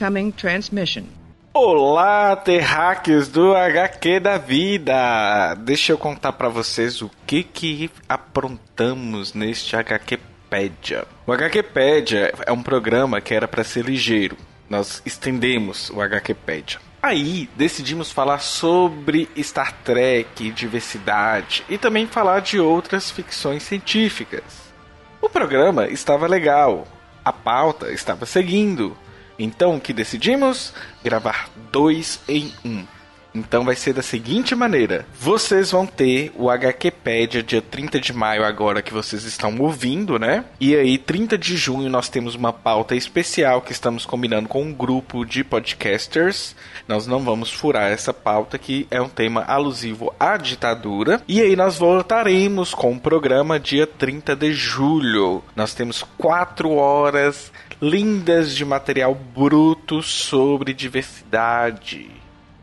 Incoming transmission. Olá, terráqueos do HQ da vida! Deixa eu contar para vocês o que que aprontamos neste HQpedia. O HQpedia é um programa que era para ser ligeiro. Nós estendemos o HQpedia. Aí decidimos falar sobre Star Trek, diversidade e também falar de outras ficções científicas. O programa estava legal, a pauta estava seguindo. Então o que decidimos? Gravar dois em um. Então vai ser da seguinte maneira: vocês vão ter o HQpedia dia 30 de maio, agora que vocês estão ouvindo, né? E aí, 30 de junho, nós temos uma pauta especial que estamos combinando com um grupo de podcasters. Nós não vamos furar essa pauta, que é um tema alusivo à ditadura. E aí, nós voltaremos com o programa dia 30 de julho. Nós temos quatro horas lindas de material bruto sobre diversidade.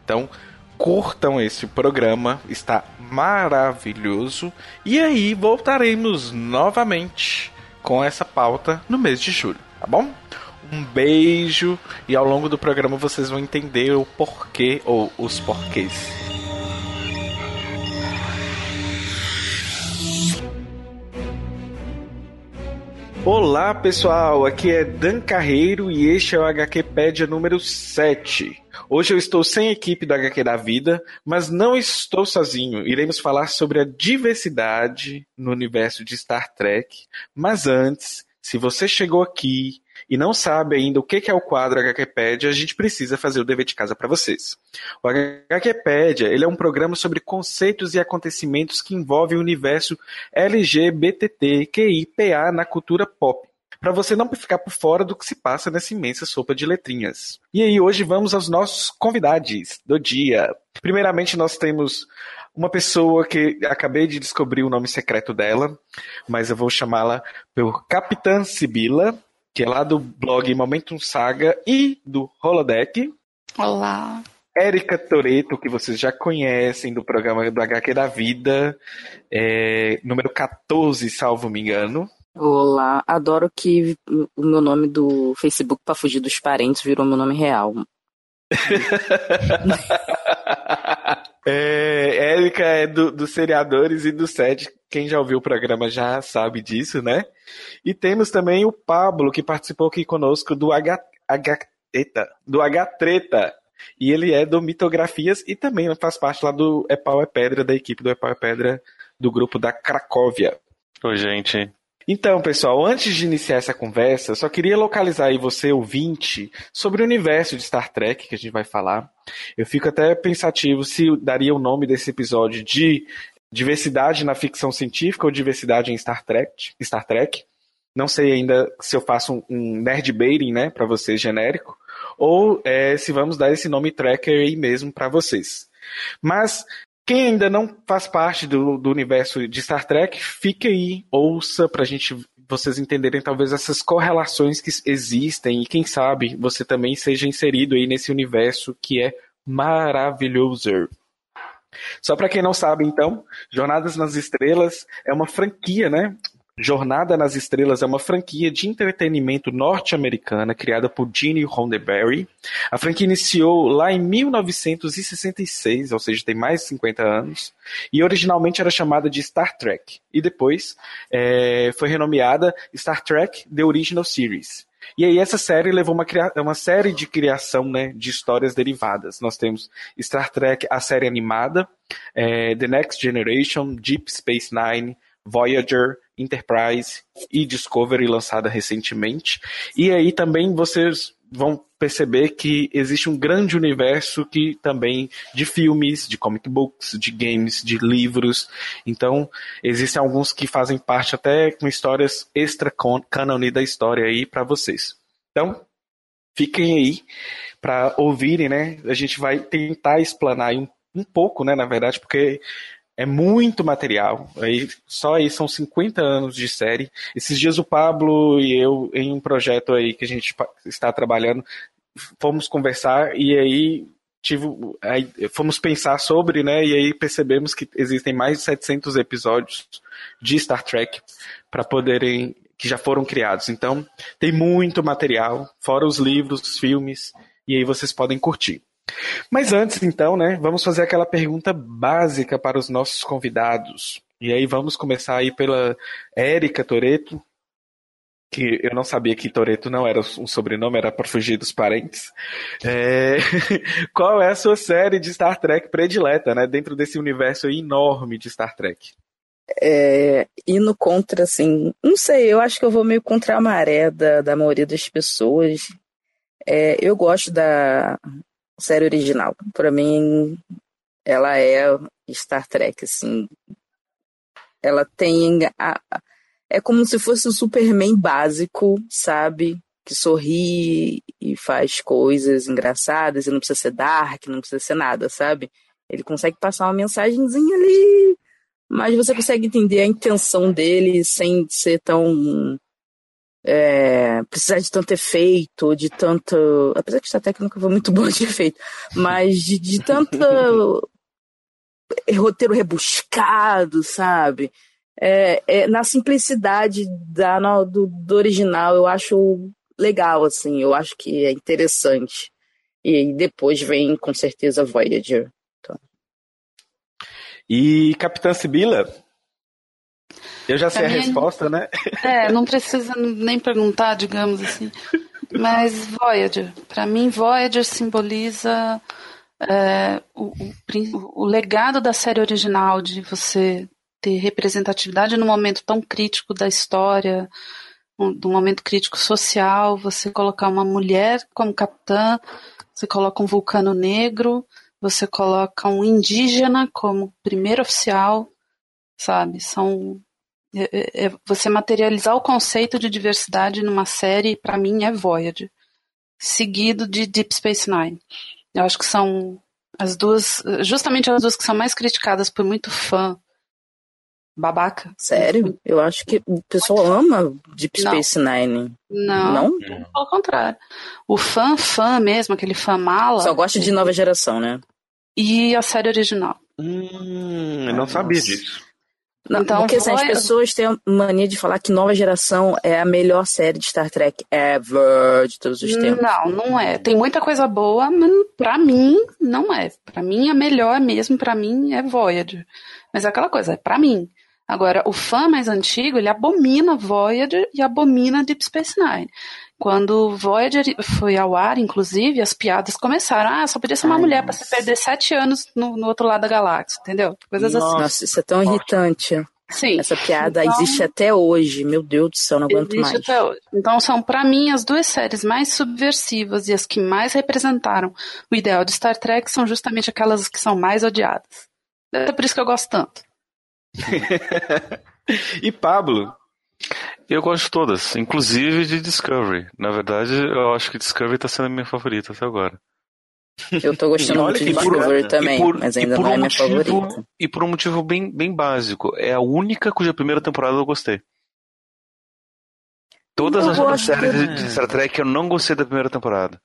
Então, curtam esse programa, está maravilhoso. E aí voltaremos novamente com essa pauta no mês de julho, tá bom? Um beijo e ao longo do programa vocês vão entender o porquê ou os porquês. Olá pessoal, aqui é Dan Carreiro e este é o HQpedia número 7. Hoje eu estou sem equipe do HQ da Vida, mas não estou sozinho. Iremos falar sobre a diversidade no universo de Star Trek. Mas antes, se você chegou aqui e não sabe ainda o que é o quadro HQpedia, a gente precisa fazer o dever de casa para vocês. O HQpedia ele é um programa sobre conceitos e acontecimentos que envolvem o universo LGBTQIPA na cultura pop para você não ficar por fora do que se passa nessa imensa sopa de letrinhas. E aí, hoje vamos aos nossos convidados do dia. Primeiramente, nós temos uma pessoa que acabei de descobrir o nome secreto dela, mas eu vou chamá-la por Capitã Sibila, que é lá do blog Momentum Saga e do Holodeck. Olá. Érica Toreto, que vocês já conhecem do programa do HQ da Vida, é, número 14, salvo me engano. Olá, adoro que o meu nome do Facebook para fugir dos parentes virou meu nome real. é, Érica é do, dos seriadores e do SED. Quem já ouviu o programa já sabe disso, né? E temos também o Pablo, que participou aqui conosco do H, H, eita, do H Treta. E ele é do Mitografias e também faz parte lá do É Pau é Pedra, da equipe do É Pau é Pedra, do grupo da Cracóvia. Oi, gente. Então, pessoal, antes de iniciar essa conversa, só queria localizar aí você, ouvinte, sobre o universo de Star Trek que a gente vai falar. Eu fico até pensativo se daria o nome desse episódio de diversidade na ficção científica ou diversidade em Star Trek. Star Trek. Não sei ainda se eu faço um nerd baiting, né, para vocês genérico, ou é, se vamos dar esse nome tracker aí mesmo para vocês. Mas quem ainda não faz parte do, do universo de Star Trek, fique aí, ouça pra gente vocês entenderem talvez essas correlações que existem e quem sabe você também seja inserido aí nesse universo que é maravilhoso. Só para quem não sabe, então, Jornadas nas Estrelas é uma franquia, né? Jornada nas Estrelas é uma franquia de entretenimento norte-americana criada por Gene Roddenberry. A franquia iniciou lá em 1966, ou seja, tem mais de 50 anos, e originalmente era chamada de Star Trek, e depois é, foi renomeada Star Trek The Original Series. E aí essa série levou uma, uma série de criação né, de histórias derivadas. Nós temos Star Trek, a série animada, é, The Next Generation, Deep Space Nine, Voyager, Enterprise e Discovery lançada recentemente. E aí também vocês vão perceber que existe um grande universo que também de filmes, de comic books, de games, de livros. Então, existem alguns que fazem parte até com histórias extra cânone da história aí para vocês. Então, fiquem aí para ouvirem, né? A gente vai tentar explanar um, um pouco, né, na verdade, porque é muito material. Aí, só aí são 50 anos de série. Esses dias o Pablo e eu, em um projeto aí que a gente está trabalhando, fomos conversar e aí tive, aí fomos pensar sobre, né? E aí percebemos que existem mais de 700 episódios de Star Trek para poderem que já foram criados. Então, tem muito material, fora os livros, os filmes, e aí vocês podem curtir. Mas antes, então, né, vamos fazer aquela pergunta básica para os nossos convidados. E aí vamos começar aí pela Érica Toreto, que eu não sabia que Toreto não era um sobrenome, era para fugir dos parentes. É... Qual é a sua série de Star Trek predileta, né, dentro desse universo enorme de Star Trek? É, indo contra, assim, não sei, eu acho que eu vou meio contra a maré da, da maioria das pessoas. É, eu gosto da, série original. Para mim, ela é Star Trek, assim. Ela tem. A, é como se fosse o Superman básico, sabe? Que sorri e faz coisas engraçadas e não precisa ser dark, não precisa ser nada, sabe? Ele consegue passar uma mensagenzinha ali, mas você consegue entender a intenção dele sem ser tão é, precisar de tanto efeito, de tanto. Apesar que essa técnica foi muito boa de efeito, mas de, de tanto roteiro rebuscado, sabe? É, é, na simplicidade da, no, do, do, original, eu acho legal, assim, eu acho que é interessante. E depois vem, com certeza, Voyager. Então. E Capitã Sibila, eu já sei a resposta, né? É, não precisa nem perguntar, digamos assim. Mas Voyager, para mim, Voyager simboliza é, o, o, o, legado da série original de você ter representatividade num momento tão crítico da história, um, num momento crítico social, você colocar uma mulher como capitã, você coloca um vulcano negro, você coloca um indígena como primeiro oficial, sabe? São é, é, é, você materializar o conceito de diversidade numa série, para mim, é Voyager. Seguido de Deep Space Nine. Eu acho que são as duas, justamente as duas que são mais criticadas por muito fã babaca. Sério? Eu acho que o pessoal ama Deep Space não. Nine. Não, não, pelo contrário. O fã, fã mesmo, aquele fã mala. Só gosta de nova geração, né? E a série original. Hum, eu não sabia disso. Não, então, porque assim, as pessoas têm a mania de falar que Nova Geração é a melhor série de Star Trek ever de todos os tempos. Não, não é. Tem muita coisa boa, mas pra mim não é. Pra mim a melhor mesmo, pra mim é Voyager. Mas é aquela coisa, é pra mim. Agora, o fã mais antigo, ele abomina Voyager e abomina Deep Space Nine. Quando Voyager foi ao ar, inclusive, as piadas começaram. Ah, só podia ser uma Ai, mulher para se perder sete anos no, no, outro lado da galáxia, entendeu? Coisas nossa, assim. Nossa, isso é tão irritante. Sim. Essa piada então, existe até hoje. Meu Deus do céu, não aguento existe mais. Até hoje. Então são, para mim, as duas séries mais subversivas e as que mais representaram o ideal de Star Trek são justamente aquelas que são mais odiadas. É por isso que eu gosto tanto. e Pablo, eu gosto de todas, inclusive de Discovery. Na verdade, eu acho que Discovery está sendo a minha favorita até agora. Eu tô gostando muito de Discovery também, por, mas ainda não é um minha motivo, favorita. E por um motivo bem, bem básico. É a única cuja primeira temporada eu gostei. Todas eu as outras séries de Star Trek eu não gostei da primeira temporada.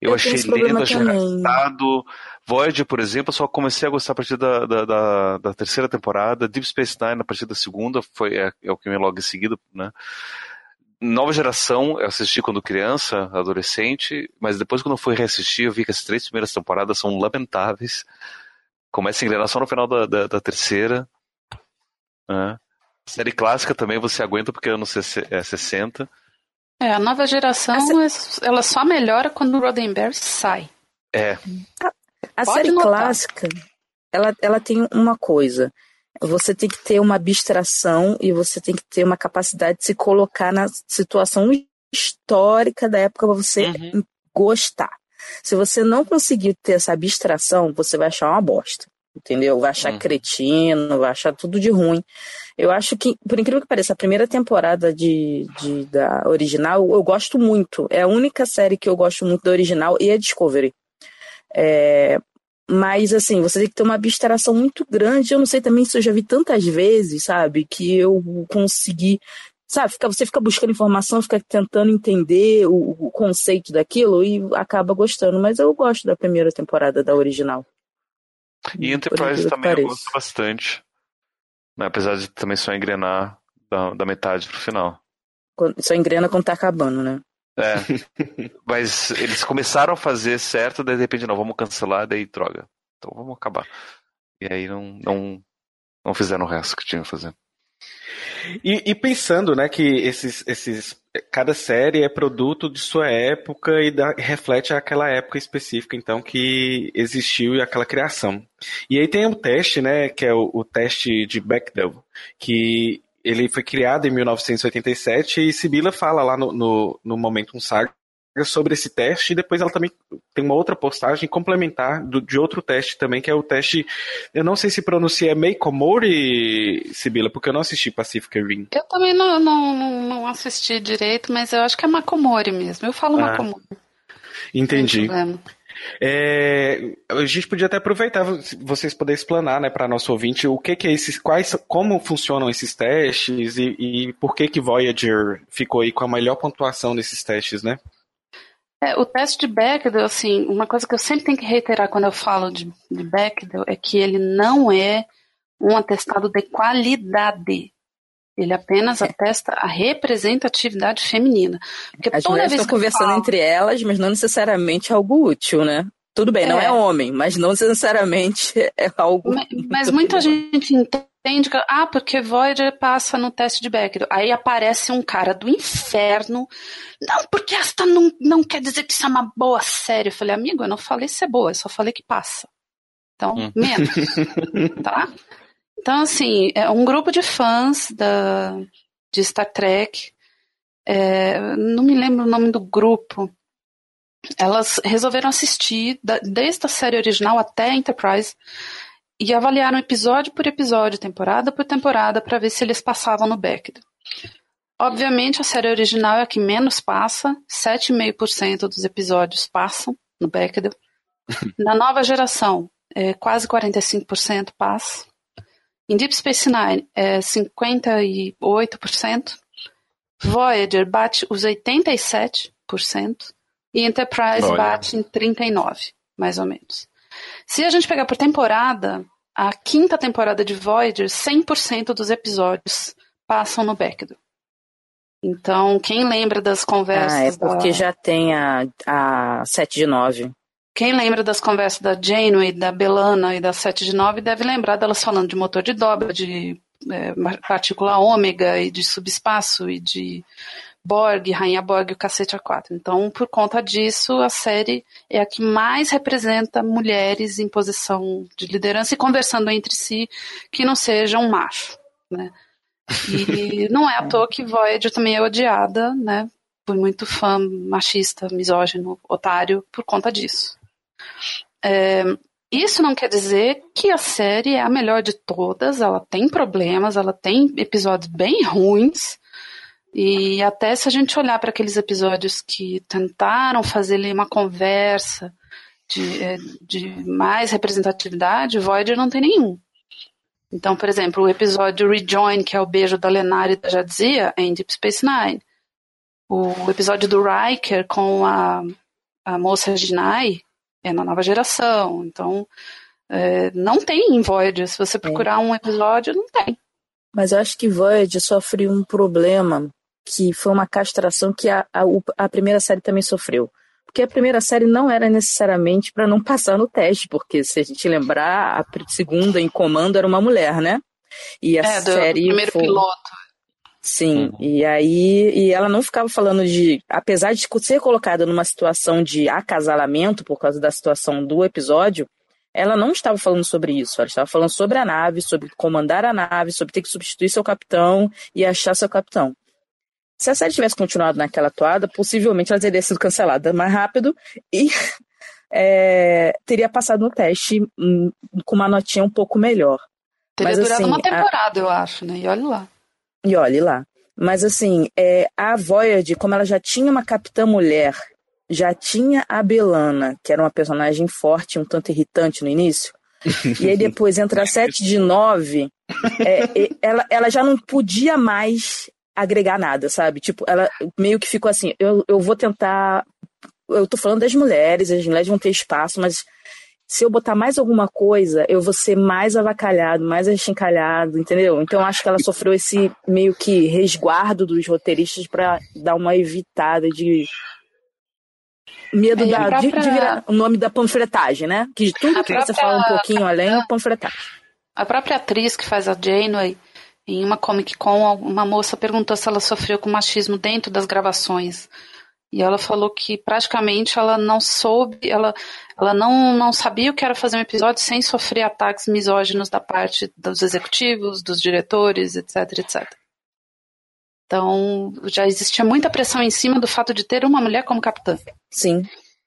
Eu, eu achei lento, achei arrastado. Voyager, por exemplo, eu só comecei a gostar a partir da, da, da, da, terceira temporada. Deep Space Nine a partir da segunda, foi, é, é o que me logo em seguida, né? Nova geração, eu assisti quando criança, adolescente, mas depois quando eu fui reassistir, eu vi que as três primeiras temporadas são lamentáveis. Começa a engrenar só no final da, da, da terceira. Né? Série clássica também você aguenta porque é anos 60. É, a nova geração, Essa... ela só melhora quando o Roddenberry sai. É. A, a série notar. clássica, ela, ela tem uma coisa. Você tem que ter uma abstração e você tem que ter uma capacidade de se colocar na situação histórica da época para você uhum. gostar. Se você não conseguir ter essa abstração, você vai achar uma bosta. Entendeu? Vai achar uhum. cretino, vai achar tudo de ruim. Eu acho que, por incrível que pareça, a primeira temporada de, de, da original eu gosto muito. É a única série que eu gosto muito da original e é Discovery. É, mas, assim, você tem que ter uma abstração muito grande. Eu não sei também se eu já vi tantas vezes, sabe? Que eu consegui. Sabe, fica, você fica buscando informação, fica tentando entender o, o conceito daquilo e acaba gostando. Mas eu gosto da primeira temporada da original. E Enterprise também eu gosto bastante. Né? Apesar de também só engrenar da, da metade pro final. Só engrena quando tá acabando, né? É. Mas eles começaram a fazer certo, daí de repente, não, vamos cancelar, daí droga. Então vamos acabar. E aí não, não, não fizeram o resto que tinham que fazer. E, e, pensando, né, que esses, esses, cada série é produto de sua época e da, reflete aquela época específica, então, que existiu e aquela criação. E aí tem um teste, né, que é o, o teste de Bechdel, que ele foi criado em 1987 e Sibila fala lá no, no, no Momentum Saga sobre esse teste e depois ela também tem uma outra postagem complementar do, de outro teste também, que é o teste, eu não sei se pronuncia Meikomori, Sibila, porque eu não assisti Pacific Rim. Eu também não, não, não assisti direito, mas eu acho que é Makomori mesmo, eu falo ah, Makomori. Entendi. É, a gente podia até aproveitar vocês poderem explanar, né, para nosso ouvinte o que, que é esses, quais, como funcionam esses testes e, e, por que que Voyager ficou aí com a melhor pontuação nesses testes, né? É, o teste de Bechdel, assim, uma coisa que eu sempre tenho que reiterar quando eu falo de, de Bechdel é que ele não é um atestado de qualidade. Ele apenas atesta a representatividade feminina. Porque As mulheres estão conversando falo... entre elas, mas não necessariamente algo útil, né? Tudo bem, é. não é homem, mas não necessariamente é algo. Mas, mas muita gente entende que, ah, porque Voyager passa no teste de Bechdel. Aí aparece um cara do inferno. Não, porque esta não, não quer dizer que isso é uma boa série. Eu falei, amigo, eu não falei se é boa, eu só falei que passa. Então, hum. menos. tá? Então, assim, é um grupo de fãs da, de Star Trek. É, não me lembro o nome do grupo. Elas resolveram assistir, desde a série original até a Enterprise, e avaliaram episódio por episódio, temporada por temporada, para ver se eles passavam no Bechdel. Obviamente, a série original é a que menos passa, 7,5% dos episódios passam no Bechdel. Na nova geração, é, quase 45% passa. Em Deep Space Nine é 58%. Voyager bate os 87% e Enterprise Olha. bate em 39%, mais ou menos. Se a gente pegar por temporada, a quinta temporada de Voyager, 100% dos episódios passam no Bechdel. Então, quem lembra das conversas. Ah, é porque da... já tem a, a 7 de 9. Quem lembra das conversas da Janeway, da Belana e da 7 de 9 deve lembrar delas falando de motor de dobra, de é, partícula ômega e de subespaço e de Borg, Rainha Borg e o cacete a quatro. Então, por conta disso, a série é a que mais representa mulheres em posição de liderança e conversando entre si que não sejam um macho, né? E não é à toa que Voyager também é odiada, né? Por muito fã machista, misógino, otário, por conta disso. É, isso não quer dizer que a série é a melhor de todas, ela tem problemas, ela tem episódios bem ruins, e até se a gente olhar para aqueles episódios que tentaram fazer ali uma conversa de, é, de mais representatividade, Voyager não tem nenhum. Então, por exemplo, o episódio Rejoin, que é o beijo da Lenari da Jadzia, é em Deep Space Nine. O episódio do Riker com a, a moça Jinai é na nova geração. Então, é, não tem em Voyager. Se você é. procurar um episódio, não tem. Mas eu acho que Voyager sofre um problema que foi uma castração que a, a, a primeira série também sofreu. Porque a primeira série não era necessariamente para não passar no teste, porque se a gente lembrar, a segunda em comando era uma mulher, né? E a é, série. Do primeiro foi... piloto. Sim, uhum. e aí e ela não ficava falando de, apesar de ser colocada numa situação de acasalamento por causa da situação do episódio, ela não estava falando sobre isso, ela estava falando sobre a nave, sobre comandar a nave, sobre ter que substituir seu capitão e achar seu capitão. Se a série tivesse continuado naquela toada, possivelmente ela teria sido cancelada mais rápido e é, teria passado no teste um, com uma notinha um pouco melhor. Teria Mas, durado assim, uma temporada, a... eu acho, né? E olhe lá. E olhe lá. Mas assim, é, a Voyager, como ela já tinha uma capitã mulher, já tinha a Belana, que era uma personagem forte, um tanto irritante no início, e aí depois entra a 7 de 9, é, ela, ela já não podia mais agregar nada, sabe? Tipo, ela meio que ficou assim, eu, eu vou tentar. Eu tô falando das mulheres, as mulheres vão ter espaço, mas se eu botar mais alguma coisa, eu vou ser mais avacalhado, mais achincalhado, entendeu? Então acho que ela sofreu esse meio que resguardo dos roteiristas para dar uma evitada de medo da, própria... de, de, virar o nome da panfletagem, né? Que tudo que própria... você fala um pouquinho além é panfletagem. A própria atriz que faz a Janeway, em uma Comic Con, uma moça perguntou se ela sofreu com machismo dentro das gravações. E ela falou que praticamente ela não soube, ela, ela não, não sabia o que era fazer um episódio sem sofrer ataques misóginos da parte dos executivos, dos diretores, etc, etc. Então, já existia muita pressão em cima do fato de ter uma mulher como capitã. Sim.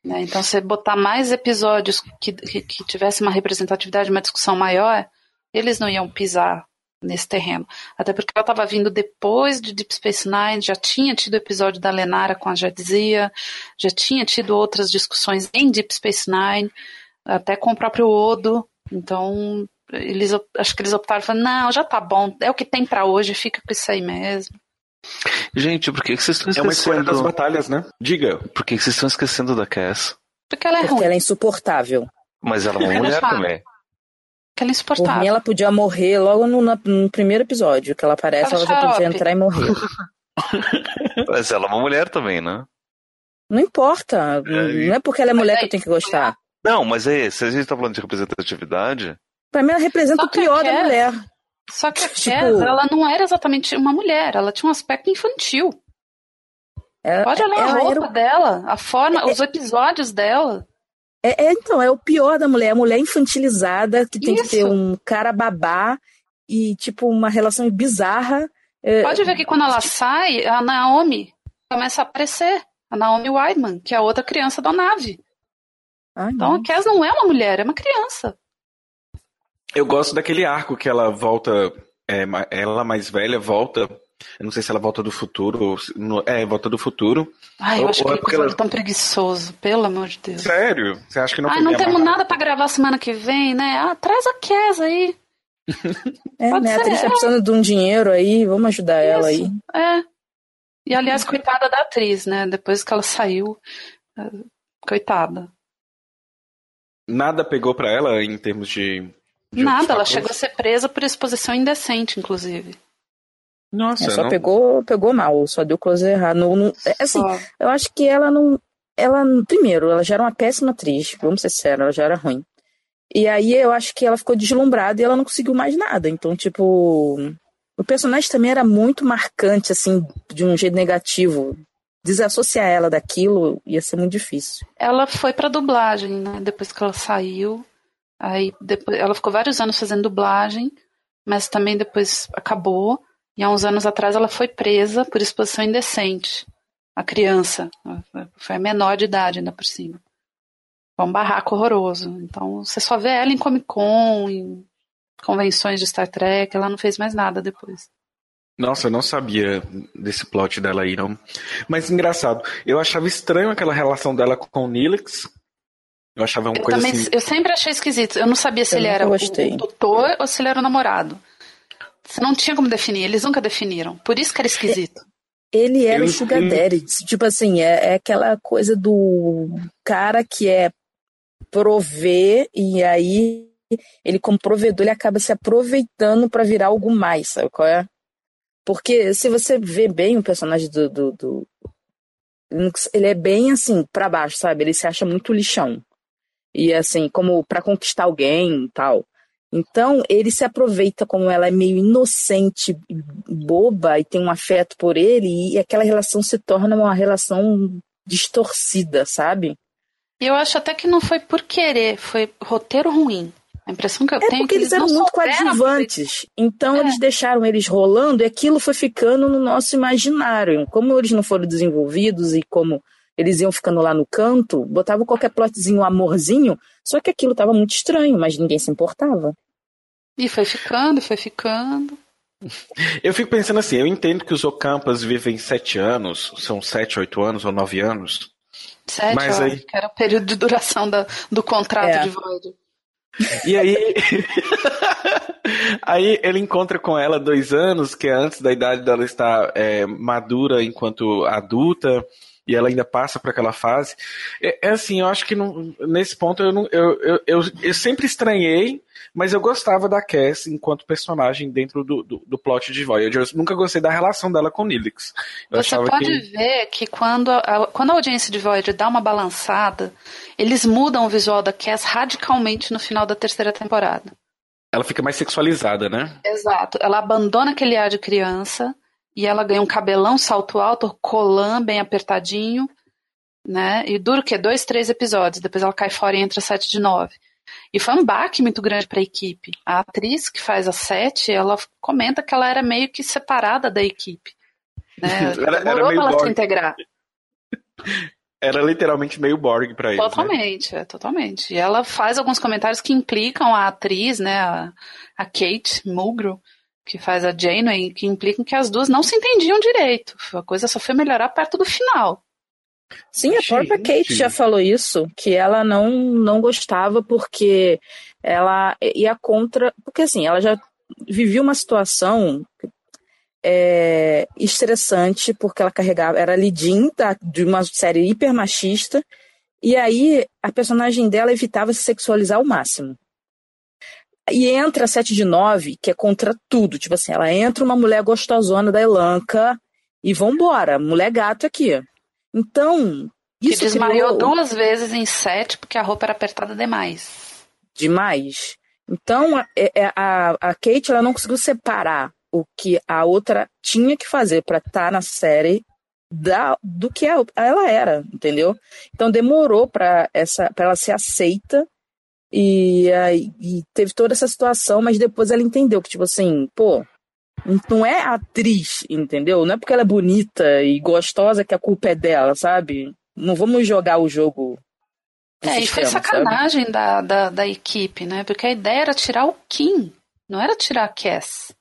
Né? Então, você botar mais episódios que, que, que tivesse uma representatividade, uma discussão maior, eles não iam pisar nesse terreno. Até porque ela estava vindo depois de Deep Space Nine, já tinha tido o episódio da Lenara com a Jadzia, já tinha tido outras discussões em Deep Space Nine, até com o próprio Odo. Então, eles, acho que eles optaram, falaram, não, já tá bom, é o que tem para hoje, fica com isso aí mesmo. Gente, por que vocês estão esquecendo... É uma escolha das batalhas, né? Diga. Por que vocês estão esquecendo da Cass? Porque ela é Porque ruim. ela é insuportável. Mas ela é uma mulher também que ela é. Por mim, ela podia morrer logo no, no primeiro episódio que ela aparece, ela, ela já podia entrar e morrer. Mas ela é uma mulher também, né? Não importa. É, não é porque ela é mulher que eu tenho que gostar. Não, mas é, se a gente tá falando de representatividade. Pra mim, ela representa o pior da mulher. Só que a tipo... ela não era exatamente uma mulher, ela tinha um aspecto infantil. Ela, Pode olhar a roupa era... dela, a forma, é, os episódios dela. É, é, então, é o pior da mulher, a mulher infantilizada, que tem Isso. que ter um cara babá e, tipo, uma relação bizarra. É... Pode ver que quando ela sai, a Naomi começa a aparecer. A Naomi Weidman, que é a outra criança da nave. Ai, então a Cass não é uma mulher, é uma criança. Eu gosto daquele arco que ela volta, é, ela mais velha volta eu não sei se ela volta do futuro. No, é, volta do futuro. Ai, eu ou, acho que é ela... tão preguiçoso, pelo amor de Deus. Sério? Você acha que não Ai, não temos amarrar? nada para gravar semana que vem, né? Ah, traz a Kes aí. é, Pode né? Ser, a atriz tá precisando de um dinheiro aí, vamos ajudar Isso, ela aí. É. E aliás, coitada da atriz, né? Depois que ela saiu, é, coitada. Nada pegou para ela em termos de. de Nada, ela chegou a ser presa por exposição indecente, inclusive. Nossa, é, só não... pegou, pegou mal, só deu close errado. Não, não, é, assim, só. eu acho que ela não. Ela, primeiro, ela já era uma péssima atriz, vamos ser sérios, ela já era ruim. E aí eu acho que ela ficou deslumbrada e ela não conseguiu mais nada. Então, tipo. O personagem também era muito marcante, assim, de um jeito negativo. Desassociar ela daquilo ia ser muito difícil. Ela foi pra dublagem, né? Depois que ela saiu. Aí depois, ela ficou vários anos fazendo dublagem, mas também depois acabou. E há uns anos atrás ela foi presa por exposição indecente. A criança. Foi a menor de idade ainda por cima. Foi um barraco horroroso. Então você só vê ela em Comic Con, em convenções de Star Trek, ela não fez mais nada depois. Nossa, eu não sabia desse plot dela aí, não. Mas engraçado, eu achava estranho aquela relação dela com o Nilix. Eu achava uma eu coisa também, assim. Eu sempre achei esquisito. Eu não sabia se eu ele era o, o doutor ou se ele era o namorado. Você não tinha como definir, eles nunca definiram. Por isso que era esquisito. Ele era o Sugar Daddy. Tipo assim, é, é aquela coisa do cara que é prover e aí ele como provedor ele acaba se aproveitando para virar algo mais, sabe qual é? Porque se você vê bem o personagem do, do, do ele é bem assim para baixo, sabe? Ele se acha muito lixão. E assim, como para conquistar alguém, tal. Então, ele se aproveita como ela é meio inocente, boba e tem um afeto por ele, e aquela relação se torna uma relação distorcida, sabe? Eu acho até que não foi por querer, foi roteiro ruim. A impressão que eu é tenho é porque que eles, eram muito coadjuvantes. Então é. eles deixaram eles rolando e aquilo foi ficando no nosso imaginário. Como eles não foram desenvolvidos e como eles iam ficando lá no canto, botavam qualquer plotzinho, amorzinho, só que aquilo estava muito estranho, mas ninguém se importava. E foi ficando, foi ficando. Eu fico pensando assim, eu entendo que os Ocampas vivem sete anos, são sete, oito anos ou nove anos. Sete, mas aí... que era o período de duração da, do contrato é. de Void. E aí, aí ele encontra com ela dois anos, que é antes da idade dela estar é, madura enquanto adulta, e ela ainda passa por aquela fase. É, é assim, eu acho que não, nesse ponto eu, não, eu, eu, eu, eu, sempre estranhei, mas eu gostava da Cass enquanto personagem dentro do, do, do plot de Voyager. Eu nunca gostei da relação dela com Nilix. Você pode que... ver que quando a, quando a audiência de Voyager dá uma balançada, eles mudam o visual da Cass radicalmente no final da terceira temporada. Ela fica mais sexualizada, né? Exato. Ela abandona aquele ar de criança e ela ganha um cabelão salto alto, colã bem apertadinho, né? E dura o quê? Dois, três episódios. Depois ela cai fora e entra sete de nove. E foi um baque muito grande para a equipe. A atriz que faz a sete, ela comenta que ela era meio que separada da equipe. Né? era, Demorou para ela se integrar. Era literalmente meio Borg para eles. Né? Totalmente, né? é, totalmente. E ela faz alguns comentários que implicam a atriz, né, a, a Kate Mulgrew, que faz a Janeway, que implicam que as duas não se entendiam direito. A coisa só foi melhorar perto do final. Sim, a própria Kate já falou isso, que ela não, não gostava porque ela ia contra. Porque assim, ela já vivia uma situação é, estressante, porque ela carregava. Era Lidin de uma série hiper machista, e aí a personagem dela evitava se sexualizar ao máximo. E entra a 7 de 9, que é contra tudo. Tipo assim, ela entra uma mulher gostosona da Elanca e vambora, mulher gato aqui. Então, isso que desmaiou criou... duas vezes em 7 porque a roupa era apertada demais. Demais. Então, a, é, é, a, a Kate ela não conseguiu separar o que a outra tinha que fazer para estar tá na série da, do que ela era, entendeu? Então demorou para essa para ela ser aceita e, e teve toda essa situação, mas depois ela entendeu que, tipo assim, pô, não é atriz, entendeu? Não é porque ela é bonita e gostosa que a culpa é dela, sabe? Não vamos jogar o jogo. É, sistema, e foi sacanagem da, da, da, equipe, né? Porque a ideia era tirar o Kim, não era tirar a Cass.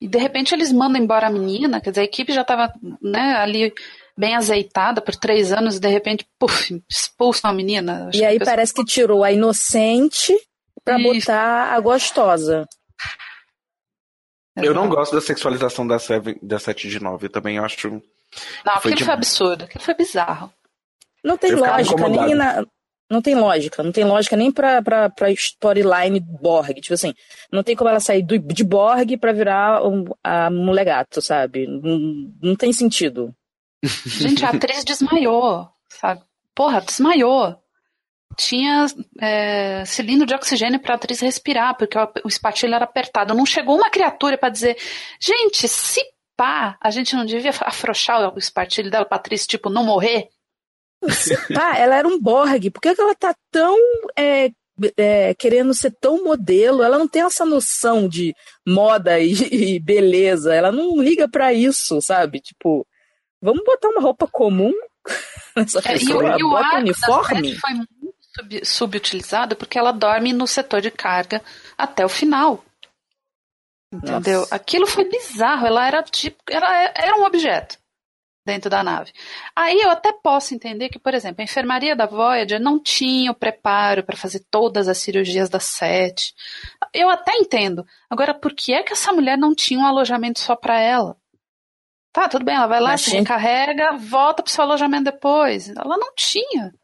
E de repente eles mandam embora a menina, quer dizer, a equipe já estava né, ali bem azeitada por três anos e de repente, puf, expulsam a menina. e aí parece que tirou a inocente para botar a gostosa. Eu não gosto da sexualização da, Seven, da 7 de 9, eu também acho. Não, aquilo foi, foi absurdo, aquilo foi bizarro. Não tem eu lógica, nem na, não tem lógica, não tem lógica nem pra, pra, pra storyline Borg. Tipo assim, não tem como ela sair do, de Borg pra virar um, a mulher gato, sabe? Não, não tem sentido. Gente, a atriz desmaiou, sabe? Porra, desmaiou. Tinha é, cilindro de oxigênio para a atriz respirar, porque o espatilho era apertado. Não chegou uma criatura para dizer, gente, se pá, a gente não devia afrouxar o espartilho dela para atriz, tipo, não morrer? Se pá, ela era um Borg. Por que, que ela tá tão é, é, querendo ser tão modelo, ela não tem essa noção de moda e, e beleza, ela não liga para isso, sabe? Tipo, Vamos botar uma roupa comum nessa pessoa, é, e o, bota um uniforme. foi muito sub, subutilizado porque ela dorme no setor de carga até o final. Entendeu? Nossa. Aquilo foi bizarro. Ela era tipo. Ela era um objeto dentro da nave. Aí eu até posso entender que, por exemplo, a enfermaria da Voyager não tinha o preparo para fazer todas as cirurgias da sete. Eu até entendo. Agora, por que é que essa mulher não tinha um alojamento só para ela? Tá, tudo bem, ela vai lá, Mas se tinha... recarrega, volta pro seu alojamento depois. Ela não tinha.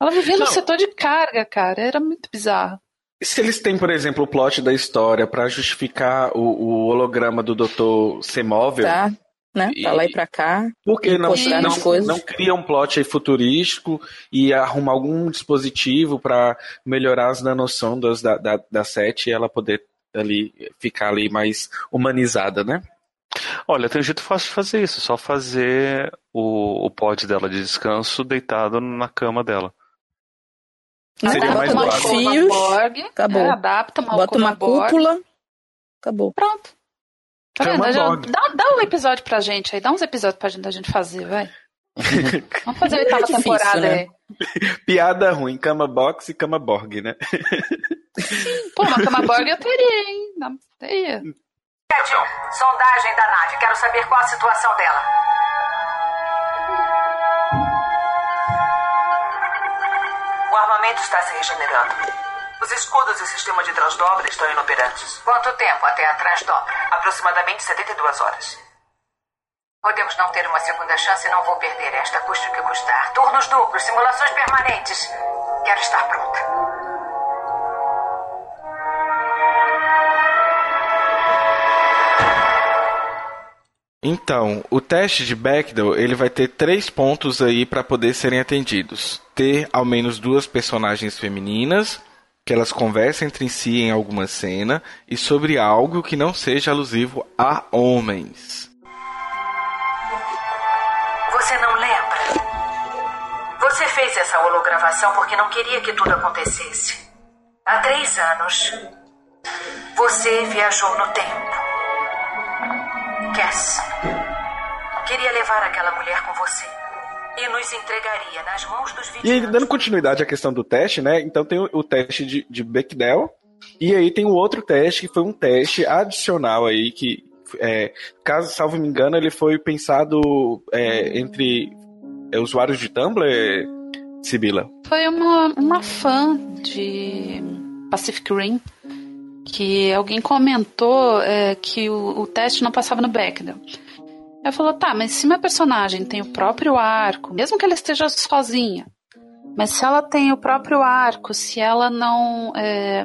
Ela vivia não. no setor de carga, cara. Era muito bizarro. E se eles têm, por exemplo, o plot da história para justificar o, o, holograma do Dr. Semóvel? Tá, né? Pra lá e pra cá. Por que não, não, não cria um plot futurístico e arruma algum dispositivo para melhorar as nanossondas da, da, da SET e ela poder ali ficar ali mais humanizada, né? Olha, tem um jeito fácil de fazer isso, só fazer o, o pod dela de descanso deitado na cama dela. Seria mais uma fios, Borg, acabou. É, adapta uma Bota uma cúpula, acabou. Pronto. Tá vendo? Dá, dá um episódio pra gente aí, dá uns episódios pra gente, a gente fazer, vai. Vamos fazer a oitava é difícil, temporada né? aí. Piada ruim, cama box e cama Borg, né? Pô, uma cama Borg eu teria, hein? Não, teria. Edion, sondagem da nave. Quero saber qual a situação dela. O armamento está se regenerando. Os escudos e o sistema de transdobra estão inoperantes. Quanto tempo até a transdobra? Aproximadamente 72 horas. Podemos não ter uma segunda chance e não vou perder esta, custe o que custar. Turnos duplos, simulações permanentes. Quero estar pronta. Então, o teste de Bechdel, ele vai ter três pontos aí para poder serem atendidos. Ter ao menos duas personagens femininas, que elas conversem entre si em alguma cena e sobre algo que não seja alusivo a homens. Você não lembra? Você fez essa hologravação porque não queria que tudo acontecesse. Há três anos, você viajou no tempo. Cass. Queria levar aquela mulher com você. E nos entregaria nas mãos dos E aí, dando continuidade à questão do teste, né? Então tem o, o teste de, de Bechdel. E aí tem o outro teste, que foi um teste adicional aí, que, é, caso, salvo me engano, ele foi pensado é, entre é, usuários de Tumblr, Sibila? Foi uma, uma fã de Pacific Rim que alguém comentou é, que o, o, teste não passava no Bechdel. Ela falou, tá, mas se minha personagem tem o próprio arco, mesmo que ela esteja sozinha, mas se ela tem o próprio arco, se ela não. É,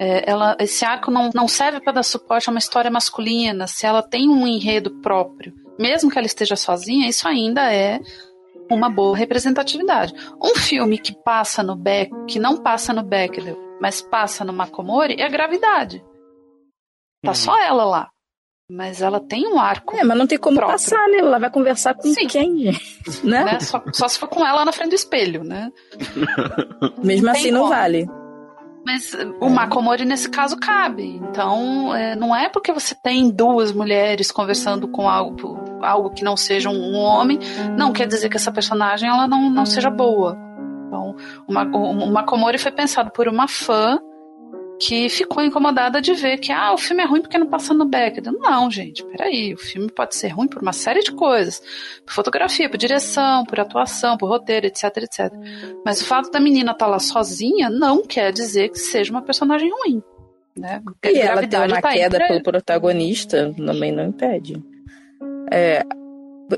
é, ela, esse arco não, não serve para dar suporte a uma história masculina, se ela tem um enredo próprio, mesmo que ela esteja sozinha, isso ainda é uma boa representatividade. Um filme que passa no Beck, que não passa no Bechdel, mas passa no Makomori é a gravidade. Tá uhum. só ela lá. Mas ela tem um arco. É, mas não tem como próprio. passar, né? Ela vai conversar com Sim. quem, gente? Né? né? Só, só, se for com ela na frente do espelho, né? Mesmo assim não vale. Mas o Makomori nesse caso cabe. Então, é, não é porque você tem duas mulheres conversando com algo, algo que não seja um homem, não quer dizer que essa personagem ela não, não seja boa. Uma, o Makomori foi pensado por uma fã que ficou incomodada de ver que ah, o filme é ruim porque não passa no Bechdel. Não, gente, peraí, o filme pode ser ruim por uma série de coisas. Por fotografia, por direção, por atuação, por roteiro, etc, etc. Mas o fato da menina estar tá lá sozinha não quer dizer que seja uma personagem ruim. Né? E ela tem uma tá queda pelo protagonista, também não impede. É,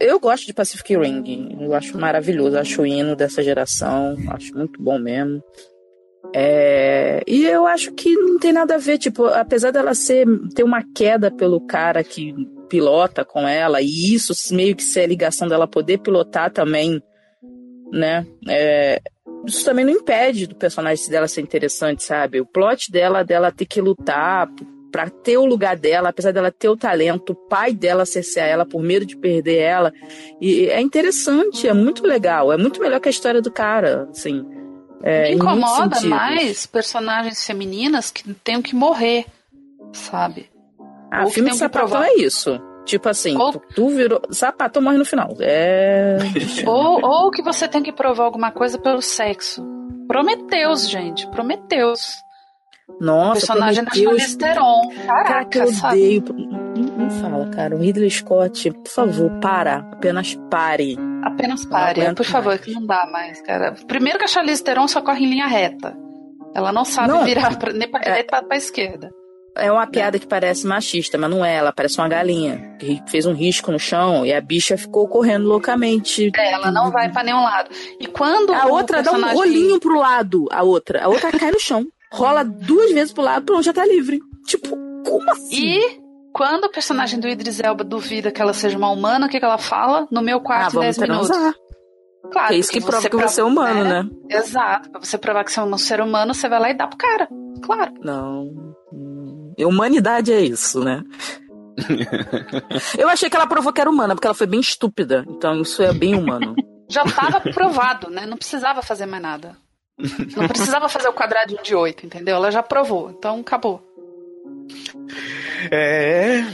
eu gosto de Pacific Ring, eu acho maravilhoso, acho o hino dessa geração, acho muito bom mesmo. É, e eu acho que não tem nada a ver, tipo, apesar dela ser ter uma queda pelo cara que pilota com ela, e isso meio que ser a ligação dela poder pilotar também, né? É, isso também não impede do personagem dela ser interessante, sabe? O plot dela, dela ter que lutar para ter o lugar dela, apesar dela ter o talento, o pai dela cercear ela por medo de perder ela. E é interessante, é muito legal, é muito melhor que a história do cara, assim. É, Me incomoda mais personagens femininas que tenham que morrer, sabe? Ah, Ou filme de sapatão é isso. Tipo assim, ou... tu virou. Sapatão morre no final. É. ou, ou que você tem que provar alguma coisa pelo sexo. Prometeus, gente. Prometeus. Nossa, personagem Prometheus... da Charlize Theron. Caraca, eu odeio. Não, fala, cara. O Ridley Scott, por favor, para. Apenas pare. Apenas pare, por favor, mais. que não dá mais, cara. Primeiro que a Charlize Theron só corre em linha reta. Ela não sabe não, virar pra, nem pra é, direita nem pra, pra esquerda. É uma piada que parece machista, mas não é. Ela parece uma galinha que fez um risco no chão e a bicha ficou correndo loucamente. É, ela não vai para nenhum lado. E quando a outra personagem... dá um olhinho pro lado, a outra, a outra cai no chão rola duas vezes pro lado, pronto, já tá livre. Tipo, como assim? E quando o personagem do Idris Elba duvida que ela seja uma humana, o que, que ela fala? No meu quarto, ah, 10 minutos. Claro, é isso que prova que você é humano, né? né? Exato. Pra você provar que você é um ser humano, você vai lá e dá pro cara. Claro. Não. Humanidade é isso, né? Eu achei que ela provou que era humana, porque ela foi bem estúpida. Então isso é bem humano. Já tava provado, né? Não precisava fazer mais nada. Não precisava fazer o quadradinho de 8, entendeu? Ela já provou, então acabou. É,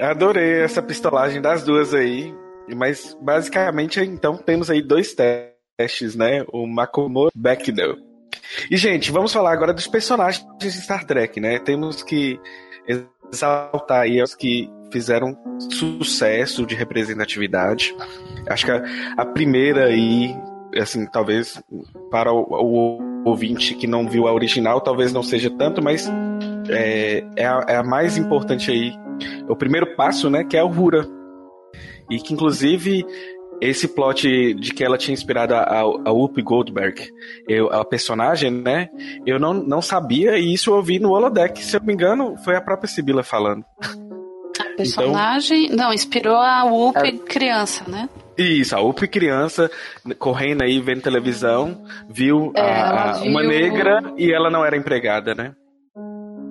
adorei essa pistolagem das duas aí. Mas basicamente, então, temos aí dois testes, né? O Makomo Bechdel. E, gente, vamos falar agora dos personagens de Star Trek, né? Temos que exaltar aí os que fizeram sucesso de representatividade. Acho que a primeira aí, assim, talvez para o, o, ouvinte que não viu a original, talvez não seja tanto, mas é, é, a, é a mais importante aí. É o primeiro passo, né? Que é o Hura. E que, inclusive, esse plot de que ela tinha inspirado a, a Whoopi Goldberg, eu, a personagem, né? Eu não, não sabia e isso eu ouvi no holodeck. Se eu não me engano, foi a própria Sibila falando. A personagem, então, não, inspirou a Whoopi é... criança, né? Isso, a Whoopi criança, correndo aí, vendo televisão, viu, é, a, a, viu... uma negra e ela não era empregada, né?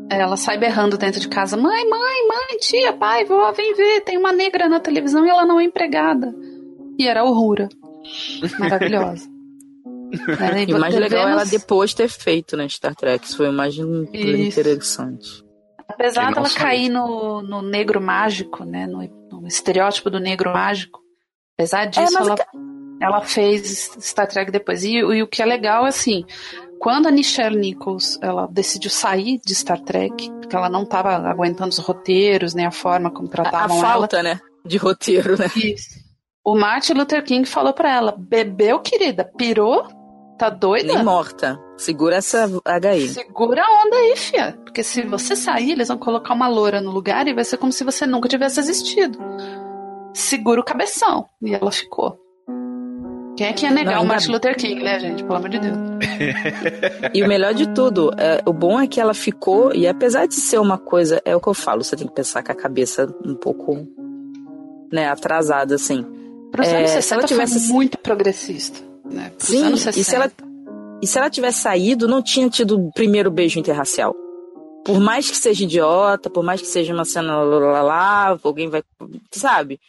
Ela sai berrando dentro de casa: mãe, mãe, mãe, tia, pai, vó, vem ver, tem uma negra na televisão e ela não é empregada. E era a Uhura. Maravilhosa. é, e o mais devemos... legal é ela depois ter feito, né, Star Trek. Isso foi mais interessante. Apesar dela cair no, no negro mágico, né, no, no, estereótipo do negro mágico, apesar disso, é, ela, ela fez Star Trek depois. E, e o que é legal, é assim, quando a Nichelle Nichols ela decidiu sair de Star Trek, porque ela não estava aguentando os roteiros, nem a forma como tratavam a, a falta, ela. né? De roteiro, né? Isso. O Martin Luther King falou para ela: bebeu, querida, pirou? Tá doida? Nem morta. Segura essa HI. Segura a onda aí, fia. Porque se você sair, eles vão colocar uma loura no lugar e vai ser como se você nunca tivesse existido. Segura o cabeção. E ela ficou. Quem é que ia negar Não, o Martin Luther King, né, gente? Pelo amor de Deus. e o melhor de tudo, é, o bom é que ela ficou, e apesar de ser uma coisa, é o que eu falo, você tem que pensar com a cabeça um pouco né, atrasada, assim. Para os é, anos 60 se ela tivesse muito progressista. Né? Sim, e se, ela, e se ela tivesse saído, não tinha tido o primeiro beijo interracial. Por mais que seja idiota, por mais que seja uma cena lá, lá, alguém vai. Sabe?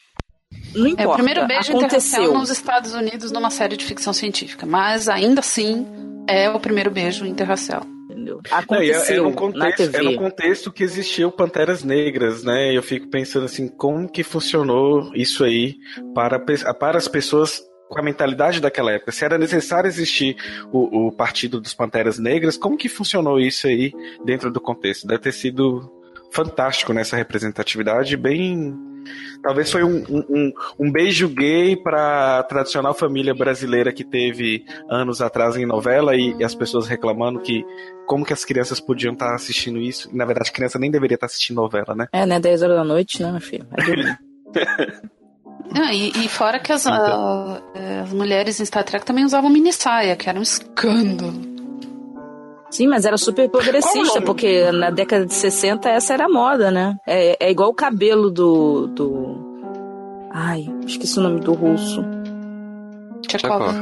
Não importa. É o primeiro beijo Aconteceu. nos Estados Unidos numa série de ficção científica, mas ainda assim é o primeiro beijo interracial. Entendeu? Aconteceu Não, é, é, contexto, é no contexto que existiu Panteras Negras, né? Eu fico pensando assim, como que funcionou isso aí para, para as pessoas com a mentalidade daquela época. Se era necessário existir o, o Partido dos Panteras Negras, como que funcionou isso aí dentro do contexto? Deve ter sido fantástico nessa representatividade, bem. Talvez foi um, um, um beijo gay para a tradicional família brasileira que teve anos atrás em novela e, e, as pessoas reclamando que como que as crianças podiam estar tá assistindo isso. na verdade, a criança nem deveria estar tá assistindo novela, né? É, né? 10 horas da noite, né, meu filho? Não, e, e, fora que as, então. a, as mulheres em Star Trek também usavam mini saia, que era um escândalo. Sim, mas era super progressista, porque na década de 60 essa era a moda, né? É, é igual o cabelo do, do. Ai, esqueci o nome do russo. Tchekov.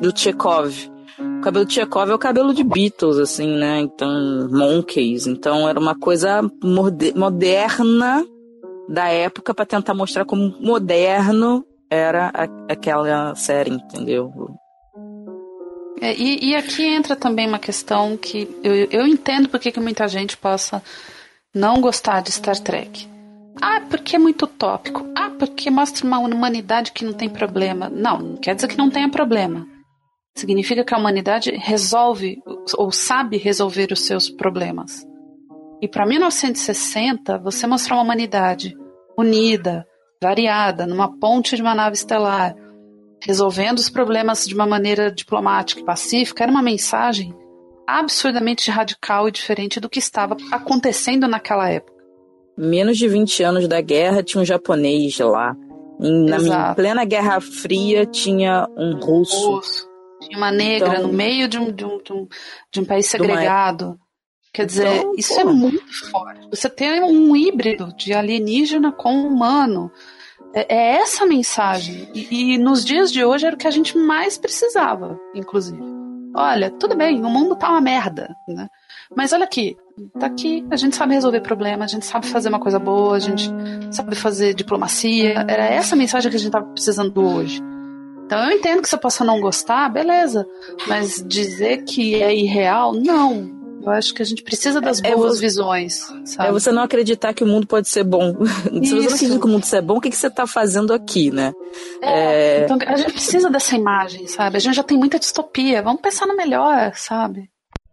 Do Tchekov. O cabelo de Tchekov é o cabelo de Beatles, assim, né? Então, Monkeys. Então, era uma coisa moderna da época para tentar mostrar como moderno era a, aquela série, entendeu? É, e, e, aqui entra também uma questão que eu, eu entendo porque que muita gente possa não gostar de Star Trek. Ah, porque é muito tópico. Ah, porque mostra uma humanidade que não tem problema. Não, não quer dizer que não tenha problema. Significa que a humanidade resolve ou sabe resolver os seus problemas. E para 1960, você mostrar uma humanidade unida, variada, numa ponte de uma nave estelar, resolvendo os problemas de uma maneira diplomática e pacífica, era uma mensagem absurdamente radical e diferente do que estava acontecendo naquela época. Menos de 20 anos da guerra minha um japonês lá. Em, na minha plena Guerra Fria tinha um russo. russo. Tinha uma negra então, no meio de um, de um, de um, de um país segregado. Quer dizer, então, isso é muito forte. Você tem um híbrido de alienígena com humano. É, é essa a mensagem. E, e, nos dias de hoje era o que a gente mais precisava, inclusive. Olha, tudo bem, o mundo tá uma merda, né? Mas olha aqui, tá aqui, a gente sabe resolver problemas, a gente sabe fazer uma coisa boa, a gente sabe fazer diplomacia. Era essa a mensagem que a gente tava precisando hoje. Então eu entendo que você possa não gostar, beleza. Mas dizer que é irreal, não. Eu acho que a gente precisa das é, boas é visões. Sabe? É você não acreditar que o mundo pode ser bom. Se você não acredita que o mundo é bom, o que, que você está fazendo aqui, né? É, é... Então a gente precisa dessa imagem, sabe? A gente já tem muita distopia. Vamos pensar no melhor, sabe?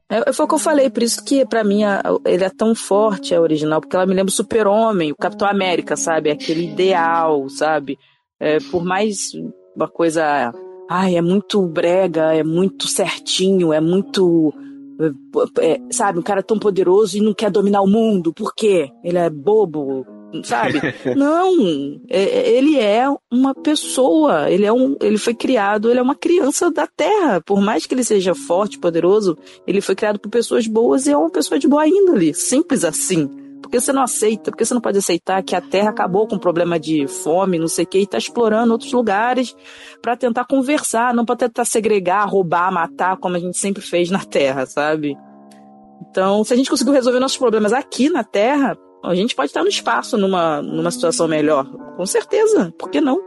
É, foi o que eu falei, por isso que para mim a, ele é tão forte, a original, porque ela me lembra o Super-Homem, o Capitão América, sabe? Aquele ideal, sabe? É, por mais uma coisa. Ai, é muito brega, é muito certinho, é muito. É, sabe, um cara tão poderoso e não quer dominar o mundo, por quê? Ele é bobo, sabe? não, é, é, ele é uma pessoa, ele é um, ele foi criado, ele é uma criança da Terra. Por mais que ele seja forte, poderoso, ele foi criado por pessoas boas e é uma pessoa de boa índole, simples assim. Por que você não aceita? Por que você não pode aceitar que a Terra acabou com o problema de fome, não sei o quê, e está explorando outros lugares para tentar conversar, não para tentar segregar, roubar, matar, como a gente sempre fez na Terra, sabe? Então, se a gente conseguiu resolver nossos problemas aqui na Terra, a gente pode estar no espaço numa, numa situação melhor. Com certeza, por que não?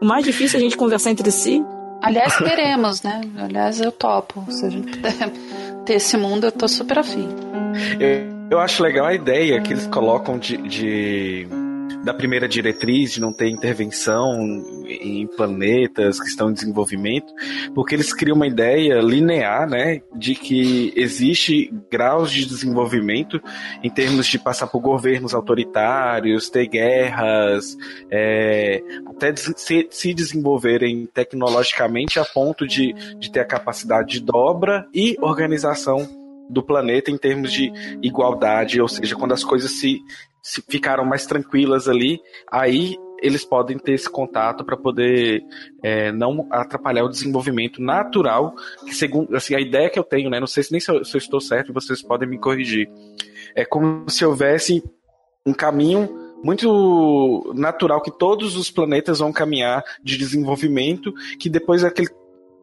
O mais difícil é a gente conversar entre si. Aliás, queremos, né? Aliás, eu topo. Se a gente puder ter esse mundo, eu tô super afim. Eu eu acho legal a ideia que eles colocam de, de da primeira diretriz de não ter intervenção em planetas que estão em desenvolvimento, porque eles criam uma ideia linear, né, de que existe graus de desenvolvimento em termos de passar por governos autoritários, ter guerras, é, até se, se desenvolverem tecnologicamente a ponto de, de ter a capacidade de dobra e organização do planeta em termos de igualdade, ou seja, quando as coisas se, se ficaram mais tranquilas ali, aí eles podem ter esse contato para poder é, não atrapalhar o desenvolvimento natural, que segundo assim, a ideia que eu tenho, né, não sei se nem se eu, se eu estou certo, vocês podem me corrigir, é como se houvesse um caminho muito natural que todos os planetas vão caminhar de desenvolvimento, que depois aquele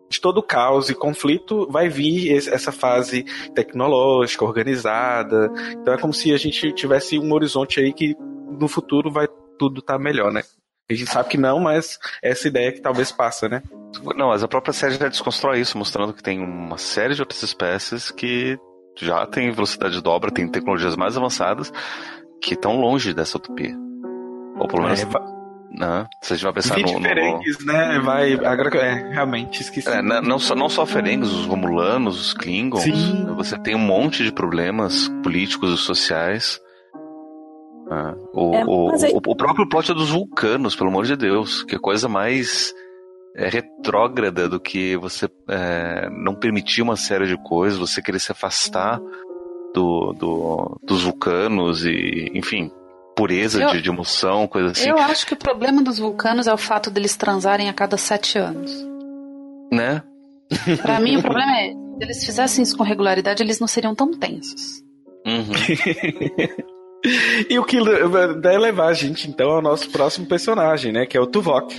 de todo caos e conflito vai vir essa fase tecnológica, organizada. Então é como se a gente tivesse um horizonte aí que no futuro vai tudo estar tá melhor, né? A gente sabe que não, mas essa ideia que talvez passa, né? Não, mas a própria série já desconstrói isso, mostrando que tem uma série de outras espécies que já tem velocidade de dobra, tem tecnologias mais avançadas que estão longe dessa utopia. Ou pelo menos. É, né? Se a gente vai pensar no, ferengues, no... né? Vai. Agora é, realmente esqueci. É, não, só, não só ferengues, os romulanos, os klingons. Sim. Você tem um monte de problemas políticos e sociais. Ah, o, é, o, aí... o, o, próprio plot dos vulcanos, pelo amor de Deus, que é coisa mais é, retrógrada do que você é, não permitir uma série de coisas, você querer se afastar do, do, dos vulcanos e, enfim, pureza eu, de, de emoção, coisa assim. Eu acho que o problema dos vulcanos é o fato deles transarem a cada sete anos. Né? Pra mim, o problema é, se eles fizessem isso com regularidade, eles não seriam tão tensos. Uhum. e o que deve levar a gente, então, ao nosso próximo personagem, né? Que é o Tuvok.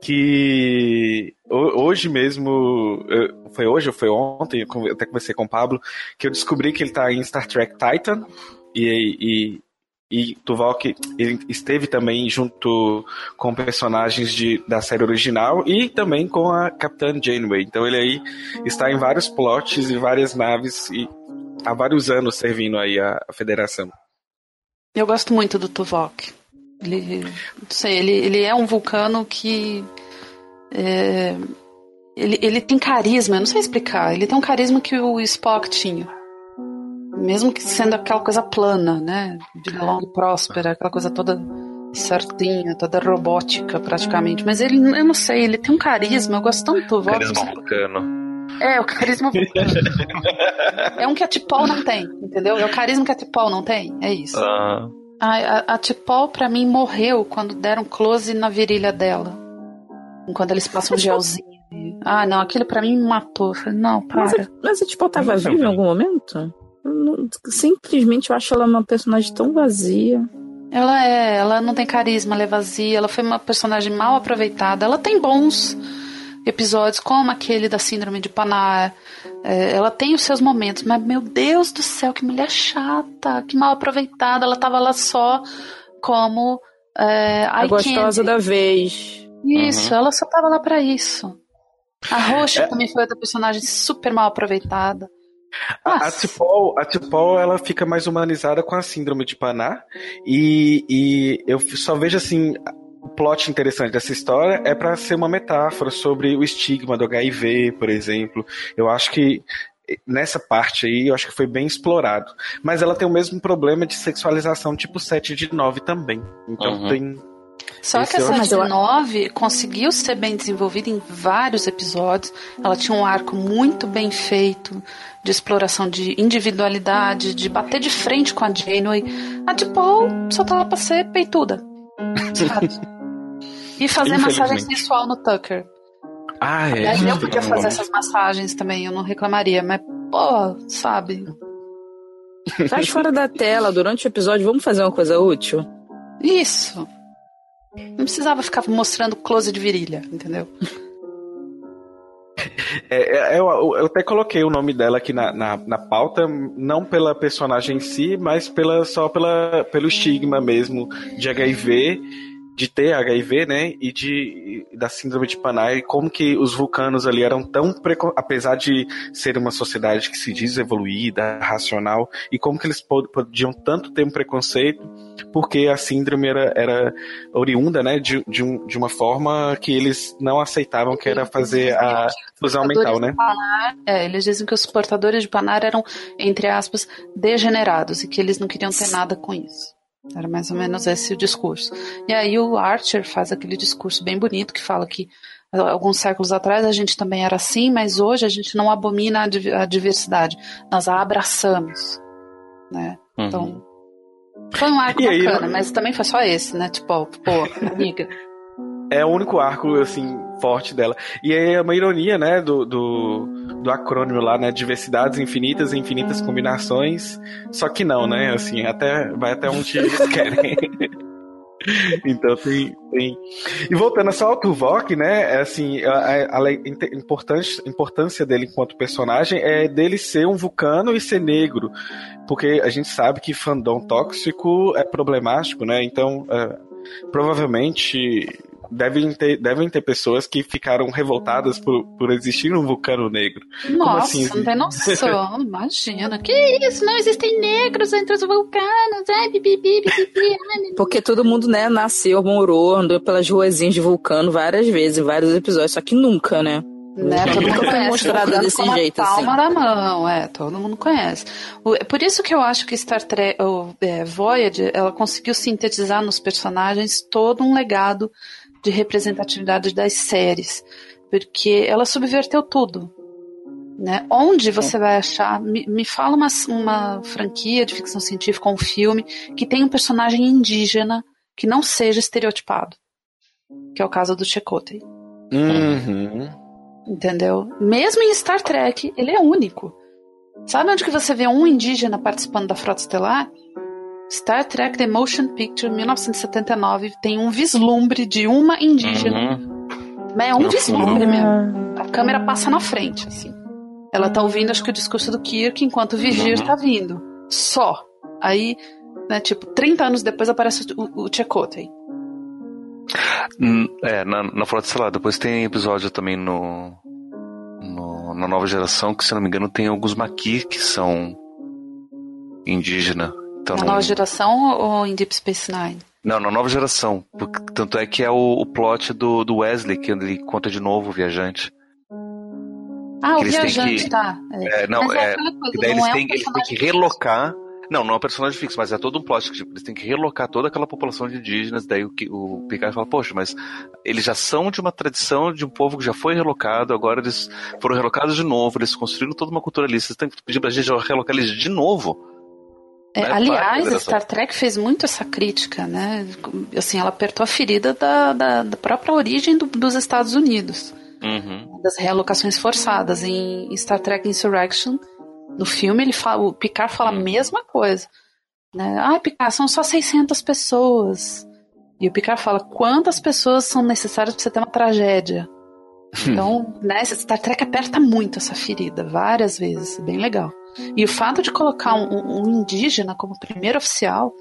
Que hoje mesmo, foi hoje ou foi ontem, eu até conversei com o Pablo, que eu descobri que ele tá em Star Trek Titan. E, e e Tuvok ele esteve também junto com personagens de, da série original e também com a Capitã Janeway. Então ele aí está em vários plots e várias naves e há vários anos servindo aí a, a Federação. Eu gosto muito do Tuvok. Ele, sei, ele, ele é um vulcano que é, ele, ele tem carisma, eu não sei explicar. Ele tem um carisma que o Spock tinha mesmo que sendo aquela coisa plana, né? De longa e próspera, aquela coisa toda certinha, toda robótica praticamente. Mas ele, eu não sei, ele tem um carisma, eu gosto tanto do Carisma vulcano. É, o carisma vulcano. é um que a Tipol não tem, entendeu? É o carisma que a Tipol não tem, é isso. Ah. A, a, a Tipol, pra mim, morreu quando deram close na virilha dela. Quando eles passam um gelzinho. Ah, não, aquilo pra mim me matou. Falei, não, para. Mas a, mas a Tipol tava viva em algum momento? Simplesmente eu acho ela uma personagem tão vazia. Ela é, ela não tem carisma, ela é vazia, ela foi uma personagem mal aproveitada. Ela tem bons episódios, como aquele da Síndrome de Panar. É, ela tem os seus momentos, mas meu Deus do céu, que mulher chata, que mal aproveitada. Ela tava lá só como. É, a gostosa da vez. Isso, uhum. ela só tava lá para isso. A Roxa é. também foi outra personagem super mal aproveitada. A, a Tipol, a Tipol, ela fica mais humanizada com a síndrome de Paná e, e eu só vejo assim o plot interessante dessa história é para ser uma metáfora sobre o estigma do HIV, por exemplo. Eu acho que nessa parte aí, eu acho que foi bem explorado. Mas ela tem o mesmo problema de sexualização tipo 7 de 9 também. Então uhum. tem só Esse que essa de 9 conseguiu ser bem desenvolvida em vários episódios. Ela tinha um arco muito bem feito de exploração de individualidade, de bater de frente com a Janeway. A de Paul só tava pra ser peituda. Sabe? e fazer massagem sensual no Tucker. Ah, é. Aliás, eu podia fazer essas massagens também, eu não reclamaria, mas, pô, sabe? Faz fora da tela, durante o episódio, vamos fazer uma coisa útil? Isso. Não precisava ficar mostrando close de virilha, entendeu? É, é, eu, eu, até coloquei o nome dela aqui na, na, na, pauta, não pela personagem em si, mas pela, só pela, pelo estigma mesmo de HIV de ter HIV, né, e de da síndrome de Panay, como que os vulcanos ali eram tão apesar de ser uma sociedade que se diz evoluída, racional, e como que eles podiam tanto ter um preconceito, porque a síndrome era, era oriunda, né, de, de, um, de uma forma que eles não aceitavam, que era fazer a fusão mental, né? Panar, é, eles dizem que os portadores de Panar eram, entre aspas, degenerados e que eles não queriam ter nada com isso. Era mais ou menos esse o discurso. E aí o Archer faz aquele discurso bem bonito que fala que alguns séculos atrás a gente também era assim, mas hoje a gente não abomina a diversidade, nós a abraçamos, né? Uhum. Então foi um arco e bacana, aí, mas também foi só esse, né? Tipo, pô, amiga. É o único arco, assim, forte dela. E é uma ironia, né, do, do, do acrônimo lá, né, diversidades infinitas e infinitas combinações, só que não, né, assim, até, vai até onde eles querem. então tem, tem. E voltando só ao Tuvok, né? É assim, a, a, a importância, importância dele enquanto personagem é dele ser um vulcano e ser negro. Porque a gente sabe que fandom tóxico é problemático, né? Então, é, provavelmente devem ter, devem ter pessoas que ficaram revoltadas por, por existir um vulcano negro. Nossa, assim, não tem noção, imagina. Que isso? Não existem negros entre os vulcanos. Ai, bibi, bibi, bibi, Porque todo mundo, né, nasceu, morou, andou pelas ruazinhas de vulcano várias vezes, em vários episódios, só que nunca, né? Né? Todo mundo foi mostrado desse jeito. Assim. Palma da mão, é, todo mundo conhece. É por isso que eu acho que Star Trek, o, é, Voyager, ela conseguiu sintetizar nos personagens todo um legado de representatividade das séries, porque ela subverteu tudo. Né? Onde você vai achar? Me, me fala uma, uma franquia de ficção científica, um filme que tem um personagem indígena que não seja estereotipado, que é o caso do Chakotay. Uhum. Entendeu? Mesmo em Star Trek, ele é único. Sabe onde que você vê um indígena participando da frota estelar? Star Trek The Motion Picture 1979 tem um vislumbre de uma indígena. Uhum. Mas é um vislumbre mesmo. A câmera passa na frente, assim. Ela tá ouvindo, acho que o discurso do Kirk enquanto o Vigir uhum. tá vindo. Só. Aí, né, tipo, 30 anos depois aparece o, o Chakotay. Hum, é, na, na Frota Estelar. Depois tem episódio também no, no, na nova geração que, se não me engano, tem alguns maquis que são indígena. Então, na nova geração ou em Deep Space Nine? Não, na nova geração. Porque, tanto é que é o, o plot do, do Wesley, que ele conta de novo o viajante. Ah, o viajante, que, tá. É, não, Mas é, é coisa, daí eles, é têm, um eles têm que relocar. Não, não é um personagem fixo, mas é todo um plot que tipo, eles têm que relocar toda aquela população de indígenas. Daí o, o Picard fala, poxa, mas eles já são de uma tradição de um povo que já foi relocado, agora eles foram relocados de novo, eles construíram toda uma cultura ali. Vocês têm que pedir pra gente relocar eles de novo. É, aliás, Star Trek fez muito essa crítica, né? Assim, ela apertou a ferida da, da, da própria origem do, dos Estados Unidos. Uhum. Das realocações forçadas. Em, Star Trek Insurrection, no filme, ele fala, o Picard fala uhum. a mesma coisa. Né? Ah, Picard, são só 600 pessoas. E o Picard fala, quantas pessoas são necessárias para você ter uma tragédia? Então, né, Star Trek aperta muito essa ferida, várias vezes, bem legal. E o fato de colocar um, um indígena como primeiro oficial,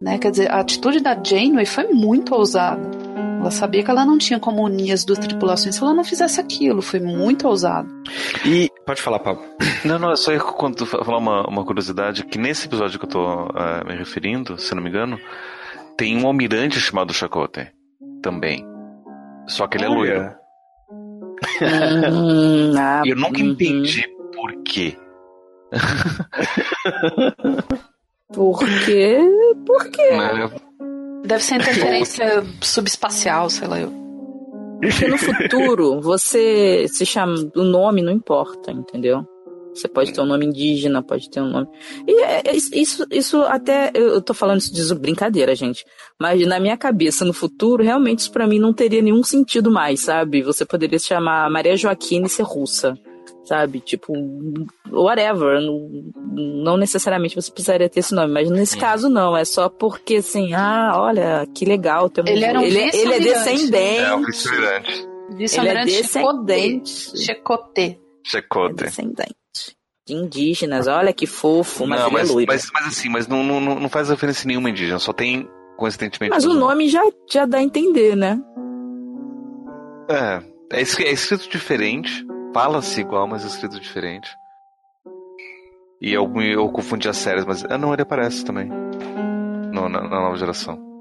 né, quer dizer, a atitude da Janeway foi muito ousada. Ela sabia que ela não tinha como unir as duas tripulações se ela não fizesse aquilo. Foi muito ousado. E. Pode falar, Pablo. Não, não, é só quando falar uma, uma curiosidade: que nesse episódio que eu tô uh, me referindo, se não me engano, tem um almirante chamado Chakotay também. Só que ele é loiro. Hum, ah, eu nunca uhum. entendi por quê. por quê? Por quê? Deve ser interferência subespacial, sei lá eu. Porque no futuro você se chama. O nome não importa, entendeu? Você pode ter um nome indígena, pode ter um nome. E é, é, isso, isso até. Eu tô falando isso de brincadeira, gente. Mas na minha cabeça, no futuro, realmente isso pra mim não teria nenhum sentido mais, sabe? Você poderia se chamar Maria Joaquina e ser russa sabe? Tipo, whatever. Não, não, necessariamente você precisaria ter esse nome, mas nesse caso não. É só porque, assim, ah, olha, que legal. Tem ele, era um ele, ele é descendente. É, um. Vice-almirante ele é descendente. Checote. Checote. É descendente. De indígenas, olha que fofo, mas não, mas, é mas, mas, assim, mas não, não, não faz referência nenhuma indígena, só tem coincidentemente. Mas o nome já, já dá a entender, né? É, é escrito diferente, fala-se igual, mas escrito diferente. E eu, eu confundi as séries, mas. Ah, não, ele aparece também. No, na, na nova geração.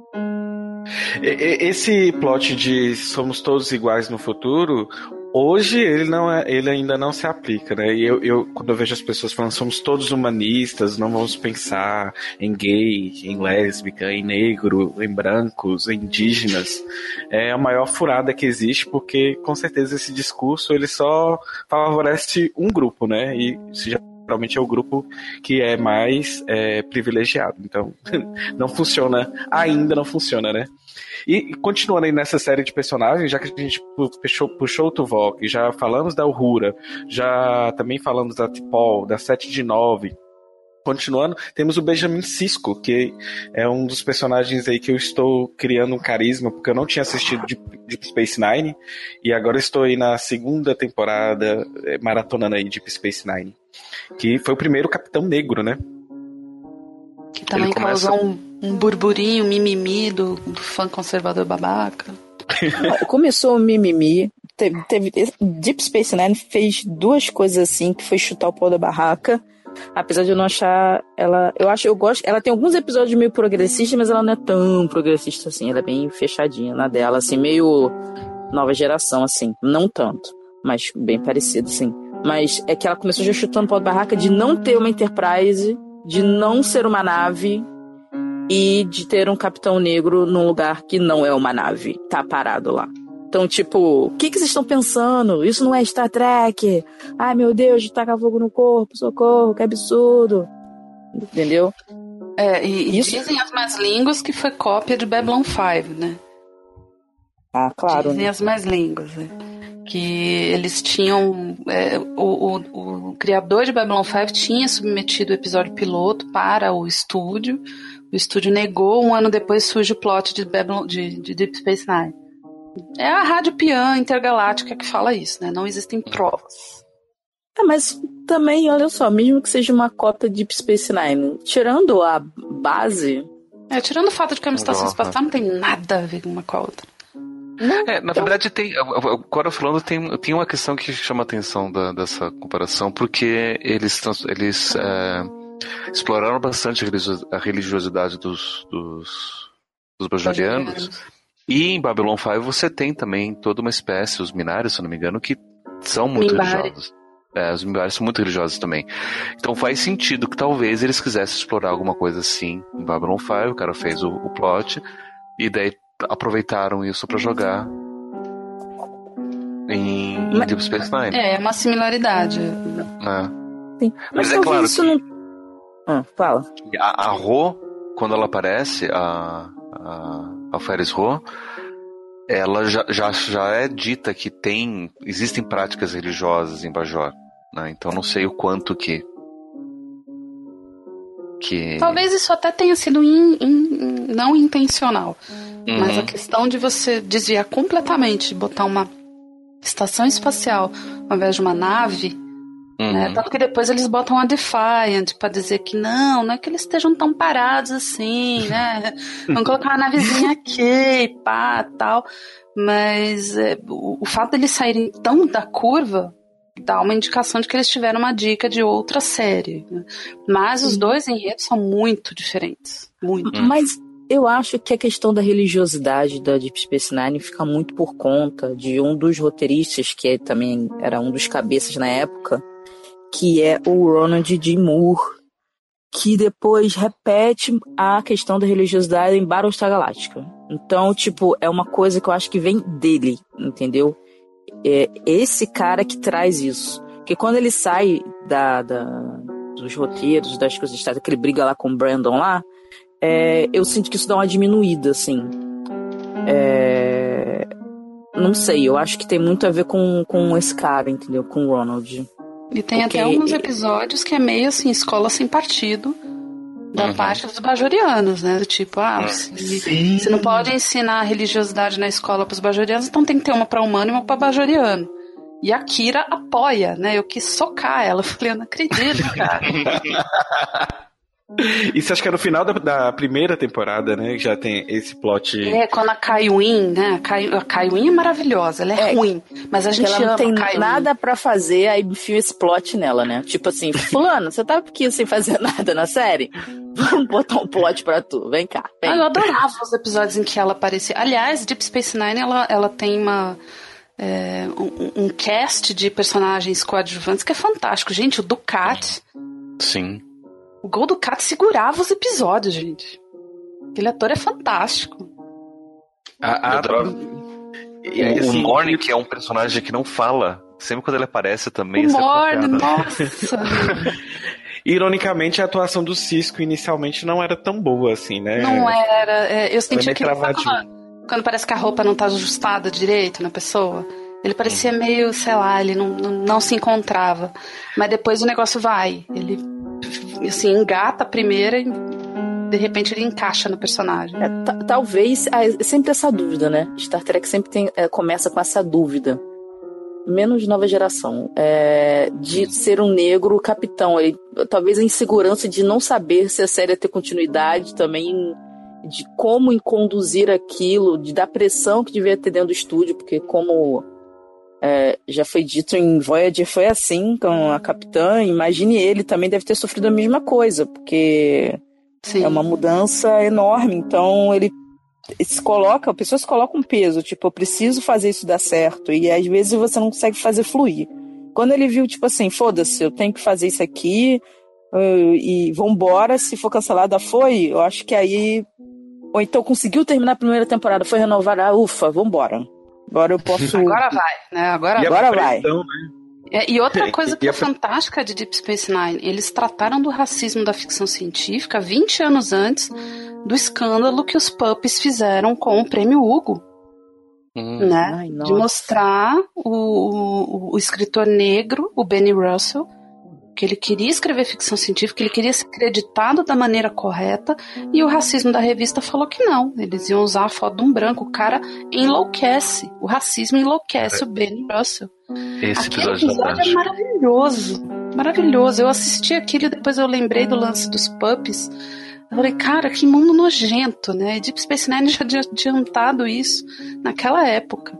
Esse plot de somos todos iguais no futuro, Hoje ele não é, ele ainda não se aplica, né? E eu, eu, quando eu vejo as pessoas falando somos todos humanistas, não vamos pensar em gay, em lésbica, em negro, em brancos, em indígenas, é a maior furada que existe, porque com certeza esse discurso ele só favorece um grupo, né? E já geralmente é o grupo que é mais é, privilegiado. Então, não funciona, ainda não funciona, né? E continuando aí nessa série de personagens, já que a gente puxou, puxou o Tuvok, já falamos da Uhura, já também falamos da Tipol, da 7 de 9. Continuando, temos o Benjamin Cisco, que é um dos personagens aí que eu estou criando um carisma, porque eu não tinha assistido Deep Space Nine, e agora estou aí na segunda temporada, é, maratonando aí Deep Space Nine. Que foi o primeiro Capitão Negro, né? Que também começa... causou um, um burburinho, mimimi do, do fã conservador babaca. Começou o mimimi, teve, teve, Deep Space Nine fez duas coisas assim, que foi chutar o pau da barraca. Apesar de eu não achar ela, eu acho, eu gosto, ela tem alguns episódios meio progressistas, mas ela não é tão progressista assim, ela é bem fechadinha na dela, assim, meio nova geração assim, não tanto, mas bem parecido assim. Mas é que ela começou já chutando pau da barraca de não ter uma Enterprise de não ser uma nave e de ter um capitão negro num lugar que não é uma nave, tá parado lá. Então, tipo, o que, que vocês estão pensando? Isso não é Star Trek. Ai, meu Deus, de tacar fogo no corpo, socorro, que absurdo. Entendeu? É, e, Isso... dizem as mais línguas que foi cópia de Babylon 5, né? Ah, claro. Dizem né? as mais línguas, né? que eles tinham. É, o, o, o, criador de Babylon 5 tinha submetido o episódio piloto para o estúdio. O estúdio negou, um ano depois surge o plot de, Babylon, de, de Deep Space Nine. É a Rádio Pian Intergaláctica que fala isso, né? Não existem provas. É, mas também, olha só, mesmo que seja uma cópia de Deep Space Nine, tirando a base. É, tirando o fato de que é uma estação espacial, não tem nada a ver com uma com a outra. É, na então... verdade, tem, agora falando, tem, tem uma questão que chama a atenção da, dessa comparação, porque eles, eles é, exploraram bastante a religiosidade dos, dos, dos bajorianos. E em Babylon 5 você tem também toda uma espécie, os minários, se não me engano, que são muito Mimbari. religiosos. É, os mimbários são muito religiosos também. Então faz sentido que talvez eles quisessem explorar alguma coisa assim em Babylon 5. O cara fez o, o plot. E daí aproveitaram isso para jogar em, em Deep Space Nine. É, é uma similaridade. É. Sim. Mas, Mas é claro isso não. Ah, fala. A, a Ro, quando ela aparece, a, a, a Ferris Ro, ela já, já, já é dita que tem existem práticas religiosas em Bajor. Né? Então não sei o quanto que que... Talvez isso até tenha sido in, in, não intencional. Uhum. Mas a questão de você desviar completamente, botar uma estação espacial ao invés de uma nave? Uhum. Né? Tanto que depois eles botam a Defiant para dizer que não, não é que eles estejam tão parados assim, né? Vamos colocar uma navezinha aqui, pá, tal. Mas é, o, o fato deles saírem tão da curva dá uma indicação de que eles tiveram uma dica de outra série. Né? Mas os dois enredos são muito diferentes. Muito. Mas eu acho que a questão da religiosidade da Deep Space Nine fica muito por conta de um dos roteiristas, que também era um dos cabeças na época, que é o Ronald D. Moore, que depois repete a questão da religiosidade em Battlestar Galáctica. Então, tipo, é uma coisa que eu acho que vem dele, entendeu? É esse cara que traz isso. Porque quando ele sai da, da dos roteiros, das coisas, que ele briga lá com o Brandon lá, é, eu sinto que isso dá uma diminuída, assim. É, não sei, eu acho que tem muito a ver com, com esse cara, entendeu? Com o Ronald. E tem Porque... até alguns episódios que é meio assim, escola sem partido da uhum. parte dos bajorianos, né? Do tipo, ah, se, você não pode ensinar religiosidade na escola para os bajorianos, então tem que ter uma para humano e uma para bajoriano. E a Kira apoia, né? Eu quis socar ela. Eu falei, eu não acredito, cara. Isso acho que é no final da, da, primeira temporada, né? Que já tem esse plot. É, quando a Kaiwin, né? A Kaiwin é maravilhosa, ela é, é ruim. Mas a gente ela não tem nada para fazer, aí enfia esse plot nela, né? Tipo assim, fulano, você tava aqui sem fazer nada na série? Vamos botar um plot pra tu, vem cá. Vem. Ah, eu adorava os episódios em que ela aparecia. Aliás, Deep Space Nine, ela, ela tem uma... É, um, um, cast de personagens coadjuvantes que é fantástico. Gente, o Ducat. Sim. O Gol do Cat segurava os episódios, gente. Aquele ator é fantástico. A, a... E, assim, o Morning, que é um personagem que não fala, sempre quando ele aparece também. O Morning, nossa! Ironicamente, a atuação do Cisco inicialmente não era tão boa assim, né? Não era. É, eu senti que quando, quando parece que a roupa não tá ajustada direito na pessoa. Ele parecia meio, sei lá, ele não, não, não, se encontrava. Mas depois o negócio vai. Ele assim, engata a primeira e de repente ele encaixa no personagem. É, talvez, é sempre essa dúvida, né? Star Trek sempre tem, é, começa com essa dúvida. Menos nova geração. É, de ser um negro capitão. Ele, talvez a insegurança de não saber se a série ia ter continuidade também. De como conduzir aquilo, de dar pressão que devia ter dentro do estúdio, porque como é, já foi dito em Voyager foi assim com a capitã. Imagine ele também deve ter sofrido a mesma coisa, porque Sim. é uma mudança enorme. Então ele se coloca, pessoas se colocam um peso, tipo, eu preciso fazer isso dar certo. E às vezes você não consegue fazer fluir. Quando ele viu, tipo assim, foda-se, eu tenho que fazer isso aqui e vambora, se for cancelada, foi, eu acho que aí. Ou então conseguiu terminar a primeira temporada, foi renovar, ah, ufa, vambora. Agora eu posso. Agora vai, né? Agora, e agora vai. Né? É, e outra coisa que é fantástica de Deep Space Nine, eles trataram do racismo da ficção científica 20 anos antes do escândalo que os puppies fizeram com o prêmio Hugo. Hum. Né? Ai, de mostrar o, o, o escritor negro, o Benny Russell, que ele queria escrever ficção científica, ele queria ser acreditado da maneira correta, e o racismo da revista falou que não. Eles iam usar a foto de um branco. O cara enlouquece. O racismo enlouquece é. o Ben Russell. Esse Aquele episódio, episódio é maravilhoso. Maravilhoso. Eu assisti aquilo e depois eu lembrei do lance dos puppies. Eu falei, cara, que mundo nojento, né? Deep Space Nine já tinha adiantado isso naquela época.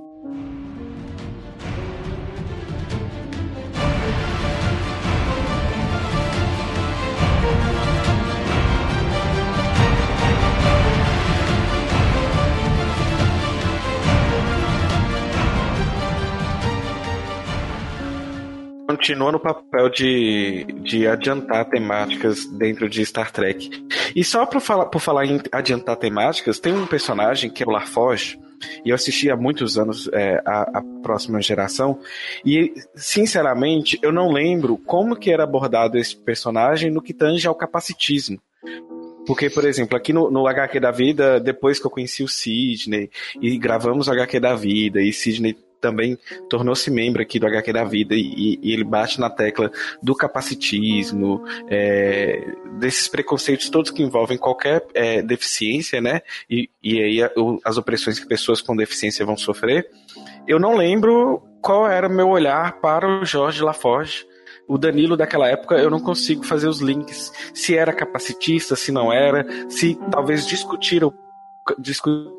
Continua no papel de, de adiantar temáticas dentro de Star Trek. E só por falar, por falar em adiantar temáticas, tem um personagem que é o Larfoge, e eu assisti há muitos anos é, a, a, próxima geração, e sinceramente eu não lembro como que era abordado esse personagem no que tange ao capacitismo. Porque, por exemplo, aqui no, no HQ da Vida, depois que eu conheci o Sidney, e gravamos o HQ da Vida, e Sidney também tornou-se membro aqui do HQ da Vida e, e ele bate na tecla do capacitismo, é, desses preconceitos todos que envolvem qualquer é, deficiência, né? E, e aí as opressões que pessoas com deficiência vão sofrer. Eu não lembro qual era meu olhar para o Jorge Laforge o Danilo daquela época, eu não consigo fazer os links. Se era capacitista, se não era, se talvez discutiram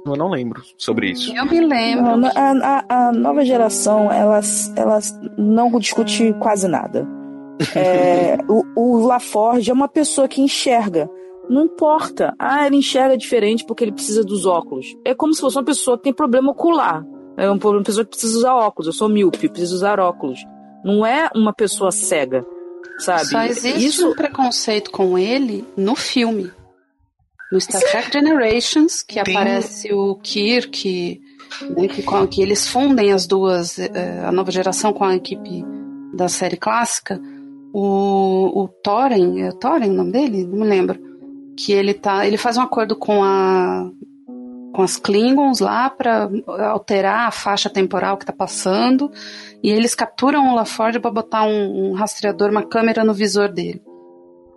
eu não lembro sobre isso. Eu me lembro. A, a, a nova geração, elas, elas não discute quase nada. É, o, o LaForge é uma pessoa que enxerga. Não importa. Ah, ele enxerga diferente porque ele precisa dos óculos. É como se fosse uma pessoa que tem problema ocular. É uma pessoa que precisa usar óculos. Eu sou míope, preciso usar óculos. Não é uma pessoa cega, sabe? Só existe Isso... um preconceito com ele no filme. No Star Trek Generations, que Tem... aparece o Kirk, né, que, que, eles fundem as duas, eh, a nova geração com a equipe da série clássica. O, o Thorin, é Thorin o nome dele? Não me lembro. Que ele tá, ele faz um acordo com a com as Klingons lá para alterar a faixa temporal que está passando e eles capturam o LaForge para botar um, um, rastreador, uma câmera no visor dele.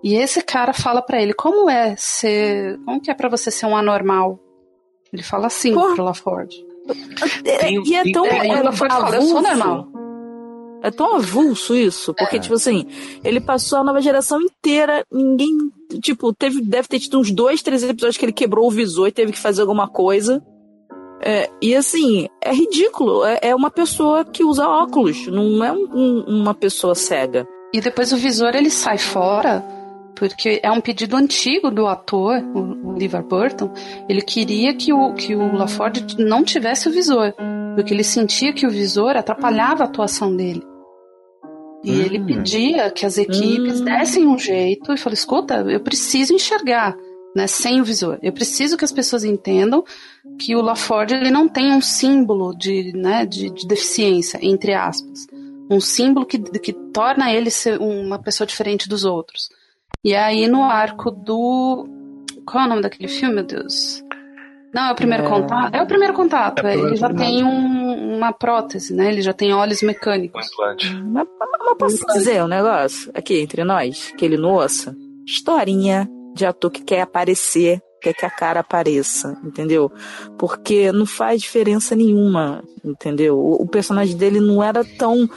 E esse cara fala para ele como é ser, como que é para você ser um anormal? Ele fala assim Porra. pro LaForge. É, e é tão é, é, LaForge fala, eu sou normal. É tão avulso isso, porque, é. tipo assim, ele passou a nova geração inteira, ninguém, tipo, teve, deve ter tido uns dois, três episódios que ele quebrou o visor e teve que fazer alguma coisa. É, e assim, é ridículo. É, é, uma pessoa que usa óculos, não é um, um, uma pessoa cega. E depois o visor ele sai fora, porque é um pedido antigo do ator, o, o Liver Burton. Ele queria que o, que o LaForge não tivesse o visor porque ele sentia que o visor atrapalhava a atuação dele. E hum. ele pedia que as equipes hum. dessem um jeito e falou: escuta, eu preciso enxergar. Né, sem o visor. Eu preciso que as pessoas entendam que o LaForge ele não tem um símbolo de, né, de, de deficiência, entre aspas. Um símbolo que, que torna ele ser uma pessoa diferente dos outros. E aí, no arco do. Qual é o nome daquele filme, meu Deus? Não, é o primeiro é... contato. É o primeiro contato. É, ele já tem um, uma prótese, né? Ele já tem olhos mecânicos. Um implante. Mas, mas posso dizer um negócio aqui entre nós, que ele no osso? Historinha de ator que quer aparecer quer que a cara apareça, entendeu? Porque não faz diferença nenhuma, entendeu? O, o personagem dele não era tão,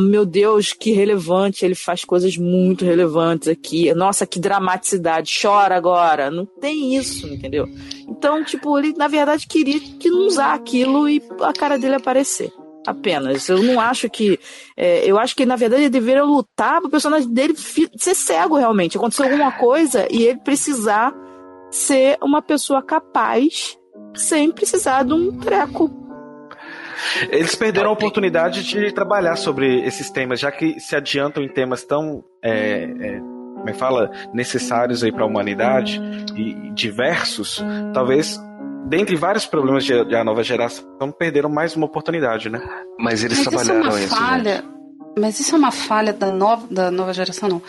meu Deus, que relevante, ele faz coisas muito relevantes aqui. Nossa, que dramaticidade, chora agora. Não tem isso, entendeu? Então, tipo, ele na verdade queria que não usar aquilo e a cara dele aparecer apenas. Eu não acho que. É, eu acho que, na verdade, ele deveria lutar para o personagem dele ser cego realmente. Aconteceu alguma coisa e ele precisar ser uma pessoa capaz sem precisar de um treco. Eles perderam a oportunidade de trabalhar sobre esses temas, já que se adiantam em temas tão, é, é, como é que fala, necessários aí para a humanidade e diversos. Talvez dentre vários problemas de, de a nova geração, perderam mais uma oportunidade, né? Mas eles mas trabalharam isso. É isso falha, mas isso é uma falha da nova, da nova geração, não.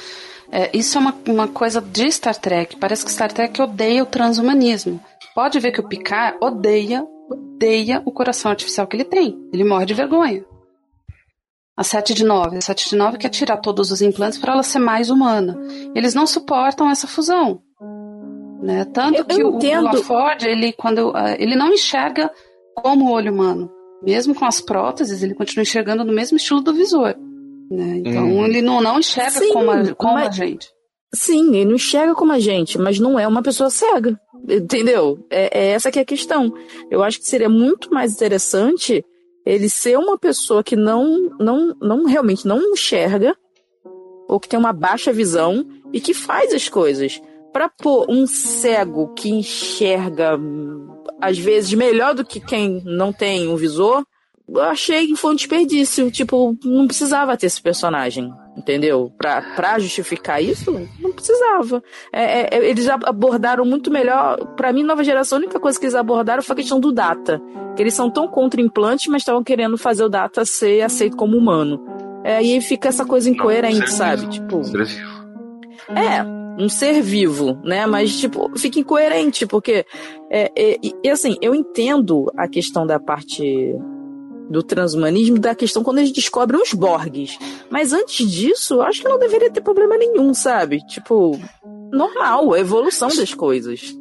É, isso é uma, uma coisa de Star Trek. Parece que Star Trek odeia o transhumanismo. Pode ver que o Picard odeia, odeia o coração artificial que ele tem. Ele morre de vergonha. A 7 de 9. A 7 de 9 quer tirar todos os implantes para ela ser mais humana. Eles não suportam essa fusão. Né? Tanto eu, que eu o, entendo. o LaFord, ele, quando, uh, ele não enxerga como o olho humano. Mesmo com as próteses, ele continua enxergando no mesmo estilo do visor. Né? Então hum. ele não, não enxerga sim, como, a, como mas, a gente. Sim, ele não enxerga como a gente, mas não é uma pessoa cega. Entendeu? É, é essa que é a questão. Eu acho que seria muito mais interessante ele ser uma pessoa que não, não, não realmente não enxerga, ou que tem uma baixa visão e que faz as coisas. Para pôr um cego que enxerga, às vezes, melhor do que quem não tem um visor, eu achei que foi um desperdício. Tipo, não precisava ter esse personagem, entendeu? Pra, pra justificar isso, não precisava. É, é, é eles abordaram muito melhor. Para mim, nova geração, a única coisa que eles abordaram foi a questão do data. Que eles são tão contra implantes, mas estavam querendo fazer o data ser aceito como humano. É, e aí fica essa coisa incoerente, não, sabe? Tipo. É, um ser vivo, né? Mas, tipo, fica incoerente, porque. É, é, e assim, eu entendo a questão da parte do transhumanismo da questão quando eles descobrem os Borgs. Mas antes disso, eu acho que não deveria ter problema nenhum, sabe? Tipo, normal, a evolução das coisas.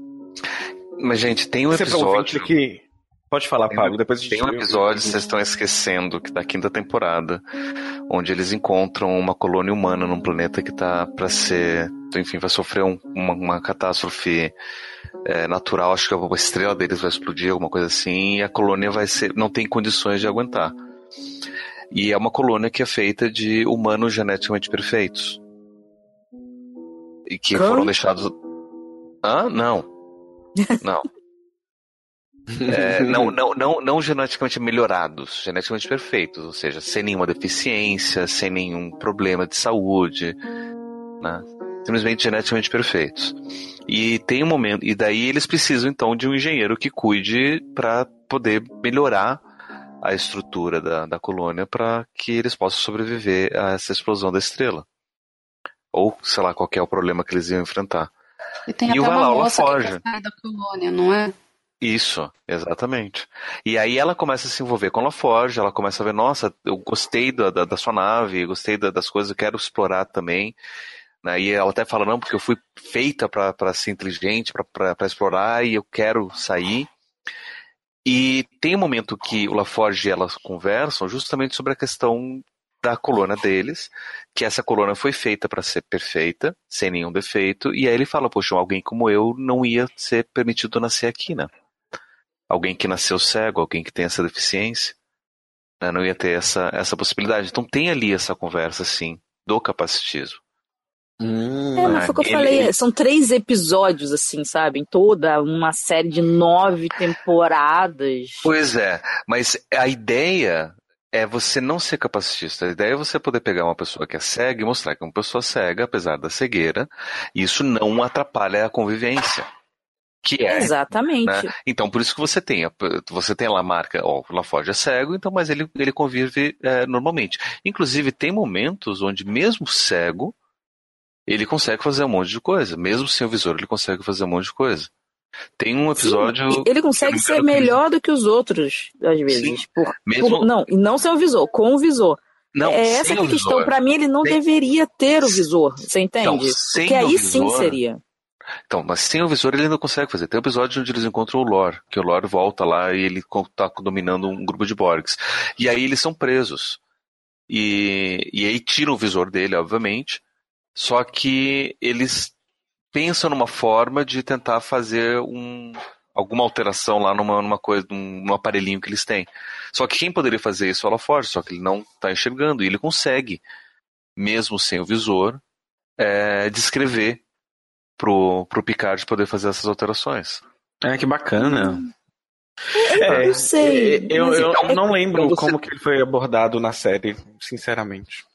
Mas, gente, tem um episódio. Que... Pode falar, Pablo, depois a gente Tem um episódio, vocês estão esquecendo, que da quinta temporada, onde eles encontram uma colônia humana num planeta que tá para ser, enfim, vai sofrer um, uma, uma, catástrofe é, natural, acho que a estrela deles vai explodir, alguma coisa assim, e a colônia vai ser, não tem condições de aguentar. E é uma colônia que é feita de humanos geneticamente perfeitos. E que foram deixados. Ah, não. Não. É, não, não, não, não geneticamente melhorados, geneticamente perfeitos, ou seja, sem nenhuma deficiência, sem nenhum problema de saúde, né? simplesmente geneticamente perfeitos. E tem um momento, e daí eles precisam então de um engenheiro que cuide para poder melhorar a estrutura da, da colônia para que eles possam sobreviver a essa explosão da estrela. Ou, sei lá, qualquer o problema que eles iam enfrentar. E tem e até uma moça que da colônia, não é? Isso, exatamente. E aí ela começa a se envolver com a LaForge, ela começa a ver, nossa, eu gostei da, da, da sua nave, gostei da, das coisas, eu quero explorar também. Né? E ela até fala, não, porque eu fui feita para ser inteligente, para explorar, e eu quero sair. E tem um momento que o LaForge e elas conversam justamente sobre a questão da coluna deles, que essa coluna foi feita para ser perfeita, sem nenhum defeito, e aí ele fala, poxa, alguém como eu não ia ser permitido nascer aqui, né? alguém que nasceu cego, alguém que tem essa deficiência, né, não ia ter essa, essa possibilidade. Então tem ali essa conversa, sim, do capacitismo. Hum, é, mas foi o que eu falei, são três episódios, assim, sabe? Em toda uma série de nove temporadas. Pois é, mas a ideia é você não ser capacitista. A ideia é você poder pegar uma pessoa que é cega e mostrar que é uma pessoa cega, apesar da cegueira, e isso não atrapalha a convivência que é. Exatamente. Né? Então, por isso que você tem, você tem lá a marca, ó, o Laforge é cego, então, mas ele, ele convive é, normalmente. Inclusive, tem momentos onde, mesmo cego, ele consegue fazer um monte de coisa. Mesmo sem o visor, ele consegue fazer um monte de coisa. Tem um episódio. Sim, ele consegue ser melhor do que os outros, às vezes. Sim, por, mesmo... por, não, não sem o visor, com o visor. Não, é essa que é a questão. Para mim, ele não deveria ter o visor. Você entende? Então, Porque aí visor, sim seria. Então, mas sem o visor ele não consegue fazer. Tem um episódio onde eles encontram o Lore, que o Lore volta lá e ele está dominando um grupo de Borgs. E aí eles são presos. E, e aí tiram o visor dele, obviamente. Só que eles pensam numa forma de tentar fazer um, alguma alteração lá numa, numa coisa, num, num, aparelhinho que eles têm. Só que quem poderia fazer isso é o LaForge, só que ele não está enxergando. E ele consegue, mesmo sem o visor, é, descrever pro, pro Picard poder fazer essas alterações. É, que bacana. É, eu não sei. É, eu, eu, eu não lembro como que ele foi abordado na série, sinceramente.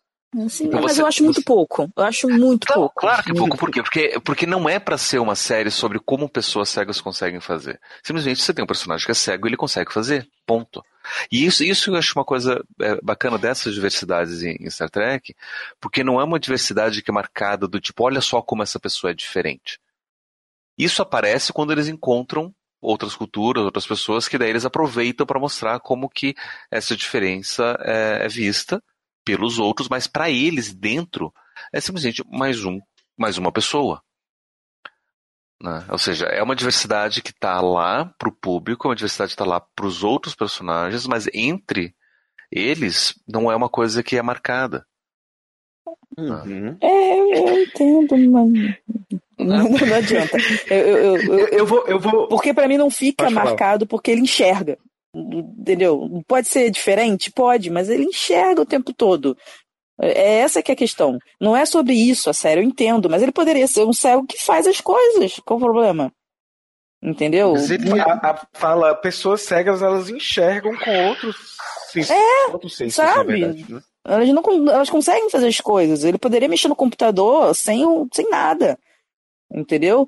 Sim, então mas você, eu acho muito pouco. Eu acho muito pouco. Claro que pouco. Por quê? Porque, porque não é para ser uma série sobre como pessoas cegas conseguem fazer. Simplesmente você tem um personagem que é cego e ele consegue fazer. Ponto. E isso, isso eu acho uma coisa é, bacana dessas diversidades em, em, Star Trek, porque não é uma diversidade que é marcada do tipo, olha só como essa pessoa é diferente. Isso aparece quando eles encontram outras culturas, outras pessoas, que daí eles aproveitam para mostrar como que essa diferença é, é vista pelos outros, mas para eles dentro é simplesmente mais um, mais uma pessoa. Né? Ou seja, é uma diversidade que está lá para o público, é uma diversidade que está lá para os outros personagens, mas entre eles não é uma coisa que é marcada. Uhum. É, eu entendo, mas não, não adianta. Eu, eu, eu, eu, vou, eu vou. Porque para mim não fica marcado porque ele enxerga. Entendeu? Pode ser diferente? Pode, mas ele enxerga o tempo todo. É essa que é a questão. Não é sobre isso, a sério, eu entendo, mas ele poderia ser um cego que faz as coisas. Qual o problema? Entendeu? Ele a, a, fala, pessoas cegas elas enxergam com outros, é, outros sensos, sabe? Verdade, né? Elas não elas conseguem fazer as coisas. Ele poderia mexer no computador sem, sem nada. Entendeu?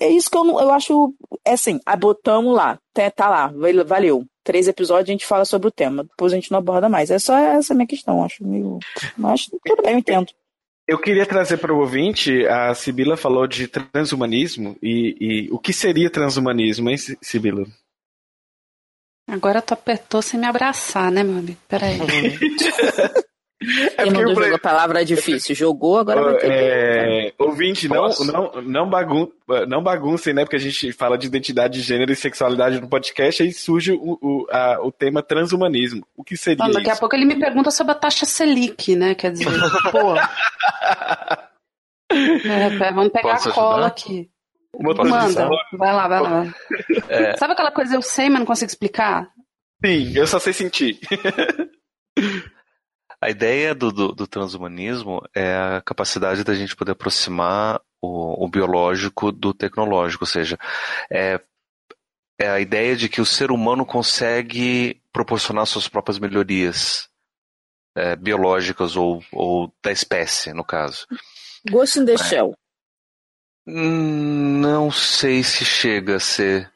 É isso que eu, eu acho. É assim, a botamos lá, tá, tá lá, valeu três episódios a gente fala sobre o tema. Depois a gente não aborda mais. É só essa minha questão, acho meio. Mas tudo bem, eu entendo. Eu queria trazer para o ouvinte, a Sibila falou de transhumanismo, e, e o que seria transhumanismo, hein, Sibila? Agora tu apertou sem me abraçar, né, meu amigo? Peraí. É Quem mandou falei... a palavra é difícil? Jogou, agora vai ter é... que... Ouvinte, não, não, não, bagun... não baguncem, né? Porque a gente fala de identidade de gênero e sexualidade no podcast, aí surge o, o, a, o tema transhumanismo. O que seria Daqui isso? a pouco ele me pergunta sobre a taxa Selic, né? Quer dizer, pô... é, vamos pegar Posso a cola ajudar? aqui. Manda, vai lá, vai lá. É... Sabe aquela coisa eu sei, mas não consigo explicar? Sim, eu só sei sentir. A ideia do, do, do, transhumanismo é a capacidade da gente poder aproximar o, o biológico do tecnológico, ou seja, é, é a ideia de que o ser humano consegue proporcionar suas próprias melhorias é, biológicas ou, ou da espécie, no caso. Ghost in the é. Shell. Não sei se chega a ser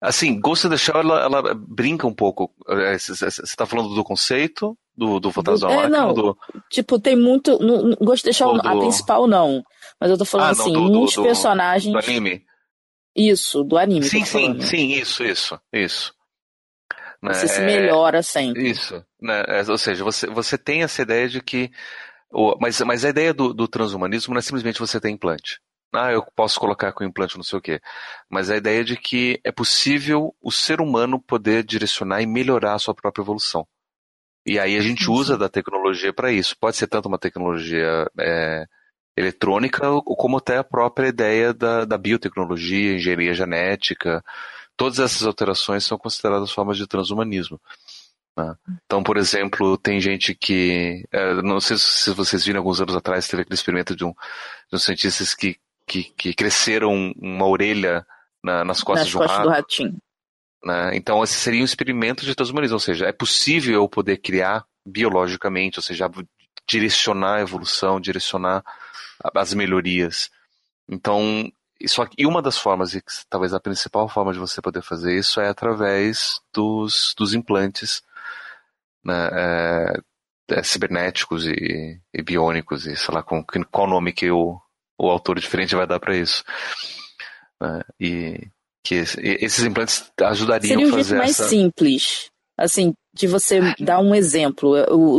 Assim, Ghost in the Shell, ela, ela brinca um pouco. Você está falando do conceito do, do fantasma é, não, do... Tipo, tem muito. No, Ghost in the Shell, do... a principal não. Mas eu tô falando ah, não, assim, do, muitos personagens. Do anime? Isso, do anime. Sim, sim, sim, isso, isso, isso. Você né? se melhora sempre. Isso. Né? É, ou seja, você, você tem essa ideia de que. Mas, mas a ideia do, do transhumanismo não é simplesmente você ter implante ah, eu posso colocar com implante não sei o quê. Mas a ideia de que é possível o ser humano poder direcionar e melhorar a sua própria evolução. E aí a gente usa da tecnologia para isso. Pode ser tanto uma tecnologia é, eletrônica, como até a própria ideia da, da biotecnologia, engenharia genética. Todas essas alterações são consideradas formas de transhumanismo. Né? Então, por exemplo, tem gente que. É, não sei se vocês viram alguns anos atrás, teve aquele experimento de um, de um cientistas que que, que cresceram uma orelha na, nas costas, nas de um costas rato. do ratinho. Né? Então, esse seria um experimento de transhumanismo, ou seja, é possível eu poder criar biologicamente, ou seja, direcionar a evolução, direcionar as melhorias. Então, isso aqui, e uma das formas, e talvez a principal forma de você poder fazer isso é através dos, dos implantes né, é, é, cibernéticos e, e biônicos, e sei lá com, qual nome que eu o autor diferente vai dar para isso. Né? E que esses implantes ajudariam Seria a fazer jeito mais essa... simples, assim, de você dar um exemplo.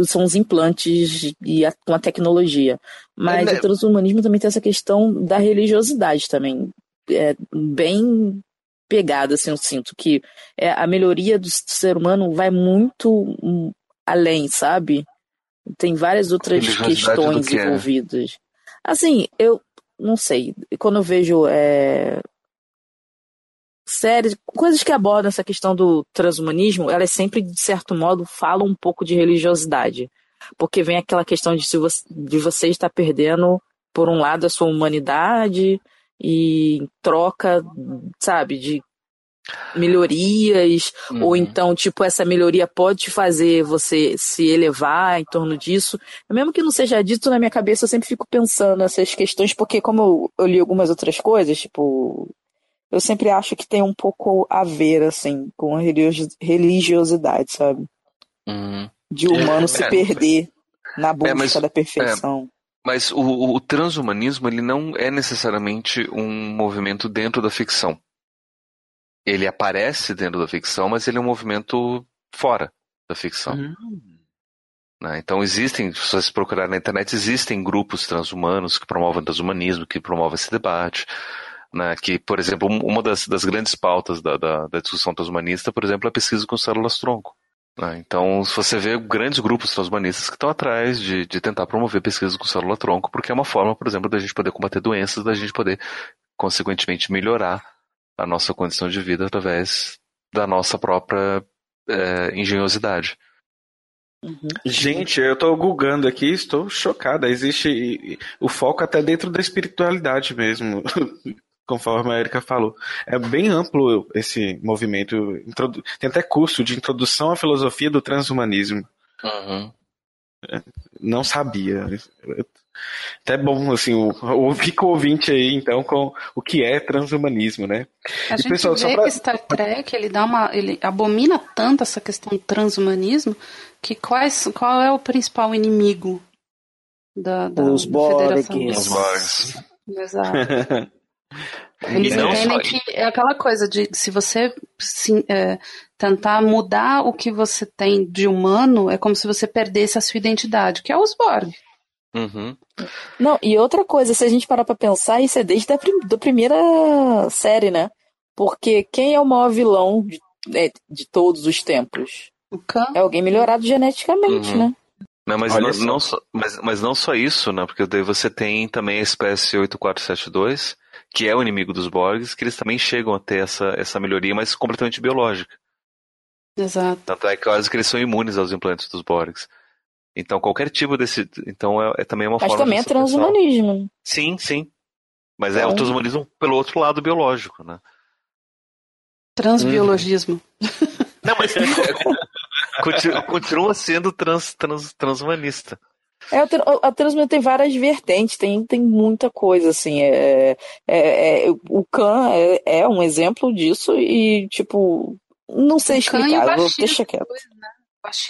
São os implantes e a, com a tecnologia. Mas é, o transhumanismo também tem essa questão da religiosidade também. É bem pegada, assim, eu sinto que é, a melhoria do ser humano vai muito além, sabe? Tem várias outras questões envolvidas. Assim, eu não sei, quando eu vejo é, séries, coisas que abordam essa questão do transhumanismo, elas sempre, de certo modo, falam um pouco de religiosidade. Porque vem aquela questão de, se você, de você estar perdendo, por um lado, a sua humanidade e em troca, sabe, de melhorias, uhum. ou então, tipo, essa melhoria pode fazer você se elevar em torno disso. Mesmo que não seja dito na minha cabeça, eu sempre fico pensando nessas questões, porque como eu, eu li algumas outras coisas, tipo, eu sempre acho que tem um pouco a ver, assim, com a religiosidade, sabe? Uhum. De humano é, se é, perder na é, busca é, mas, da perfeição. mas o, o transhumanismo, ele não é necessariamente um movimento dentro da ficção ele aparece dentro da ficção, mas ele é um movimento fora da ficção. Uhum. Né? Então existem, se vocês procurarem na internet, existem grupos transhumanos que promovem transhumanismo, que promovem esse debate. Né? Que, por exemplo, uma das, das grandes pautas da, da, da, discussão transhumanista, por exemplo, é a pesquisa com células-tronco. Né? Então, se você vê grandes grupos transhumanistas que estão atrás de, de tentar promover pesquisas com célula-tronco, porque é uma forma, por exemplo, da gente poder combater doenças, da gente poder, consequentemente, melhorar a nossa condição de vida através da nossa própria é, engenhosidade. Uhum. Gente, eu estou googando aqui, estou chocada. Existe o foco até dentro da espiritualidade mesmo, conforme a Erika falou. É bem amplo esse movimento. Tem até curso de introdução à filosofia do transhumanismo. Uhum. Não sabia. Até bom, assim, o, o, fica o ouvinte aí, então, com o que é transhumanismo, né? A e, gente pessoal, vê pra... que Star Trek, ele dá uma, ele abomina tanto essa questão do transhumanismo, que quais, qual é o principal inimigo da, da, Os da Federação? Os Borgs. Exato. Eles entendem que é aquela coisa de se você se, é, tentar mudar o que você tem de humano, é como se você perdesse a sua identidade, que é os Borg. Uhum. Não, e outra coisa, se a gente parar pra pensar, isso é desde a prim da primeira série, né? Porque quem é o maior vilão de, é, de todos os tempos? O Khan? É alguém melhorado geneticamente, uhum. né? Não, mas não, não, só, mas, mas não só isso, né? Porque daí você tem também a espécie 8472, que é o inimigo dos Borgs, que eles também chegam a ter essa, essa melhoria, mas completamente biológica. Exato. Tanto é que quase que eles são imunes aos implantes dos Borgs. Então qualquer tipo desse. Então é, é também uma mas forma. Mas também é transhumanismo. Sim, sim. Mas é o então- transhumanismo pelo outro lado biológico, né? Transbiologismo. Não, mas continua, continua sendo trans, trans, transhumanista. É, a Transhumanismo tem várias vertentes, tem, tem muita coisa, assim. É, é, é o Khan é, é, um exemplo disso e, tipo, não sei explicar, vou deixa quieto. Né?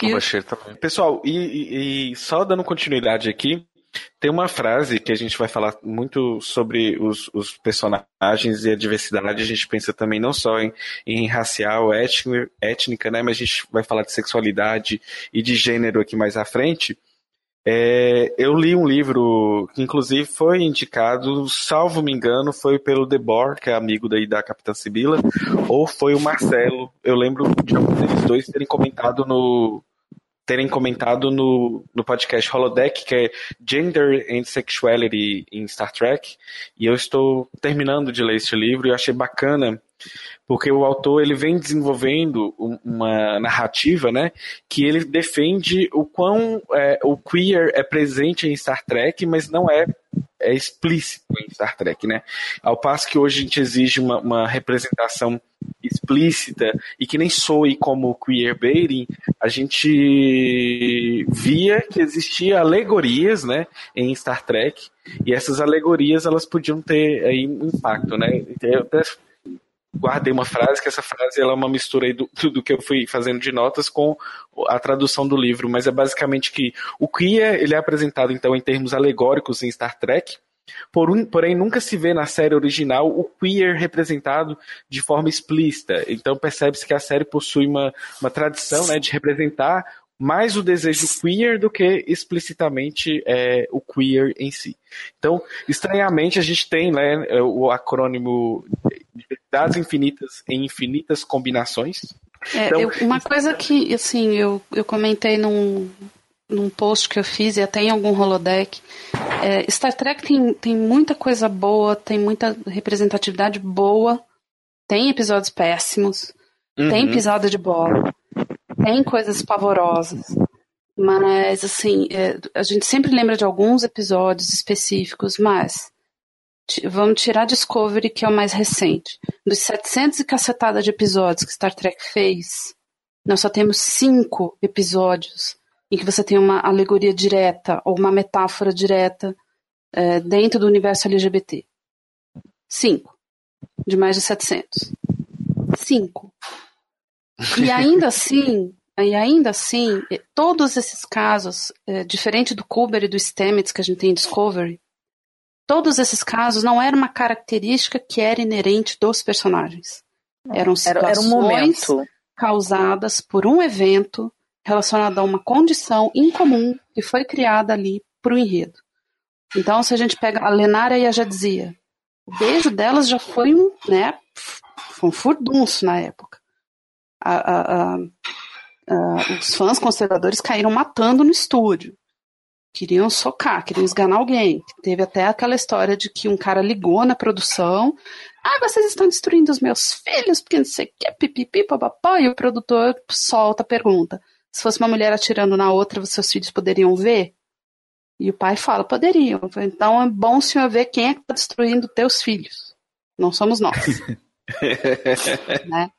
O Bashir também. Pessoal, e, e, e só dando continuidade aqui, tem uma frase que a gente vai falar muito sobre os, os, personagens e a diversidade. A gente pensa também não só em, em racial, étnico, étnica, né? Mas a gente vai falar de sexualidade e de gênero aqui mais à frente. É, eu li um livro que, inclusive, foi indicado, salvo me engano, foi pelo Debord, que é amigo daí da Capitã Sibila, ou foi o Marcelo. Eu lembro de alguns deles dois terem comentado no, terem comentado no, no podcast Holodeck, que é Gender and Sexuality in Star Trek, e eu estou terminando de ler este livro e achei bacana porque o autor ele vem desenvolvendo uma narrativa, né, que ele defende o quão é, o queer é presente em Star Trek, mas não é, é explícito em Star Trek, né? Ao passo que hoje a gente exige uma, uma representação explícita e que nem soe como queerbaiting, a gente via que existia alegorias, né, em Star Trek, e essas alegorias elas podiam ter aí um impacto, né? Eu até guardei uma frase, que essa frase ela é uma mistura do, do que eu fui fazendo de notas com a tradução do livro, mas é basicamente que o queer ele é apresentado então em termos alegóricos em Star Trek, porém nunca se vê na série original o queer representado de forma explícita. Então percebe-se que a série possui uma, uma tradição né, de representar mais o desejo queer do que explicitamente é, o queer em si. Então, estranhamente, a gente tem né, o acrônimo Diversidades Infinitas em Infinitas Combinações. É, então, eu, uma coisa que, assim, eu, eu comentei num, num post que eu fiz e até em algum holodeck, é, Star Trek tem, tem muita coisa boa, tem muita representatividade boa, tem episódios péssimos, uhum. tem pisada de bola, tem coisas pavorosas. Mas, assim, é, a gente sempre lembra de alguns episódios específicos, mas vamos tirar Discovery, que é o mais recente. Dos 700 e cacetada de episódios que Star Trek fez, nós só temos cinco episódios em que você tem uma alegoria direta ou uma metáfora direta é, dentro do universo LGBT. Cinco. De mais de 700. Cinco. E ainda assim, e ainda assim, eh, todos esses casos, é, diferente do Kuber e do Stamets que a gente tem em Discovery, todos esses casos não era uma característica que era inerente dos personagens. Eram situações era, era um momento. causadas por um evento relacionado a uma condição incomum que foi criada ali para o enredo. Então, se a gente pega a Lenária e a Jadzia, o beijo delas já foi um, né, foi um furdunço na época a, a, a, os fãs conservadores caíram matando no estúdio. Queriam socar, queriam esganar alguém. Teve até aquela história de que um cara ligou na produção. Ah, vocês estão destruindo os meus filhos, porque não sei o que, pipipi, papapá. E o produtor solta a pergunta. Se fosse uma mulher atirando na outra, seus filhos poderiam ver? E o pai fala, poderiam. Então é bom o senhor ver quem é que está destruindo teus filhos. Não somos nós. né?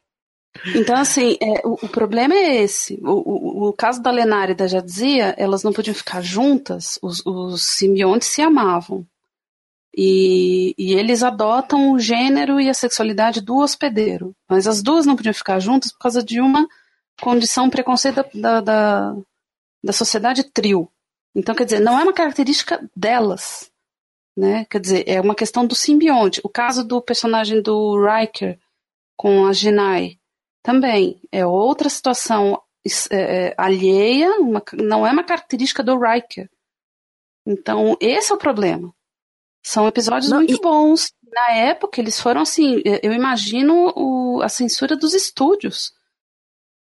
Então, assim, é, o, o, problema é esse. O, o, o, caso da Lenara e da Jadzia, elas não podiam ficar juntas, os, os simbiontes se amavam. E, e, eles adotam o gênero e a sexualidade do hospedeiro. Mas as duas não podiam ficar juntas por causa de uma condição preconceito da, da, da sociedade trio. Então, quer dizer, não é uma característica delas. né? Quer dizer, é uma questão do simbionte. O caso do personagem do Riker com a Genai também é outra situação é, é, alheia, uma, não é uma característica do Riker. Então, esse é o problema. São episódios não, muito e... bons. Na época, eles foram assim. Eu imagino o, a censura dos estúdios.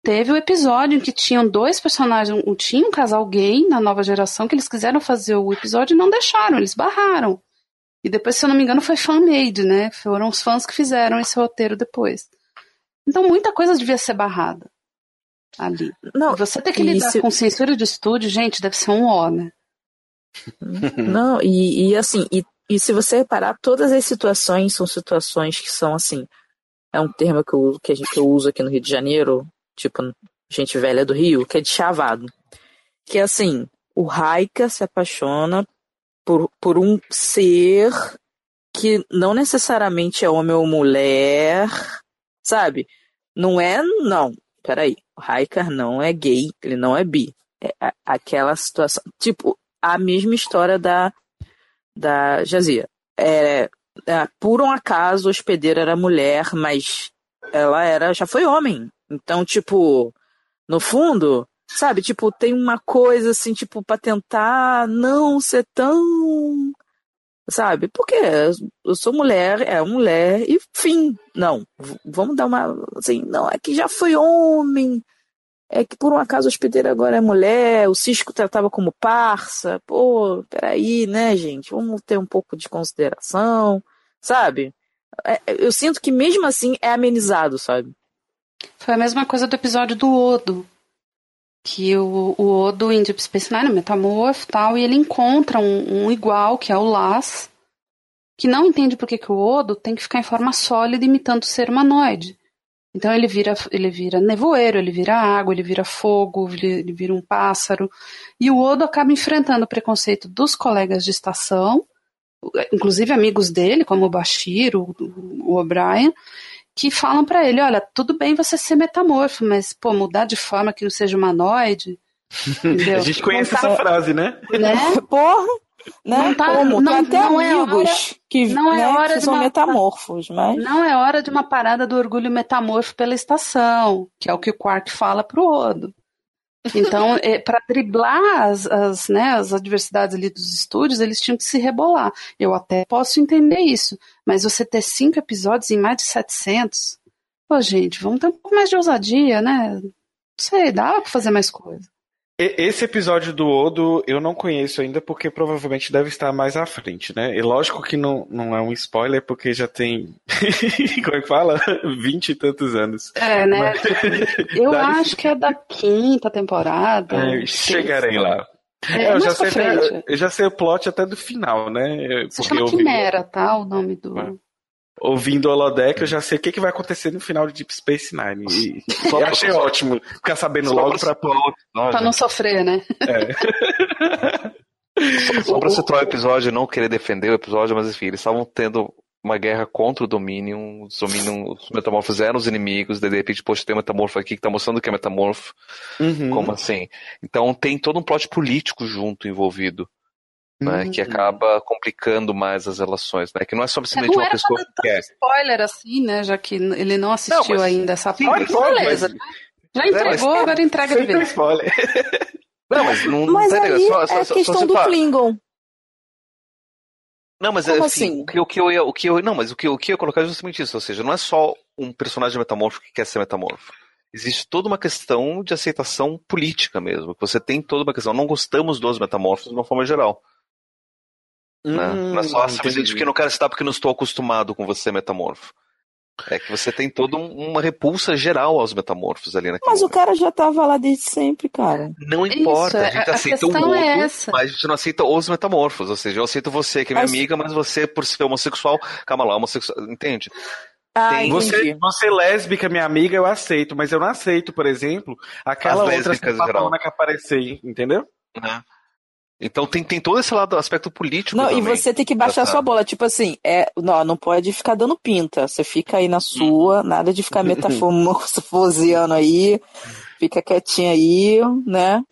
Teve o episódio em que tinham dois personagens, um, tinha um casal gay na nova geração que eles quiseram fazer o episódio e não deixaram, eles barraram. E depois, se eu não me engano, foi fan-made, né? Foram os fãs que fizeram esse roteiro depois. Então, muita coisa devia ser barrada ali. Não, você ter que lidar se... com censura de estúdio, gente, deve ser um ó, né? Não, e, e assim, e, e se você reparar, todas as situações são situações que são assim. É um termo que eu, que, a gente, que eu uso aqui no Rio de Janeiro, tipo, gente velha do Rio, que é de chavado. Que é assim, o Raika se apaixona por, por um ser que não necessariamente é homem ou mulher, sabe? Não é, não. Peraí, o Raikar não é gay, ele não é bi. É aquela situação. Tipo, a mesma história da, da Jazia. É, é, por um acaso, o hospedeiro era mulher, mas ela era já foi homem. Então, tipo, no fundo, sabe, tipo, tem uma coisa assim, tipo, para tentar não ser tão sabe? Porque eu sou mulher, é mulher e fim. Não, vamos dar uma assim, não, é que já foi homem. É que por um acaso o hospedeiro agora é mulher, o Cisco tratava como parça. Pô, peraí, né, gente? Vamos ter um pouco de consideração, sabe? É, eu sinto que mesmo assim é amenizado, sabe? Foi a mesma coisa do episódio do Odo. Que o, o Odo em Deep Space Nine, e tal, e ele encontra um, um, igual, que é o Las, que não entende por que, que o Odo tem que ficar em forma sólida imitando o ser humanoide. Então ele vira, ele vira nevoeiro, ele vira água, ele vira fogo, ele, ele vira um pássaro. E o Odo acaba enfrentando o preconceito dos colegas de estação, inclusive amigos dele, como o Bashir, o, o O'Brien, que falam para ele, olha, tudo bem você ser metamorfo, mas pô, mudar de forma que não seja humanoide. a gente conhece tá, essa frase, né? né? Porra! Né? Não tá, Como? Não, até não é amigos é hora, que, não é né, hora que de são uma, metamorfos, mas... Não é hora de uma parada do orgulho metamorfo pela estação, que é o que o Quark fala pro Odo. Então, é, para driblar as, as, né, as adversidades ali dos estúdios, eles tinham que se rebolar. Eu até posso entender isso, mas você ter cinco episódios em mais de 700, pô, gente, vamos ter um pouco mais de ousadia, né? Não sei, dá pra fazer mais coisa. Esse episódio do Odo eu não conheço ainda porque provavelmente deve estar mais à frente, né? E lógico que não, não é um spoiler porque já tem, como é que fala? Vinte e tantos anos. É, né? Mas... Eu acho que é da quinta temporada. É, chegarei lá. É, é eu, já sei eu já sei o plot até do final, né? Se chama Quimera, tá? O nome do... Ouvindo o Holodeck, eu já sei o que, que vai acontecer no final de Deep Space Nine. E eu achei ótimo ficar sabendo logo pra, pra não sofrer, né? É. Só pra citar o episódio, não querer defender o episódio, mas enfim, eles estavam tendo uma guerra contra o Dominion. Os Dominion, os metamorfos eram os inimigos, de repente, poxa, tem um metamorfo aqui que tá mostrando que é metamorfo. Uhum. Como assim? Então tem todo um plot político junto envolvido né, uhum. que acaba complicando mais as relações, né? Que não é simplesmente uma pessoa que quer. spoiler assim, né? Já que ele não assistiu não, ainda essa parte. Beleza. Mas... Já entregou, mas... agora entrega de vez. spoiler. Não, mas não, mas não aí só, só, é só, questão do Klingon. Não, mas Como assim, assim? O, que, o que eu ia, o que eu, não, mas o que, o que eu ia colocar é justamente isso, ou seja, não é só um personagem metamorfo que quer ser metamorfo. Existe toda uma questão de aceitação política mesmo. Você tem toda uma questão. Não gostamos dos metamorfos de uma forma geral. Né? Hum, não é só simplesmente porque não quero citar porque não estou acostumado com você, metamorfo. É que você tem toda uma repulsa geral aos metamorfos ali naquele Mas momento. o cara já tava lá desde sempre, cara. Não importa, Isso, a gente a aceita o outro, é mas a gente não aceita os metamorfos. Ou seja, eu aceito você, que é minha mas... amiga, mas você, por ser homossexual, calma lá, homossexual. Entende? Ah, você, você lésbica, minha amiga, eu aceito, mas eu não aceito, por exemplo, aquela As outra que aparecer, entendeu? Né? Então tem, tem todo esse lado, aspecto político. Não, também, e você tem que baixar sua bola. Tipo assim, é, não, não pode ficar dando pinta. Você fica aí na sua, nada de ficar metaformoseando aí. Fica quietinho aí, né?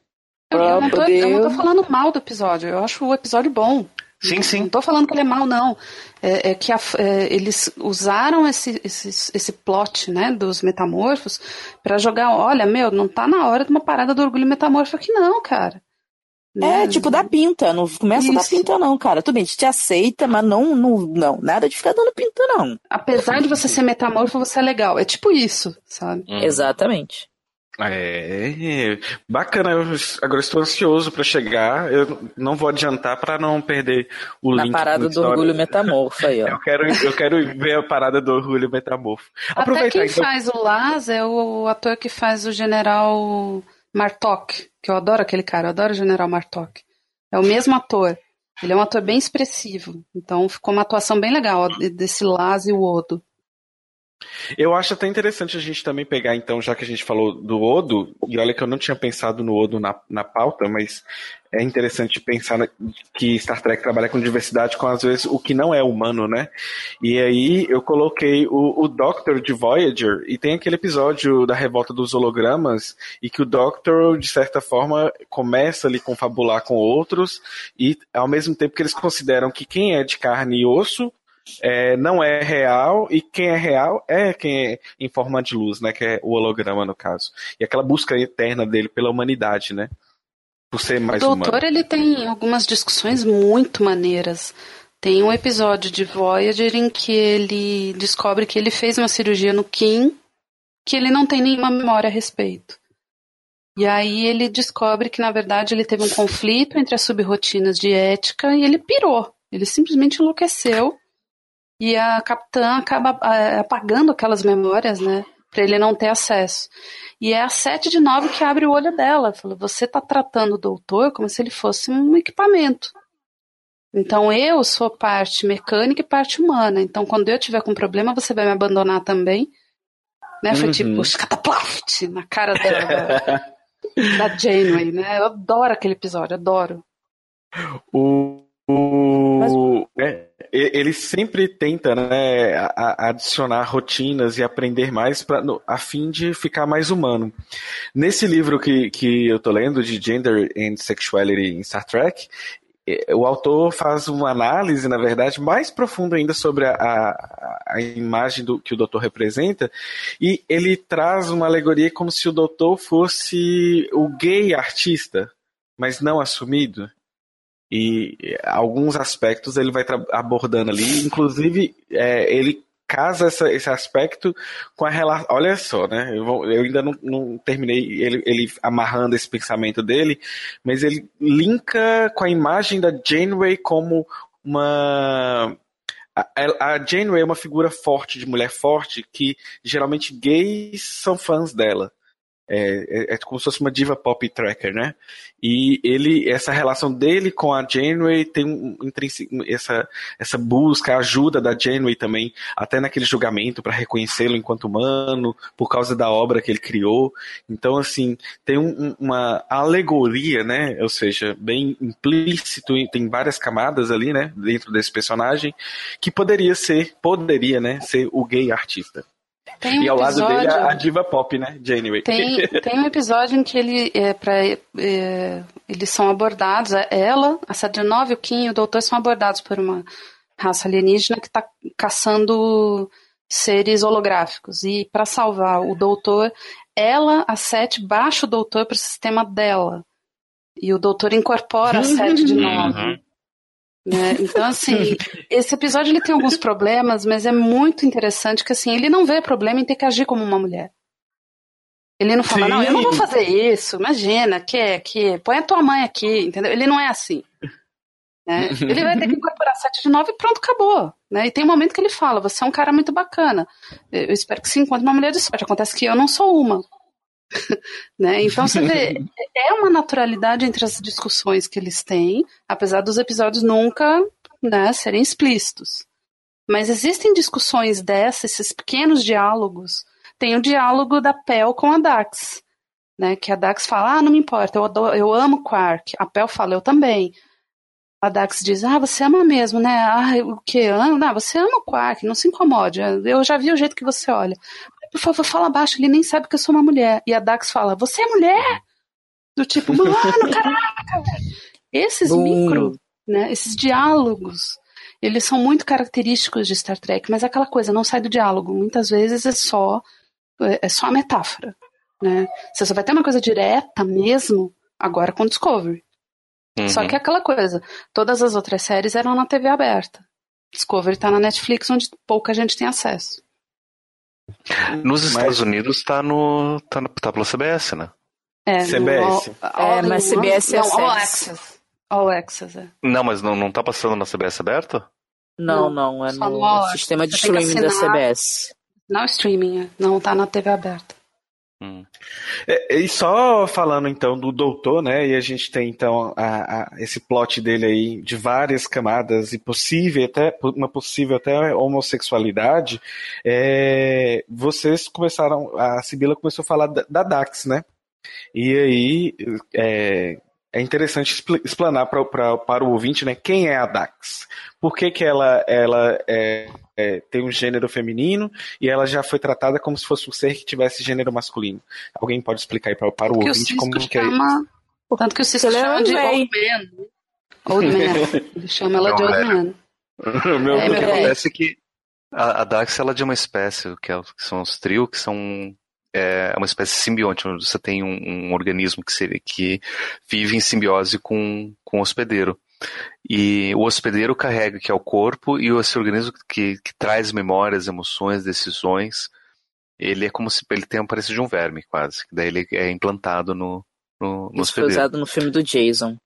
Eu, eu, não tô, poder... eu não tô falando mal do episódio. Eu acho o episódio bom. Sim, sim. Não tô falando que ele é mal, não. É, é que a, é, eles usaram esse, esse, esse plot, né, dos metamorfos para jogar, olha, meu, não tá na hora de uma parada do orgulho metamorfo aqui não, cara. Né? É, tipo, dá pinta, não começa Isso. a dar pinta não, cara. Tudo bem, a gente te aceita, mas não, não, não, nada de ficar dando pinta não. Apesar de você ser metamorfo, você é legal. É tipo isso, sabe? Hum. Exatamente. É, bacana. Eu agora estou ansioso para chegar. Eu não vou adiantar para não perder o Na link. Na parada do orgulho metamorfo aí, ó. Eu quero, eu quero ver a parada do orgulho metamorfo. Até quem então... faz o Laz é o ator que faz o General Martok, que eu adoro aquele cara, eu adoro o General Martok. É o mesmo ator. Ele é um ator bem expressivo. Então ficou uma atuação bem legal desse Laz e o Odo. Eu acho até interessante a gente também pegar, então, já que a gente falou do Odo, e olha que eu não tinha pensado no Odo na, na pauta, mas é interessante pensar que Star Trek trabalha com diversidade com, às vezes, o que não é humano, né? E aí eu coloquei o, o Doctor de Voyager, e tem aquele episódio da revolta dos hologramas, e que o Doctor, de certa forma, começa ali confabular com outros, e ao mesmo tempo que eles consideram que quem é de carne e osso é, não é real e quem é real é quem é em forma de luz, né? Que é o holograma no caso. E aquela busca eterna dele pela humanidade, né? Por ser mais o doutor, humano. ele tem algumas discussões muito maneiras. Tem um episódio de Voyager em que ele descobre que ele fez uma cirurgia no Kim que ele não tem nenhuma memória a respeito. E aí ele descobre que, na verdade, ele teve um conflito entre as subrotinas de ética e ele pirou. Ele simplesmente enlouqueceu e a capitã acaba é, apagando aquelas memórias, né? Para ele não ter acesso. E é a 7 de 9 que abre o olho dela. Fala: Você está tratando o doutor como se ele fosse um equipamento. Então eu sou parte mecânica e parte humana. Então quando eu tiver com problema, você vai me abandonar também. Né? Foi tipo, uhum. tipo, cataplaft na cara da, da Janeway, né? Eu adoro aquele episódio, adoro. O, o... Mas... É, ele sempre tenta né, adicionar rotinas e aprender mais pra, a fim de ficar mais humano. Nesse livro que, que eu tô lendo, de Gender and Sexuality in Star Trek, o autor faz uma análise, na verdade, mais profunda ainda sobre a, a, a, imagem do, que o doutor representa, e ele traz uma alegoria como se o doutor fosse o gay artista, mas não assumido. E alguns aspectos ele vai abordando ali, inclusive é, ele casa essa, esse aspecto com a relação. Olha só, né? Eu, vou, eu ainda não, não terminei ele, ele, amarrando esse pensamento dele, mas ele linka com a imagem da Janeway como uma. A, a Janeway é uma figura forte, de mulher forte, que geralmente gays são fãs dela. É, é, é, como se fosse uma diva pop tracker, né? E ele, essa relação dele com a Janeway tem um, essa, essa busca, a ajuda da Janeway também, até naquele julgamento para reconhecê-lo enquanto humano, por causa da obra que ele criou. Então, assim, tem um, uma alegoria, né? Ou seja, bem implícito, tem várias camadas ali, né? Dentro desse personagem, que poderia ser, poderia, né? Ser o gay artista. Tem um e ao episódio, lado dele a, a, diva pop, né? Janeway. Tem, tem um episódio em que ele, é, pra, é, eles são abordados, é, ela, a Sadrinov, o Kim e o doutor são abordados por uma raça alienígena que está caçando seres holográficos. E para salvar o doutor, ela, a Sete, baixa o doutor para o sistema dela. E o doutor incorpora a Sete de novo. Uhum. Né? Então, assim, esse episódio ele tem alguns problemas, mas é muito interessante que, assim, ele não vê problema em ter que agir como uma mulher. Ele não fala, Sim. não, eu não vou fazer isso, imagina, que, que, põe a tua mãe aqui, entendeu? Ele não é assim. Né? Ele vai ter que incorporar 7 de 9 e pronto, acabou. Né? E tem um momento que ele fala, você é um cara muito bacana. Eu espero que se encontre uma mulher de sorte. Acontece que eu não sou uma. né? Então você vê, é uma naturalidade entre as discussões que eles têm, apesar dos episódios nunca né, serem explícitos. Mas existem discussões dessas, esses pequenos diálogos. Tem o diálogo da Pel com a Dax, né? Que a Dax fala, ah, não me importa, eu, adoro, eu amo Quark. A Pel fala, eu também. A Dax diz, ah, você ama mesmo, né? Ah, o que? Não, você ama o Quark, não se incomode. Eu já vi o jeito que você olha por favor, fala baixo, ele nem sabe que eu sou uma mulher. E a Dax fala, você é mulher? Do tipo, mano, caraca, Esses micro né? Esses diálogos, eles são muito característicos de Star Trek, mas aquela coisa não sai do diálogo. Muitas vezes é só é, é só a metáfora, né? Você só vai ter uma coisa direta mesmo agora com Discovery. Uhum. Só que é aquela coisa, todas as outras séries eram na TV aberta. Discovery tá na Netflix, onde pouca gente tem acesso. Nos Estados Unidos tá no. tá, no, tá pela CBS, né? É, CBS. No, all, é, mas CBS é não, All Access. All Access, é. Não, mas não, não tá passando na CBS aberta? Não, não, é no, no sistema de streaming da CBS. Não streaming, é. não tá na TV aberta. Hum. É, e só falando então do doutor, né? E a gente tem então a, a, esse plot dele aí de várias camadas e possível até uma possível até homossexualidade. É, vocês começaram, a Sibila começou a falar da, da Dax, né? E aí é, é interessante explanar para o ouvinte, né? Quem é a Dax? Por que, que ela, ela é, é, tem um gênero feminino e ela já foi tratada como se fosse um ser que tivesse gênero masculino. Alguém pode explicar aí para, para o ouvinte o como que é isso? Tanto que o Cisco chama de Old Man. Old Man. Ele chama ela de Old Man. o meu, é, o que acontece é que a, a Dax ela é de uma espécie, que, é, que são os trio, que são é uma espécie simbionte, onde você tem um, um organismo que, seria, que vive em simbiose com, com o hospedeiro. E o hospedeiro carrega que é o corpo e esse organismo que, que traz memórias, emoções, decisões, ele é como se ele tenha aparecido de um verme, quase. Daí ele é implantado no, no, no Isso hospedeiro. foi usado no filme do Jason.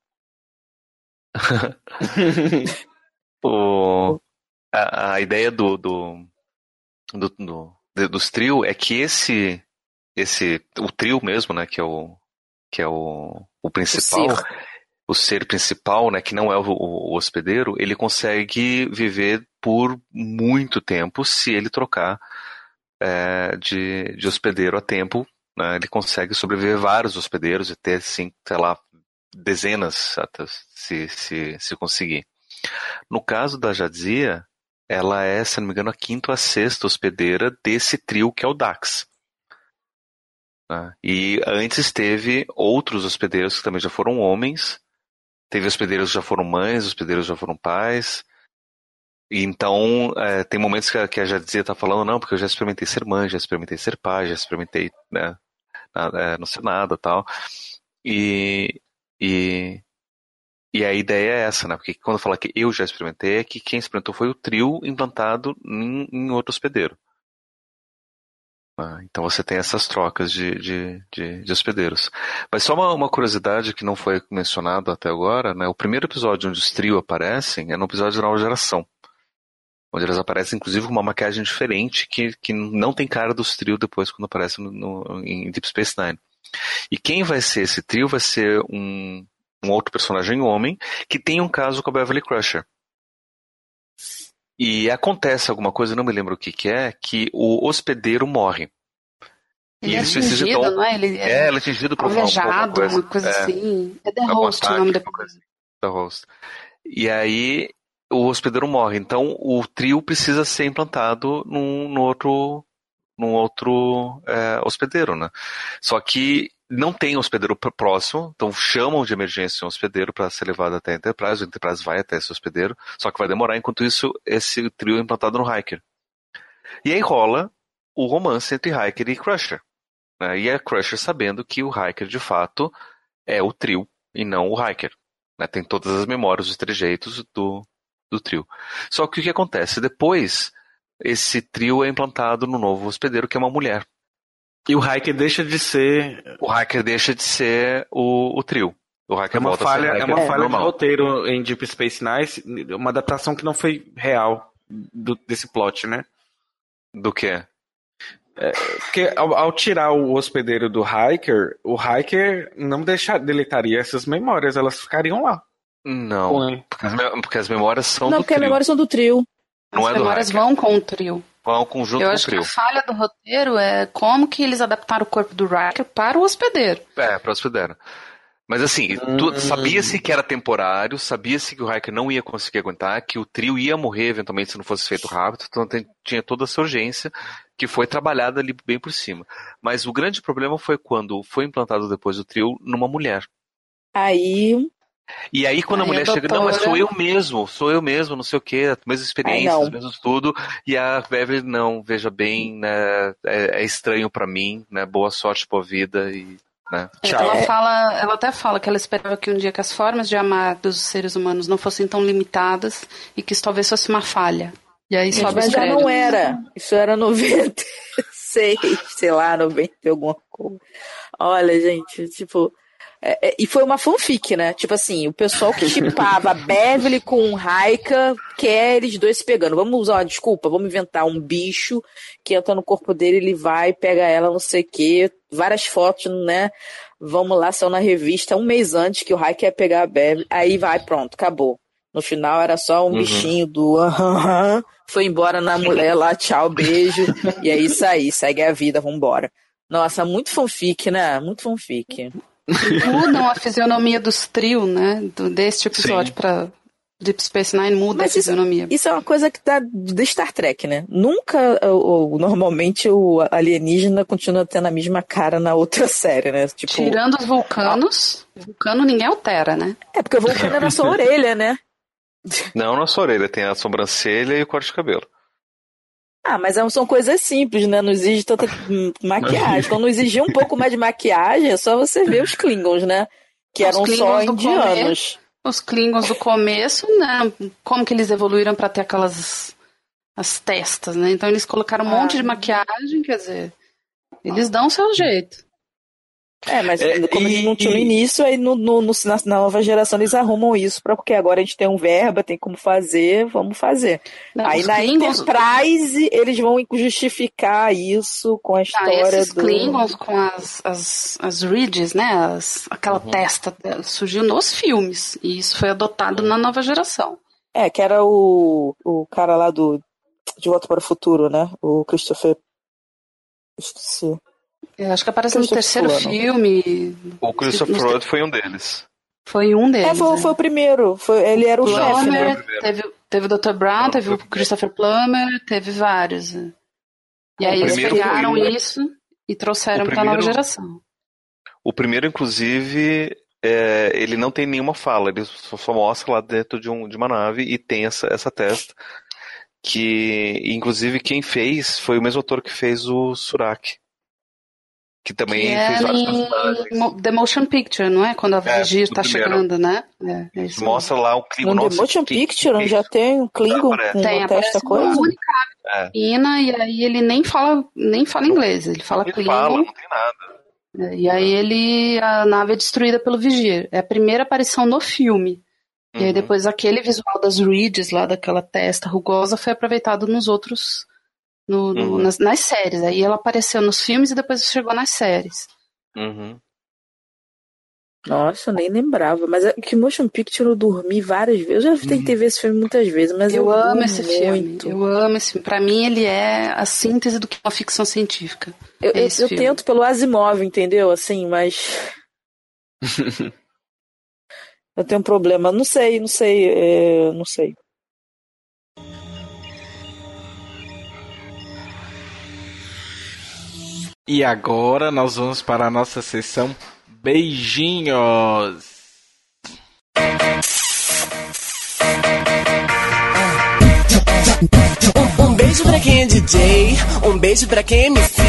o, a, a, ideia do, do, do, do, dos trio é que esse, esse o trio mesmo, né, que é o, que é o, o principal, o o ser principal, né, que não é o, o, hospedeiro, ele consegue viver por muito tempo se ele trocar é, de, de hospedeiro a tempo. Né, ele consegue sobreviver vários hospedeiros e ter, sei lá, dezenas se, se, se conseguir. No caso da Jadzia, ela é, se não me engano, a quinta ou a sexta hospedeira desse trio que é o Dax. Né. E antes teve outros hospedeiros que também já foram homens, Teve hospedeiros que já foram mães, hospedeiros já foram pais. Então, é, tem momentos que a, que a Jadzia tá falando, não, porque eu já experimentei ser mãe, já experimentei ser pai, já experimentei né, na, é, no Senado e tal. E, e, e a ideia é essa, né? Porque quando fala que eu já experimentei, é que quem experimentou foi o trio implantado em, em outro hospedeiro. Ah, então você tem essas trocas de, de, de, de hospedeiros. Mas só uma, uma, curiosidade que não foi mencionado até agora, né? O primeiro episódio onde os trio aparecem é no episódio da nova geração. Onde eles aparecem, inclusive, com uma maquiagem diferente que, que não tem cara dos trio depois quando aparecem no, no, em Deep Space Nine. E quem vai ser esse trio vai ser um, um outro personagem homem que tem um caso com a Beverly Crusher. E acontece alguma coisa, não me lembro o que, que é, que o hospedeiro morre. Ele e é atingido, não é? Ele é, é, ele é atingido por alvejado, uma, uma coisa é, assim. É The Host o nome da coisa. The Host. E aí o hospedeiro morre. Então o trio precisa ser implantado num, num outro, num outro é, hospedeiro, né? Só que não tem hospedeiro próximo, então chamam de emergência um hospedeiro para ser levado até a Enterprise, o Enterprise vai até esse hospedeiro, só que vai demorar, enquanto isso, esse trio é implantado no Hiker. E aí rola o romance entre Hiker e Crusher. Né? E a Crusher sabendo que o Hiker, de fato, é o trio e não o Hiker. Né? Tem todas as memórias, os trejeitos do, do trio. Só que o que acontece? Depois, esse trio é implantado no novo hospedeiro, que é uma mulher. E o Hiker deixa de ser. O Hiker deixa de ser o, o trio. O Hiker é uma falha, é uma falha de roteiro em Deep Space Nine, uma adaptação que não foi real do, desse plot, né? Do que? É, porque ao, ao, tirar o hospedeiro do Hiker, o Hiker não deixar, deletaria essas memórias, elas ficariam lá. Não, porque as, porque as, memórias são não, do porque as memórias são do trio. Não as é memórias vão com o trio. Vão conjunto Eu acho que a falha do roteiro é como que eles adaptaram o corpo do Riker para o hospedeiro. É, para o hospedeiro. Mas assim, hum. sabia-se que era temporário, sabia-se que o Riker não ia conseguir aguentar, que o trio ia morrer eventualmente se não fosse feito rápido, então tinha toda essa urgência que foi trabalhada ali bem por cima. Mas o grande problema foi quando foi implantado depois o trio numa mulher. Aí E aí, quando a, a mulher chega, doutora... não, mas sou eu mesmo, sou eu mesmo, não sei o quê, mesmas experiências, mesmo tudo. E a Beverly, não, veja bem, né, é, é estranho para mim, né, boa sorte pra vida e. Né, tchau. Ela, fala, ela até fala que ela esperava que um dia que as formas de amar dos seres humanos não fossem tão limitadas e que isso talvez fosse uma falha. E aí sobe Mas já não era. Isso era 96, sei lá, 90 alguma coisa. Olha, gente, tipo, é, é, e foi uma fanfic, né? Tipo assim, o pessoal que chipava Beverly com Raika quer eles dois se pegando. Vamos usar uma desculpa, vamos inventar um bicho que entra no corpo dele, ele vai, pega ela, não sei o quê. Várias fotos, né? Vamos lá, são na revista um mês antes que o Raika ia pegar a Beverly. Aí vai, pronto, acabou. No final era só um uhum. bichinho do aham, foi embora na mulher lá, tchau, beijo. e é isso aí, segue a vida, vambora. Nossa, muito fanfic, né? Muito fanfic mudam a fisionomia dos trio, né? Do, deste episódio para Deep Space Nine muda Mas a fisionomia. Isso, isso é uma coisa que tá de Star Trek, né? Nunca, ou, normalmente, o alienígena continua tendo a mesma cara na outra série, né? Tipo, Tirando os vulcanos, ah. vulcano ninguém altera, né? É, porque o vulcano é na sua orelha, né? Não na sua orelha, tem a sobrancelha e o corte de cabelo. Ah, mas é são coisas simples, né? Não exige tanta maquiagem. Quando não exigir um pouco mais de maquiagem, é só você ver os Klingons, né? Que eram só indianos. os Klingons do começo, né? Como que eles evoluíram para ter aquelas as testas, né? Então eles colocaram um ah. monte de maquiagem, quer dizer, eles dão o seu jeito. É, mas é, como e, não tinha no início, aí no, no, no, na, nova geração eles arrumam isso, pra, porque agora a gente tem um verba, tem como fazer, vamos fazer. Não, aí na Klingons... Enterprise eles vão justificar isso com a história esses do... Klingons com as, as, as ridges, né, as, aquela uhum. testa, surgiu nos filmes, e isso foi adotado na nova geração. É, que era o, o cara lá do De Volta para o Futuro, né, o Christopher... Esqueci. Eu acho que aparece no terceiro filme. O Christopher Floyd foi um deles. Foi um deles. É, foi, né? foi o primeiro. Foi, ele era o Plummer, chefe, né? Teve, teve o Dr. Brown, Não, teve o Christopher Plummer, teve vários. E aí eles pegaram isso e trouxeram para a nova geração. O primeiro, inclusive, é, ele não tem nenhuma fala, ele só, só, mostra lá dentro de, um, de uma nave e tem essa, essa testa. Que, inclusive, quem fez foi o mesmo ator que fez o Surak. Que também que fez vários personagens. The Motion Picture, não é? Quando a Virgínia está chegando, né? É, é Mostra lá o Klingon. No The Motion Picture já tem um Klingon com tem, testa coisa? É. e aí ele nem fala, nem fala inglês, ele fala ele Klingon. Fala, não tem nada. É, e aí ele, a nave é destruída pelo Vigia. É a primeira aparição no filme. Uhum. E aí uhum. depois aquele visual das reeds lá, daquela testa rugosa, foi aproveitado nos outros no, no, uhum. nas, nas, séries. Aí ela apareceu nos filmes e depois chegou nas séries. Uhum. Nossa, eu nem lembrava. Mas é que Motion Picture eu dormi várias vezes. Eu já tentei ver esse filme muitas vezes, mas eu, eu amo esse muito. filme. Eu amo esse filme. Pra mim, ele é a síntese do que é uma ficção científica. Eu, é eu, eu tento pelo Asimov, entendeu? Assim, mas. eu tenho um problema. Não sei, não sei, é... não sei. E agora nós vamos para a nossa sessão beijinhos. Um, beijo pra quem é DJ, um beijo pra quem é MC,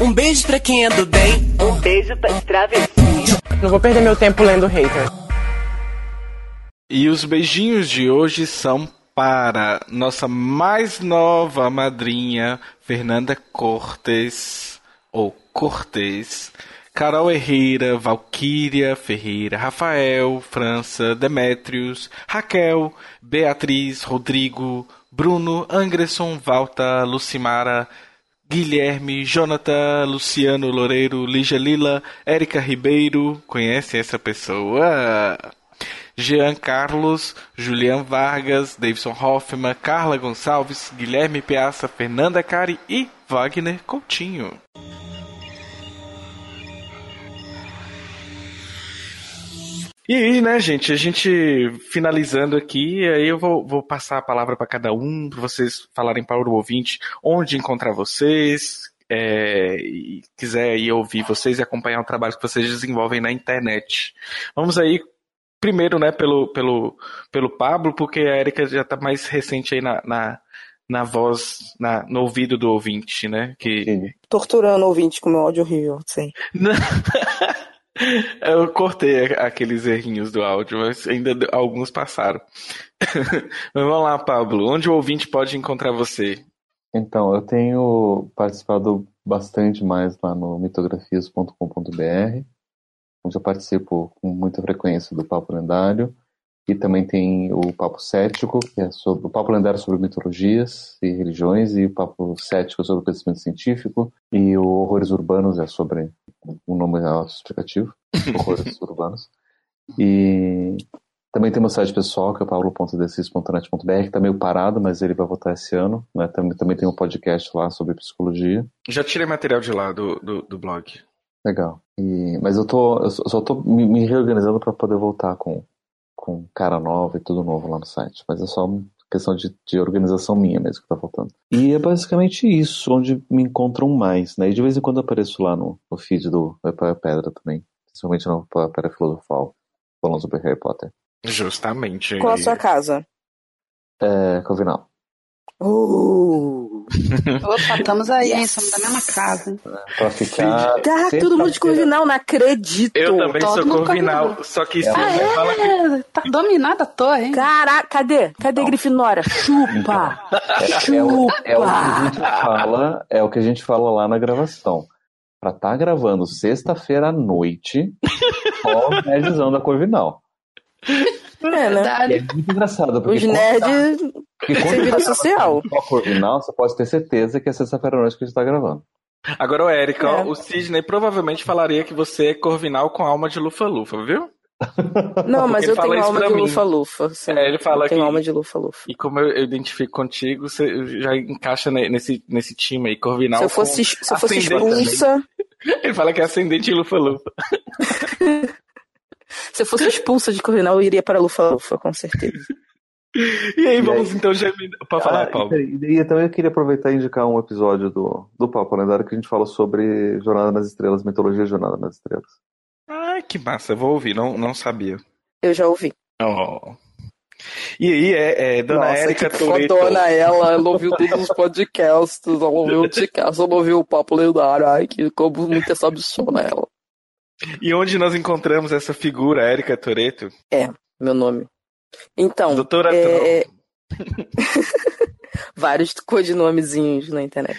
um beijo pra quem é do bem, um beijo pra travesti. Não vou perder meu tempo lendo hater. E os beijinhos de hoje são para nossa mais nova madrinha, Fernanda Cortes ou Cortez, Carol Herrera, Valquíria Ferreira, Rafael, França, Demétrios, Raquel, Beatriz, Rodrigo, Bruno, Anderson, Valta, Lucimara, Guilherme, Jonathan, Luciano Loureiro, Lígia Lila, Érica Ribeiro, conhece essa pessoa? Jean Carlos, Julian Vargas, Davidson Hoffman, Carla Gonçalves, Guilherme Piaça, Fernanda Cari e Wagner Coutinho. E aí, né, gente, a gente finalizando aqui, aí eu vou, vou passar a palavra para cada um, para vocês falarem para o ouvinte onde encontrar vocês, é, e quiser aí ouvir vocês e acompanhar o trabalho que vocês desenvolvem na internet. Vamos aí primeiro, né, pelo, pelo, pelo Pablo, porque a Erika já tá mais recente aí na, na, na voz, na, no ouvido do ouvinte, né? Que... Torturando o ouvinte com meu áudio horrível, sim. Eu cortei aqueles errinhos do áudio, mas ainda alguns passaram. mas vamos lá, Pablo. Onde o ouvinte pode encontrar você? Então, eu tenho participado bastante mais lá no mitografias.com.br, onde eu participo com muita frequência do Papo Lendário. E também tem o Papo Cético, que é sobre o Papo Lendário sobre mitologias e religiões, e o Papo Cético sobre o conhecimento científico, e o Horrores Urbanos é sobre o nome é explicativo, Horrores Urbanos. E também tem meu site pessoal, que é paulo.decis.net.br, que está meio parado, mas ele vai voltar esse ano. Né? Também, também tem um podcast lá sobre psicologia. Já tirei material de lá do, do, do blog. Legal. E, mas eu tô eu só estou me, me reorganizando para poder voltar com, com cara nova e tudo novo lá no site. Mas é só questão de, de organização minha mesmo que está faltando. E é basicamente isso, onde me encontram mais. Né? E de vez em quando eu apareço lá no, no feed do Vai Pedra também. Principalmente no Pedra Filosofal, falando sobre Harry Potter. Justamente. Qual a sua casa? É, Covinal. Uh. Opa, estamos aí, yes. somos da mesma casa. Pra ficar. Tá, todo mundo de Corvinal, não acredito. Eu também todo sou Corvinal, só que é. ah, é? fala que. Tá dominada a torre, hein? Caraca, cadê? Cadê Grifinória? Chupa! É, Chupa! É, é, o que a gente fala, é o que a gente fala lá na gravação. Pra tá gravando sexta-feira à noite, só o nerdzão da Corvinal. É, né? É muito engraçado. Porque Os nerds sem vida social. Corvinal, você pode ter certeza que é sexta-feira à noite que a gente tá gravando. Agora, o Eric, é. o Sidney provavelmente falaria que você é Corvinal com alma de lufa-lufa, viu? Não, mas eu tenho alma de lufa-lufa. É, ele fala eu tenho que, alma de lufa-lufa. E como eu, identifico contigo, você já encaixa nesse, nesse time aí, Corvinal. Se eu fosse, se eu fosse expulsa. Ele fala que é ascendente lufa-lufa. Se eu fosse expulsa de Corvinal, eu iria para Lufa-Lufa, com certeza. E aí, vamos então já para falar, ah, Paulo. E, e, também eu queria aproveitar e indicar um episódio do, do Papo Lendário que a gente fala sobre Jornada nas Estrelas, mitologia Jornada nas Estrelas. Ai, que massa, vou ouvir, não, não sabia. Eu já ouvi. Oh. E aí, é, é Dona Nossa, Érica Toledo. Dona ela, ela ouviu todos os podcasts, ela ouviu o podcast, ela ouviu o Papo Lendário. Ai, que como muita sabichona ela. E onde nós encontramos essa figura, Érica Toreto? É, meu nome. Então. Doutora é... Vários codinomezinhos na internet.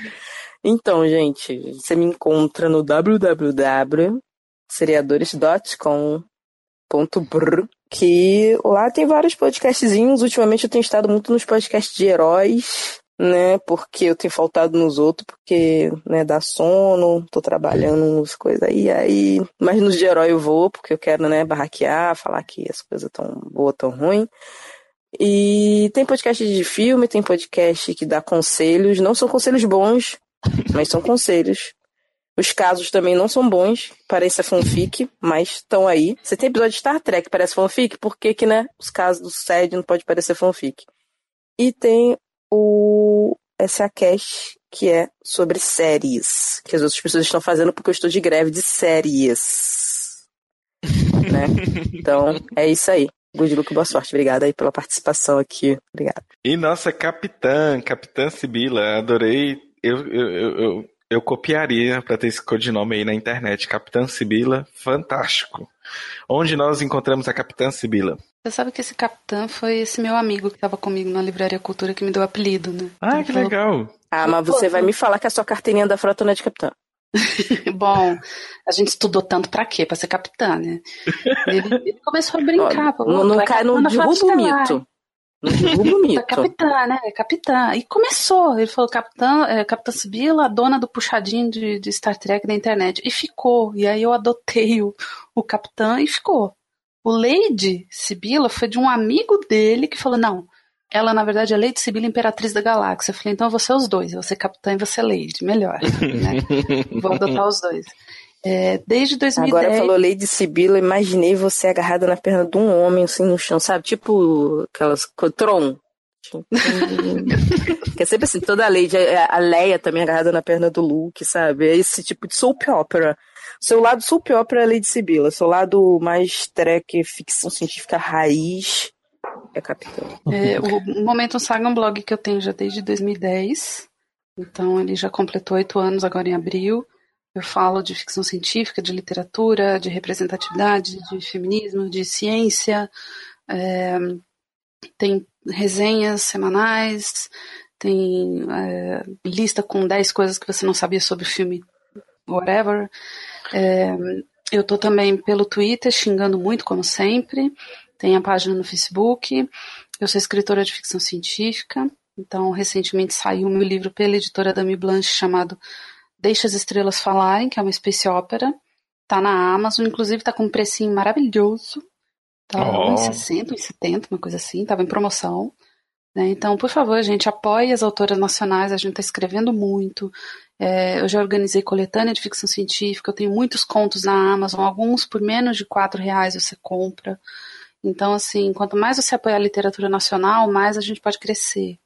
Então, gente, você me encontra no www.seriadores.com.br que lá tem vários podcastzinhos. Ultimamente eu tenho estado muito nos podcasts de heróis né? Porque eu tenho faltado nos outros, porque, né, dá sono, tô trabalhando umas coisas aí, aí. Mas nos de herói eu vou, porque eu quero, né, barraquear, falar que as coisas tão boas, tão ruim. E tem podcast de filme, tem podcast que dá conselhos, não são conselhos bons, mas são conselhos. Os casos também não são bons, parece fanfic, mas estão aí. Você tem episódio de Star Trek parece fanfic, por que que, né, os casos do SED não pode parecer fanfic? E tem o SACast, que é sobre séries, que as outras pessoas estão fazendo porque eu estou de greve de séries. né? Então, é isso aí. Good Luke, boa sorte. Obrigada aí pela participação aqui. Obrigado. E nossa capitã, capitã Sibila, adorei. Eu, eu, eu, eu, eu copiaria para ter esse codinome aí na internet. Capitã Sibila, fantástico. Onde nós encontramos a Capitã Sibila? Você sabe que esse capitã foi esse meu amigo que estava comigo na Livraria Cultura que me deu o apelido, né? Ah, então, que falou... legal. Ah, mas você vai me falar que a sua carteirinha da frota não é de capitã. Bom, a gente estudou tanto pra quê? Pra ser capitã, né? Ele, ele começou a brincar. Não, não, cai, no derruba o mito. Não derruba o mito. capitã, né? Capitã. E começou. Ele falou, capitã, é, capitã Sibila, a dona do puxadinho de, de Star Trek da internet. E ficou. E aí eu adotei o, o capitã e ficou. O Lady Sibila foi de um amigo dele que falou: não, ela na verdade é Lady Sibila Imperatriz da Galáxia. Eu falei: então você os dois, você capitã e você Lady, melhor. Né? Vou adotar os dois. É, desde 2010. Agora falou Lady Sibila, imaginei você agarrada na perna de um homem assim no chão, sabe? Tipo aquelas. Tron. que é sempre assim, toda a Lady, a Leia também agarrada na perna do Luke, sabe? É esse tipo de soap opera Seu lado soap opera é Lady Sibila. Seu lado mais trek, ficção científica raiz é Capitão. É, o Momento Saga é um blog que eu tenho já desde 2010. Então ele já completou oito anos agora em abril. Eu falo de ficção científica, de literatura, de representatividade, de feminismo, de ciência. É, tem resenhas semanais, tem é, lista com 10 coisas que você não sabia sobre o filme, whatever. É, eu tô também pelo Twitter xingando muito, como sempre. Tem a página no Facebook. Eu sou escritora de ficção científica. Então, recentemente saiu meu livro pela editora Dami Blanche chamado Deixa as Estrelas Falarem, que é uma space opera. Tá na Amazon, inclusive tá com um precinho maravilhoso. Tá oh. 1,60, 1,70, uma coisa assim, tava em promoção. Né? Então, por favor, gente, apoie as autoras nacionais, a gente está escrevendo muito. É, eu já organizei coletânea de ficção científica, eu tenho muitos contos na Amazon, alguns por menos de quatro reais você compra. Então, assim, quanto mais você apoiar a literatura nacional, mais a gente pode crescer.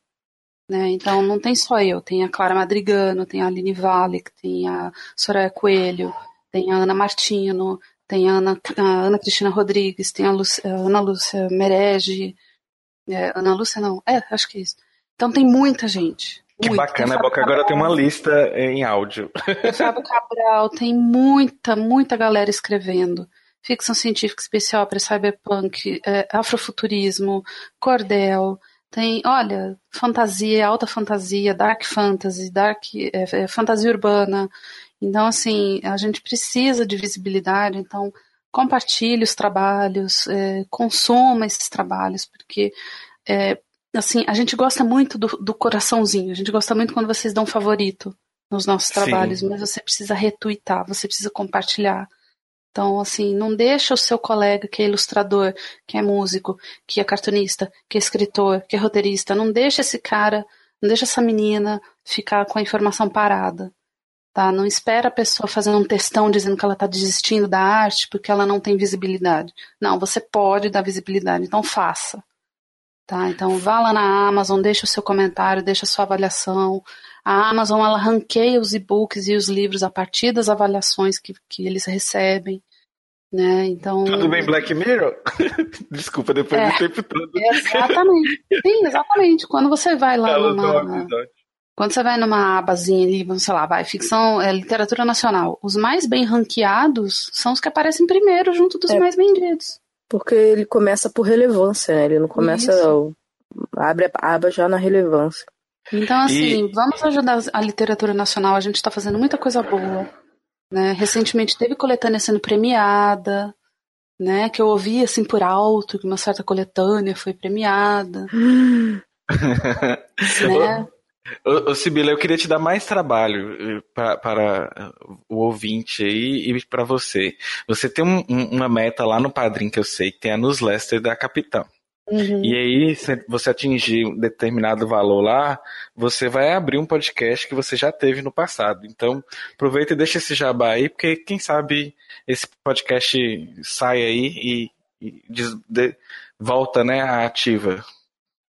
Né? Então, não tem só eu, tem a Clara Madrigano, tem a Aline Vale, tem a Soraya Coelho, tem a Ana Martino, tem a Ana, a Ana Cristina Rodrigues, tem a, Lúcia, a Ana Lúcia Merege, é, Ana Lúcia não, é, acho que é isso. Então tem muita gente. Que muito. bacana, Boca agora tem uma lista em áudio. Fábio Cabral, tem muita, muita galera escrevendo. Ficção científica especial para cyberpunk, é, afrofuturismo, cordel, tem, olha, fantasia, alta fantasia, dark fantasy, dark é, é, fantasia urbana. Então, assim, a gente precisa de visibilidade, então compartilhe os trabalhos, é, consuma esses trabalhos, porque é, assim, a gente gosta muito do, do, coraçãozinho, a gente gosta muito quando vocês dão favorito nos nossos trabalhos, Sim. mas você precisa retweetar, você precisa compartilhar. Então, assim, não deixa o seu colega que é ilustrador, que é músico, que é cartunista, que é escritor, que é roteirista, não deixa esse cara, não deixa essa menina ficar com a informação parada. Tá? Não espera a pessoa fazendo um textão dizendo que ela está desistindo da arte porque ela não tem visibilidade. Não, você pode dar visibilidade, então faça. Tá? Então vá lá na Amazon, deixa o seu comentário, deixa a sua avaliação. A Amazon ela ranqueia os e-books e os livros a partir das avaliações que, que eles recebem. Né? Então, Tudo bem, Black Mirror? Desculpa, depois é, do tempo todo. Exatamente. Sim, exatamente. Quando você vai lá numa, quando você vai numa abazinha ali, sei lá, vai, ficção, é, literatura nacional, os mais bem ranqueados são os que aparecem primeiro junto dos é, mais vendidos. Porque ele começa por relevância, né? Ele não começa. Isso. Abre a aba já na relevância. Então, assim, e... vamos ajudar a literatura nacional, a gente está fazendo muita coisa boa. Né? Recentemente teve coletânea sendo premiada, né? Que eu ouvi assim por alto que uma certa coletânea foi premiada. né? Ô, ô Sibila, eu queria te dar mais trabalho eh, para o ouvinte aí e para você. Você tem um, uma meta lá no Padrim que eu sei, que tem a newsletter da Capitão. Uhum. E aí, se você atingir um determinado valor lá, você vai abrir um podcast que você já teve no passado. Então, aproveita e deixa esse jabá aí, porque quem sabe esse podcast sai aí e, e de, volta né, à ativa.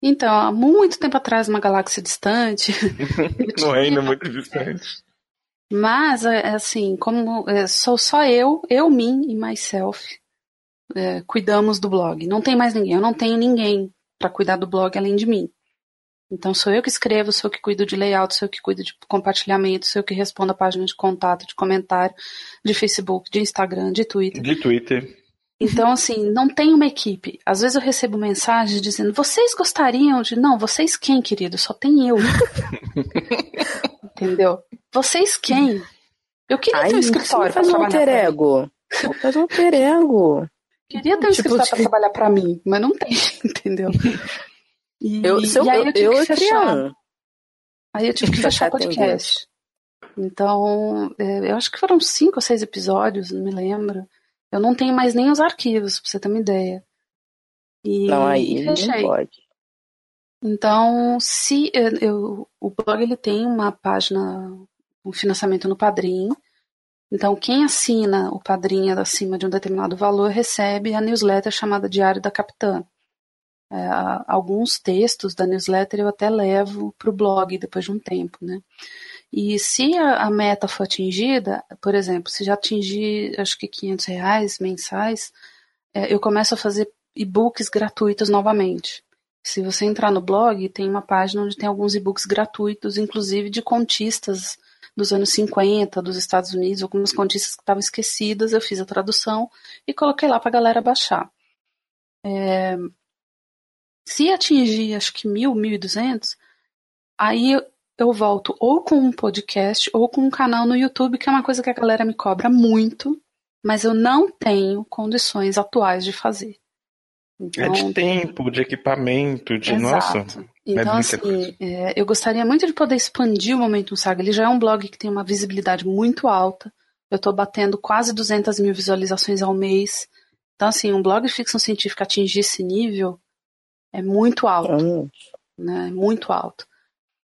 Então, há muito tempo atrás, uma galáxia distante. no reino muito distante. Mas, é, é assim, como é, sou só eu, eu, mim e myself, é, cuidamos do blog. Não tem mais ninguém. Eu não tenho ninguém para cuidar do blog além de mim. Então sou eu que escrevo, sou eu que cuido de layout, sou eu que cuido de compartilhamento, sou eu que respondo a página de contato, de comentário, de Facebook, de Instagram, de Twitter. De Twitter. Então, assim, não tem uma equipe. Às vezes eu recebo mensagens dizendo: vocês gostariam de. Não, vocês quem, querido? Só tem eu. Entendeu? Vocês quem? Eu queria Ai, ter um escritório para trabalhar. Um alter ego. Faz um alter ego. Queria ter um tipo, escritório para trabalhar para mim, mas não tem, entendeu? E, eu, e aí eu, tive eu que fechar. Aí eu tive que fechar o podcast. Então, é, eu acho que foram cinco ou seis episódios, não me lembro. Eu não tenho mais nem os arquivos, pra você ter uma ideia. E, não, aí fechei. não pode. Então, se eu, eu, o blog ele tem uma página, um financiamento no Padrim. Então, quem assina o Padrim acima de um determinado valor recebe a newsletter chamada Diário da Capitã. É, alguns textos da newsletter eu até levo para o blog depois de um tempo, né? E se a, meta for atingida, por exemplo, se já atingir acho que 500 reais mensais, é, eu começo a fazer e-books gratuitos novamente. Se você entrar no blog, tem uma página onde tem alguns e-books gratuitos, inclusive de contistas dos anos 50 dos Estados Unidos, algumas contistas que estavam esquecidas, eu fiz a tradução e coloquei lá para a galera baixar. É, se atingir acho que mil, mil e duzentos, aí eu, volto ou com um podcast ou com um canal no YouTube, que é uma coisa que a galera me cobra muito, mas eu não tenho condições atuais de fazer. Então, é de tempo, de equipamento, de exato. nossa. É então, é assim, é, eu gostaria muito de poder expandir o Momentum Saga. Ele já é um blog que tem uma visibilidade muito alta. Eu estou batendo quase 200 mil visualizações ao mês. Então, assim, um blog de ficção científica atingir esse nível é muito alto. Né? Muito alto.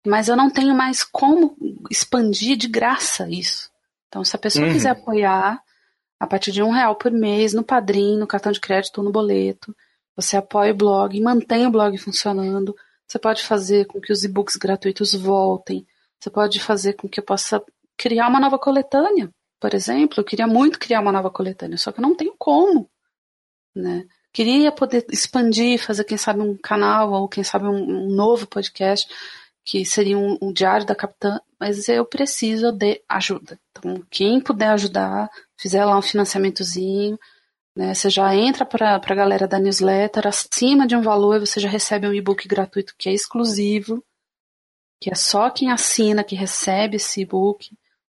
Mas eu não tenho mais como expandir de graça isso. Então, se a pessoa uhum. quiser apoiar a partir de um real por mês no padrinho, no cartão de crédito ou no boleto, você apoia o blog, mantém o blog funcionando. Você pode fazer com que os e-books gratuitos voltem. Você pode fazer com que eu possa criar uma nova coletânea, por exemplo. Eu queria muito criar uma nova coletânea, só que eu não tenho como. Né? Queria poder expandir, fazer, quem sabe, um canal ou, quem sabe, um, um novo podcast que seria um, um, diário da capitã, mas eu preciso de ajuda. Então, quem puder ajudar, fizer lá um financiamentozinho, né, você já entra para a galera da newsletter, acima de um valor você já recebe um e-book gratuito que é exclusivo, que é só quem assina que recebe esse e-book.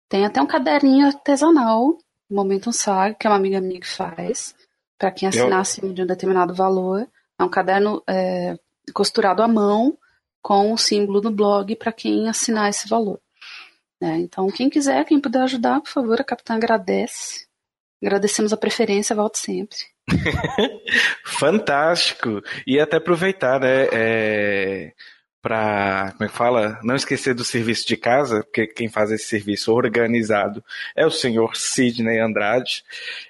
Tem até um caderninho artesanal, Momento Saga, que é uma amiga minha que faz, para quem assinar acima de um determinado valor. É um caderno é, costurado à mão, com o símbolo do blog para quem assinar esse valor. É, então, quem quiser, quem puder ajudar, por favor, a Capitã agradece. Agradecemos a preferência, volte sempre. Fantástico! E até aproveitar, né? É para, como é que fala? Não esquecer do serviço de casa, porque quem faz esse serviço organizado é o senhor Sidney Andrade.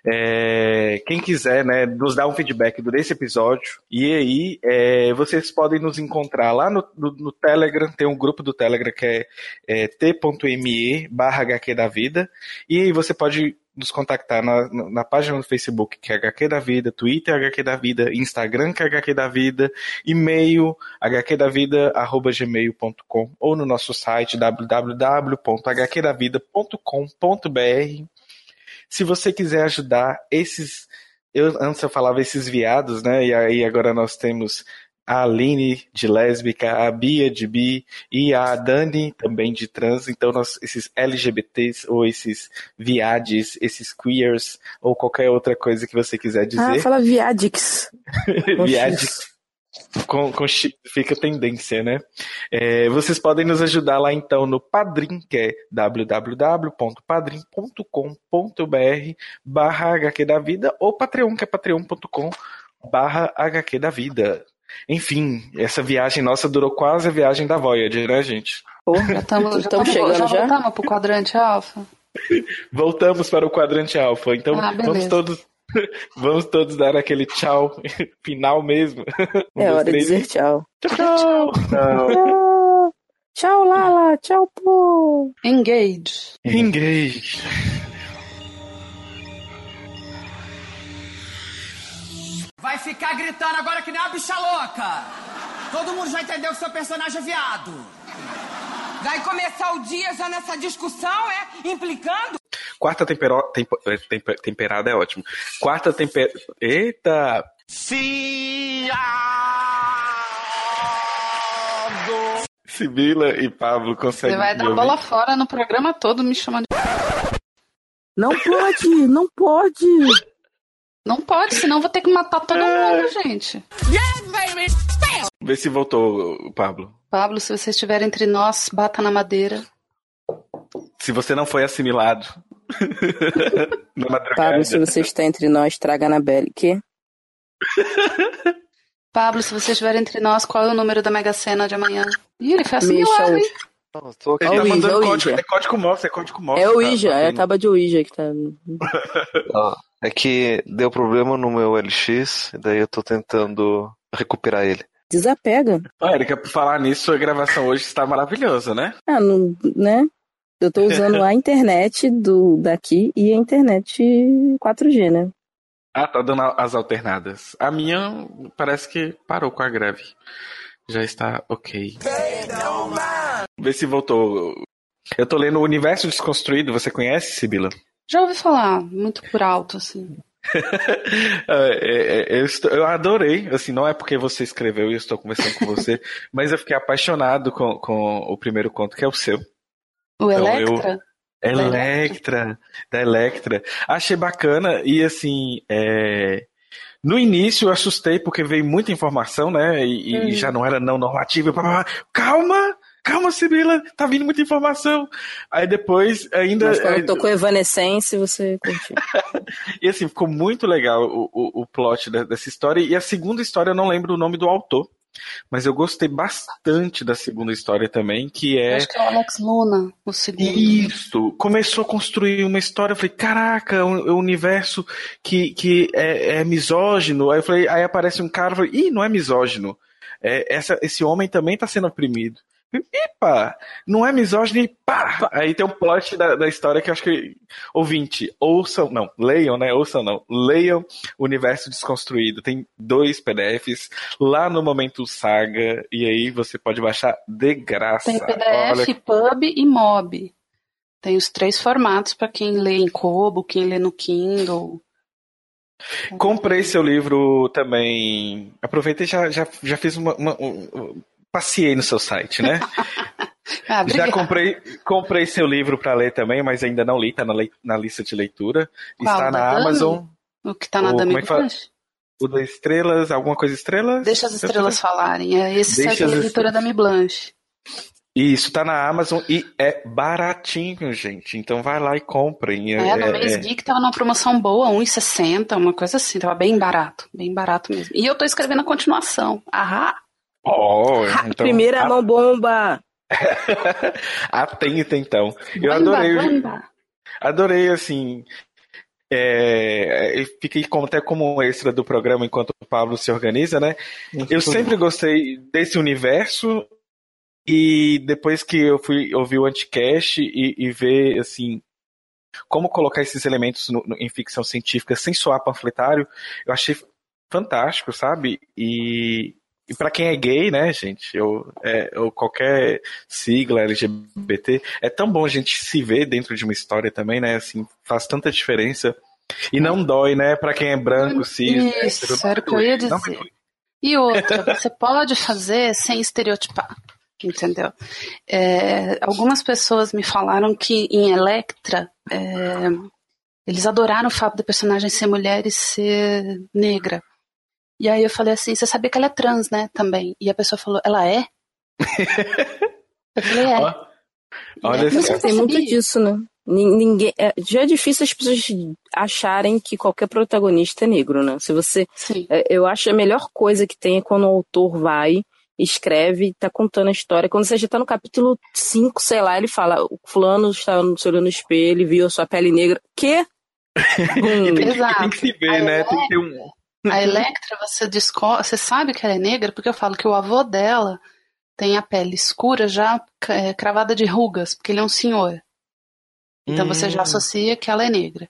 É, quem quiser, né, nos dar um feedback desse episódio, e aí é, vocês podem nos encontrar lá no, no, no, Telegram, tem um grupo do Telegram que é, é t.me barra HQ da vida, e aí você pode nos contactar na, na página do Facebook, que é HQ da Vida, Twitter HQ da Vida, Instagram que é HQ da Vida, e-mail hqdavida.gmail.com ou no nosso site www.hqdavida.com.br. Se você quiser ajudar esses eu antes eu falava esses viados, né? E aí agora nós temos a Aline de lésbica, a Bia de bi e a Dani também de trans. Então, nós, esses LGBTs ou esses viades, esses queers ou qualquer outra coisa que você quiser dizer. Ah, fala viadix. viadix. Com, com fica tendência, né? É, vocês podem nos ajudar lá então no Padrim, que é www.padrim.com.br barra HQ da Vida ou Patreon, que é patreon.com barra HQ da Vida. Enfim, essa viagem nossa durou quase a viagem da Voyager, né, gente? Pô, já estamos chegando já? Já voltamos pro quadrante alfa? Voltamos para o quadrante alfa. Então ah, vamos todos vamos todos dar aquele tchau final mesmo. Um, é hora três. de dizer tchau. Tchau, tchau. Tchau, tchau. tchau Lala. Tchau, pô. Engage. Engage. Vai ficar gritando agora que nem uma bicha louca. Todo mundo já entendeu que seu personagem é viado. Vai começar o dia já nessa discussão, é? Implicando? Quarta tempero... Tempo... É, temper... temperada é ótimo. Quarta temper... Eita! Fiado! Sibila e Pablo conseguem. Você vai dar bola fora no programa todo me chamando de. Não pode, não pode. Não pode, senão vou ter que matar todo é. mundo, gente. Vê se voltou, Pablo. Pablo, se você estiver entre nós, bata na madeira. Se você não foi assimilado. Pablo, se você está entre nós, traga na. Que? Pablo, se você estiver entre nós, qual é o número da Mega Sena de amanhã? Ih, ele foi assimilado, hein? Tô aqui. Ele tá mandando código, é código MOS, é código MOS. É o Ija, tá, é a tábua de Ouija que tá. É que deu problema no meu LX, e daí eu tô tentando recuperar ele. Desapega. Ó, Erika, por falar nisso, a gravação hoje está maravilhosa, né? Ah, não, né? Eu tô usando a internet do daqui e a internet 4G, né? Ah, tá dando as alternadas. A minha parece que parou com a greve. Já está ok. Vê se voltou. Eu tô lendo O Universo Desconstruído, você conhece, Sibila? Já ouvi falar, muito por alto, assim. É, é, é, eu, estou, eu, adorei, assim, não é porque você escreveu e eu estou conversando com você, mas eu fiquei apaixonado com, com o primeiro conto, que é o seu. O então, Electra? Eu, Electra, da Electra. Achei bacana e assim, é... no início eu assustei porque veio muita informação, né? E, uhum. e já não era não normativa. Calma! Calma, Sibila, tá vindo muita informação. Aí depois ainda. Mas quando tocou Evanescence, você curtiu. e assim, ficou muito legal o, o, o plot dessa história. E a segunda história eu não lembro o nome do autor. Mas eu gostei bastante da segunda história também, que é. Eu acho que é o Alex Luna, o segundo. Isso! Começou a construir uma história, eu falei, caraca, é um, universo que, que é, é, misógino. Aí eu falei, aí aparece um cara, eu falei, ih, não é misógino. É, essa, esse homem também está sendo oprimido. Epa! Não é misógino pá! Aí tem um plot da, da história que eu acho que. Ouvinte, ouçam, não, leiam, né? Ouçam não. Leiam Universo Desconstruído. Tem dois PDFs lá no Momento Saga. E aí você pode baixar de graça. Tem PDF, Olha... Pub e Mob. Tem os três formatos para quem lê em Kobo, quem lê no Kindle. Comprei seu livro também. Aproveitei e já, já, já fiz uma, uma, Passei no seu site, né? ah, Já comprei, comprei seu livro para ler também, mas ainda não li, tá na, na lista de leitura. Qual, Está na Amazon. O que tá na Dami é O da Estrelas, alguma coisa estrelas? Deixa as estrelas falarem. É esse Deixa site é a editora da Mi Blanche. Isso, tá na Amazon e é baratinho, gente. Então vai lá e comprem. É, é no mês é... Geek tava numa promoção boa, 1,60, uma coisa assim. Tava bem barato, bem barato mesmo. E eu tô escrevendo a continuação. Ahá! Oh, então, Primeira a... mão bomba. Atenta então. Eu adorei. Adorei assim. É, fiquei como, até como extra do programa enquanto o Pablo se organiza, né? eu sempre gostei desse universo e depois que eu fui ouvir o Anticast e, e ver assim como colocar esses elementos no, no, em ficção científica sem soar panfletário, eu achei fantástico, sabe? E e para quem é gay, né, gente, ou, é, ou qualquer sigla LGBT, é tão bom a gente se ver dentro de uma história também, né? Assim, faz tanta diferença. E não dói, né? Para quem é branco, cis. Isso, era o que eu ia dizer. E outra, você pode fazer sem estereotipar, entendeu? É, algumas pessoas me falaram que em Electra é, eles adoraram o fato da personagem ser mulher e ser negra. E aí eu falei assim, você sabia que ela é trans, né, também? E a pessoa falou, ela é? eu falei, é. Olha, é, tem muito disso, né? Ninguém, é, já é difícil as pessoas acharem que qualquer protagonista é negro, né? Se você, é, eu acho a melhor coisa que tem é quando o autor vai, escreve, tá contando a história. Quando você já tá no capítulo 5, sei lá, ele fala: o fulano está se olhando no espelho viu a sua pele negra. Que? Hum. tem, que, tem que se ver, né? Tem que ter um, a Electra, você, descobre, você sabe que ela é negra porque eu falo que o avô dela tem a pele escura já é, cravada de rugas, porque ele é um senhor. Então hum. você já hum. associa que ela é negra.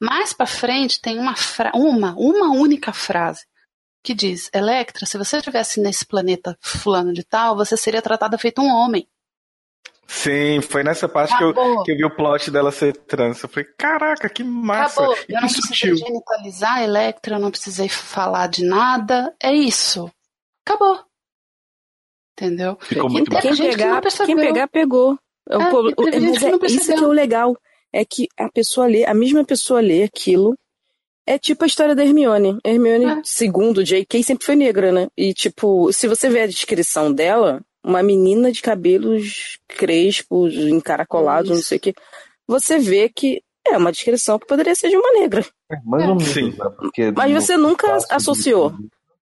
Mais para frente tem uma, uma, uma única frase que diz: Electra, se você estivesse nesse planeta fulano de tal, você seria tratada feito um homem. Sim, foi nessa parte que eu, que eu, vi o plot dela ser trans. Eu falei, caraca, que massa. Acabou. Eu não precisei genitalizar a Electra, eu não precisei falar de nada. É isso. Acabou. Entendeu? Ficou muito quem, quem pegar, que quem pegar, pegou. É, o, é, mas é, isso que é o legal. É que a pessoa lê, a mesma pessoa lê aquilo. É tipo a história da Hermione. A Hermione, é. segundo J.K., sempre foi negra, né? E, tipo, se você ver a descrição dela, uma menina de cabelos crespos, encaracolados, não sei o que, você vê que é uma descrição que poderia ser de uma negra. É, mais ou menos, Sim. Né? Mas você nunca associou.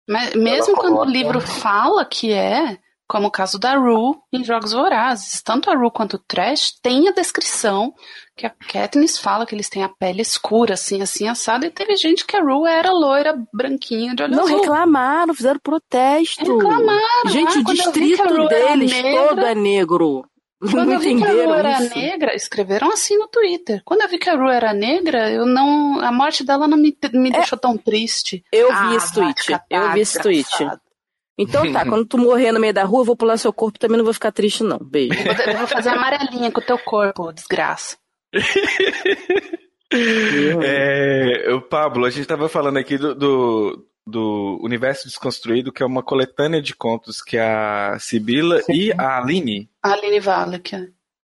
Mas mesmo quando o livro fala que é, como o caso da Rue em Jogos Vorazes. Tanto a Rue quanto o Trash tem a descrição que a Katniss fala que eles têm a pele escura, assim, assim, assada, e teve gente que a Rue era loira, branquinha, de olho Não azul. reclamaram, fizeram protesto. Reclamaram. Gente, ah, o distrito deles todo é negro. Quando eu vi que a Ru era isso. negra, escreveram assim no Twitter. Quando eu vi que a Ru era negra, eu não, a morte dela não me, me é, deixou tão triste. Eu vi ah, esse tweet. Eu vi esse tweet. Então tá, quando tu morrer no meio da rua, eu vou pular seu corpo também não vou ficar triste, não. Beijo. Eu vou fazer amarelinha com o teu corpo, desgraça. é, o Pablo, a gente tava falando aqui do, do, do, Universo Desconstruído, que é uma coletânea de contos que a Sibila e a Aline. A Aline Valek. É.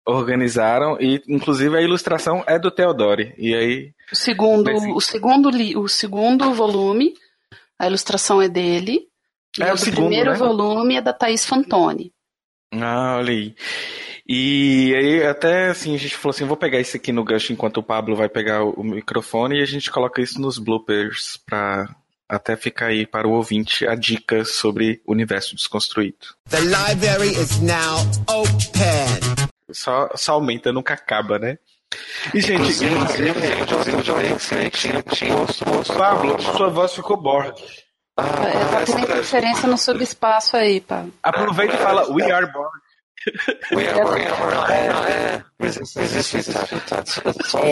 Organizaram e, inclusive, a ilustração é do Theodore. E aí. O segundo, o segundo, o segundo volume, a ilustração é dele. É o, o segundo, primeiro né? volume é da Thaís Fantoni. Ah, olha aí. E aí, até assim, a gente falou assim: vou pegar isso aqui no gancho enquanto o Pablo vai pegar o microfone e a gente coloca isso nos bloopers pra até ficar aí para o ouvinte a dica sobre o universo desconstruído. The library is now open. Só, só aumenta, nunca acaba, né? E, gente, Pablo, sua voz ficou Borg. Ah, é, tá tendo interferência no subespaço aí, pá. Aproveita e fala We are born. We are born.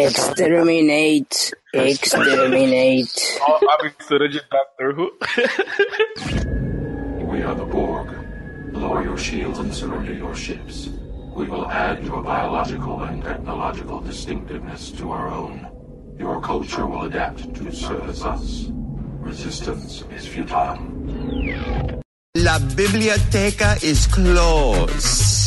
Exterminate. Exterminate. A mistura de Doctor Who. We are the Borg. Lower your shields and surrender your ships. We will add your biological and technological distinctiveness to our own. Your culture will adapt to service us. Resistance is futile. La biblioteca is closed.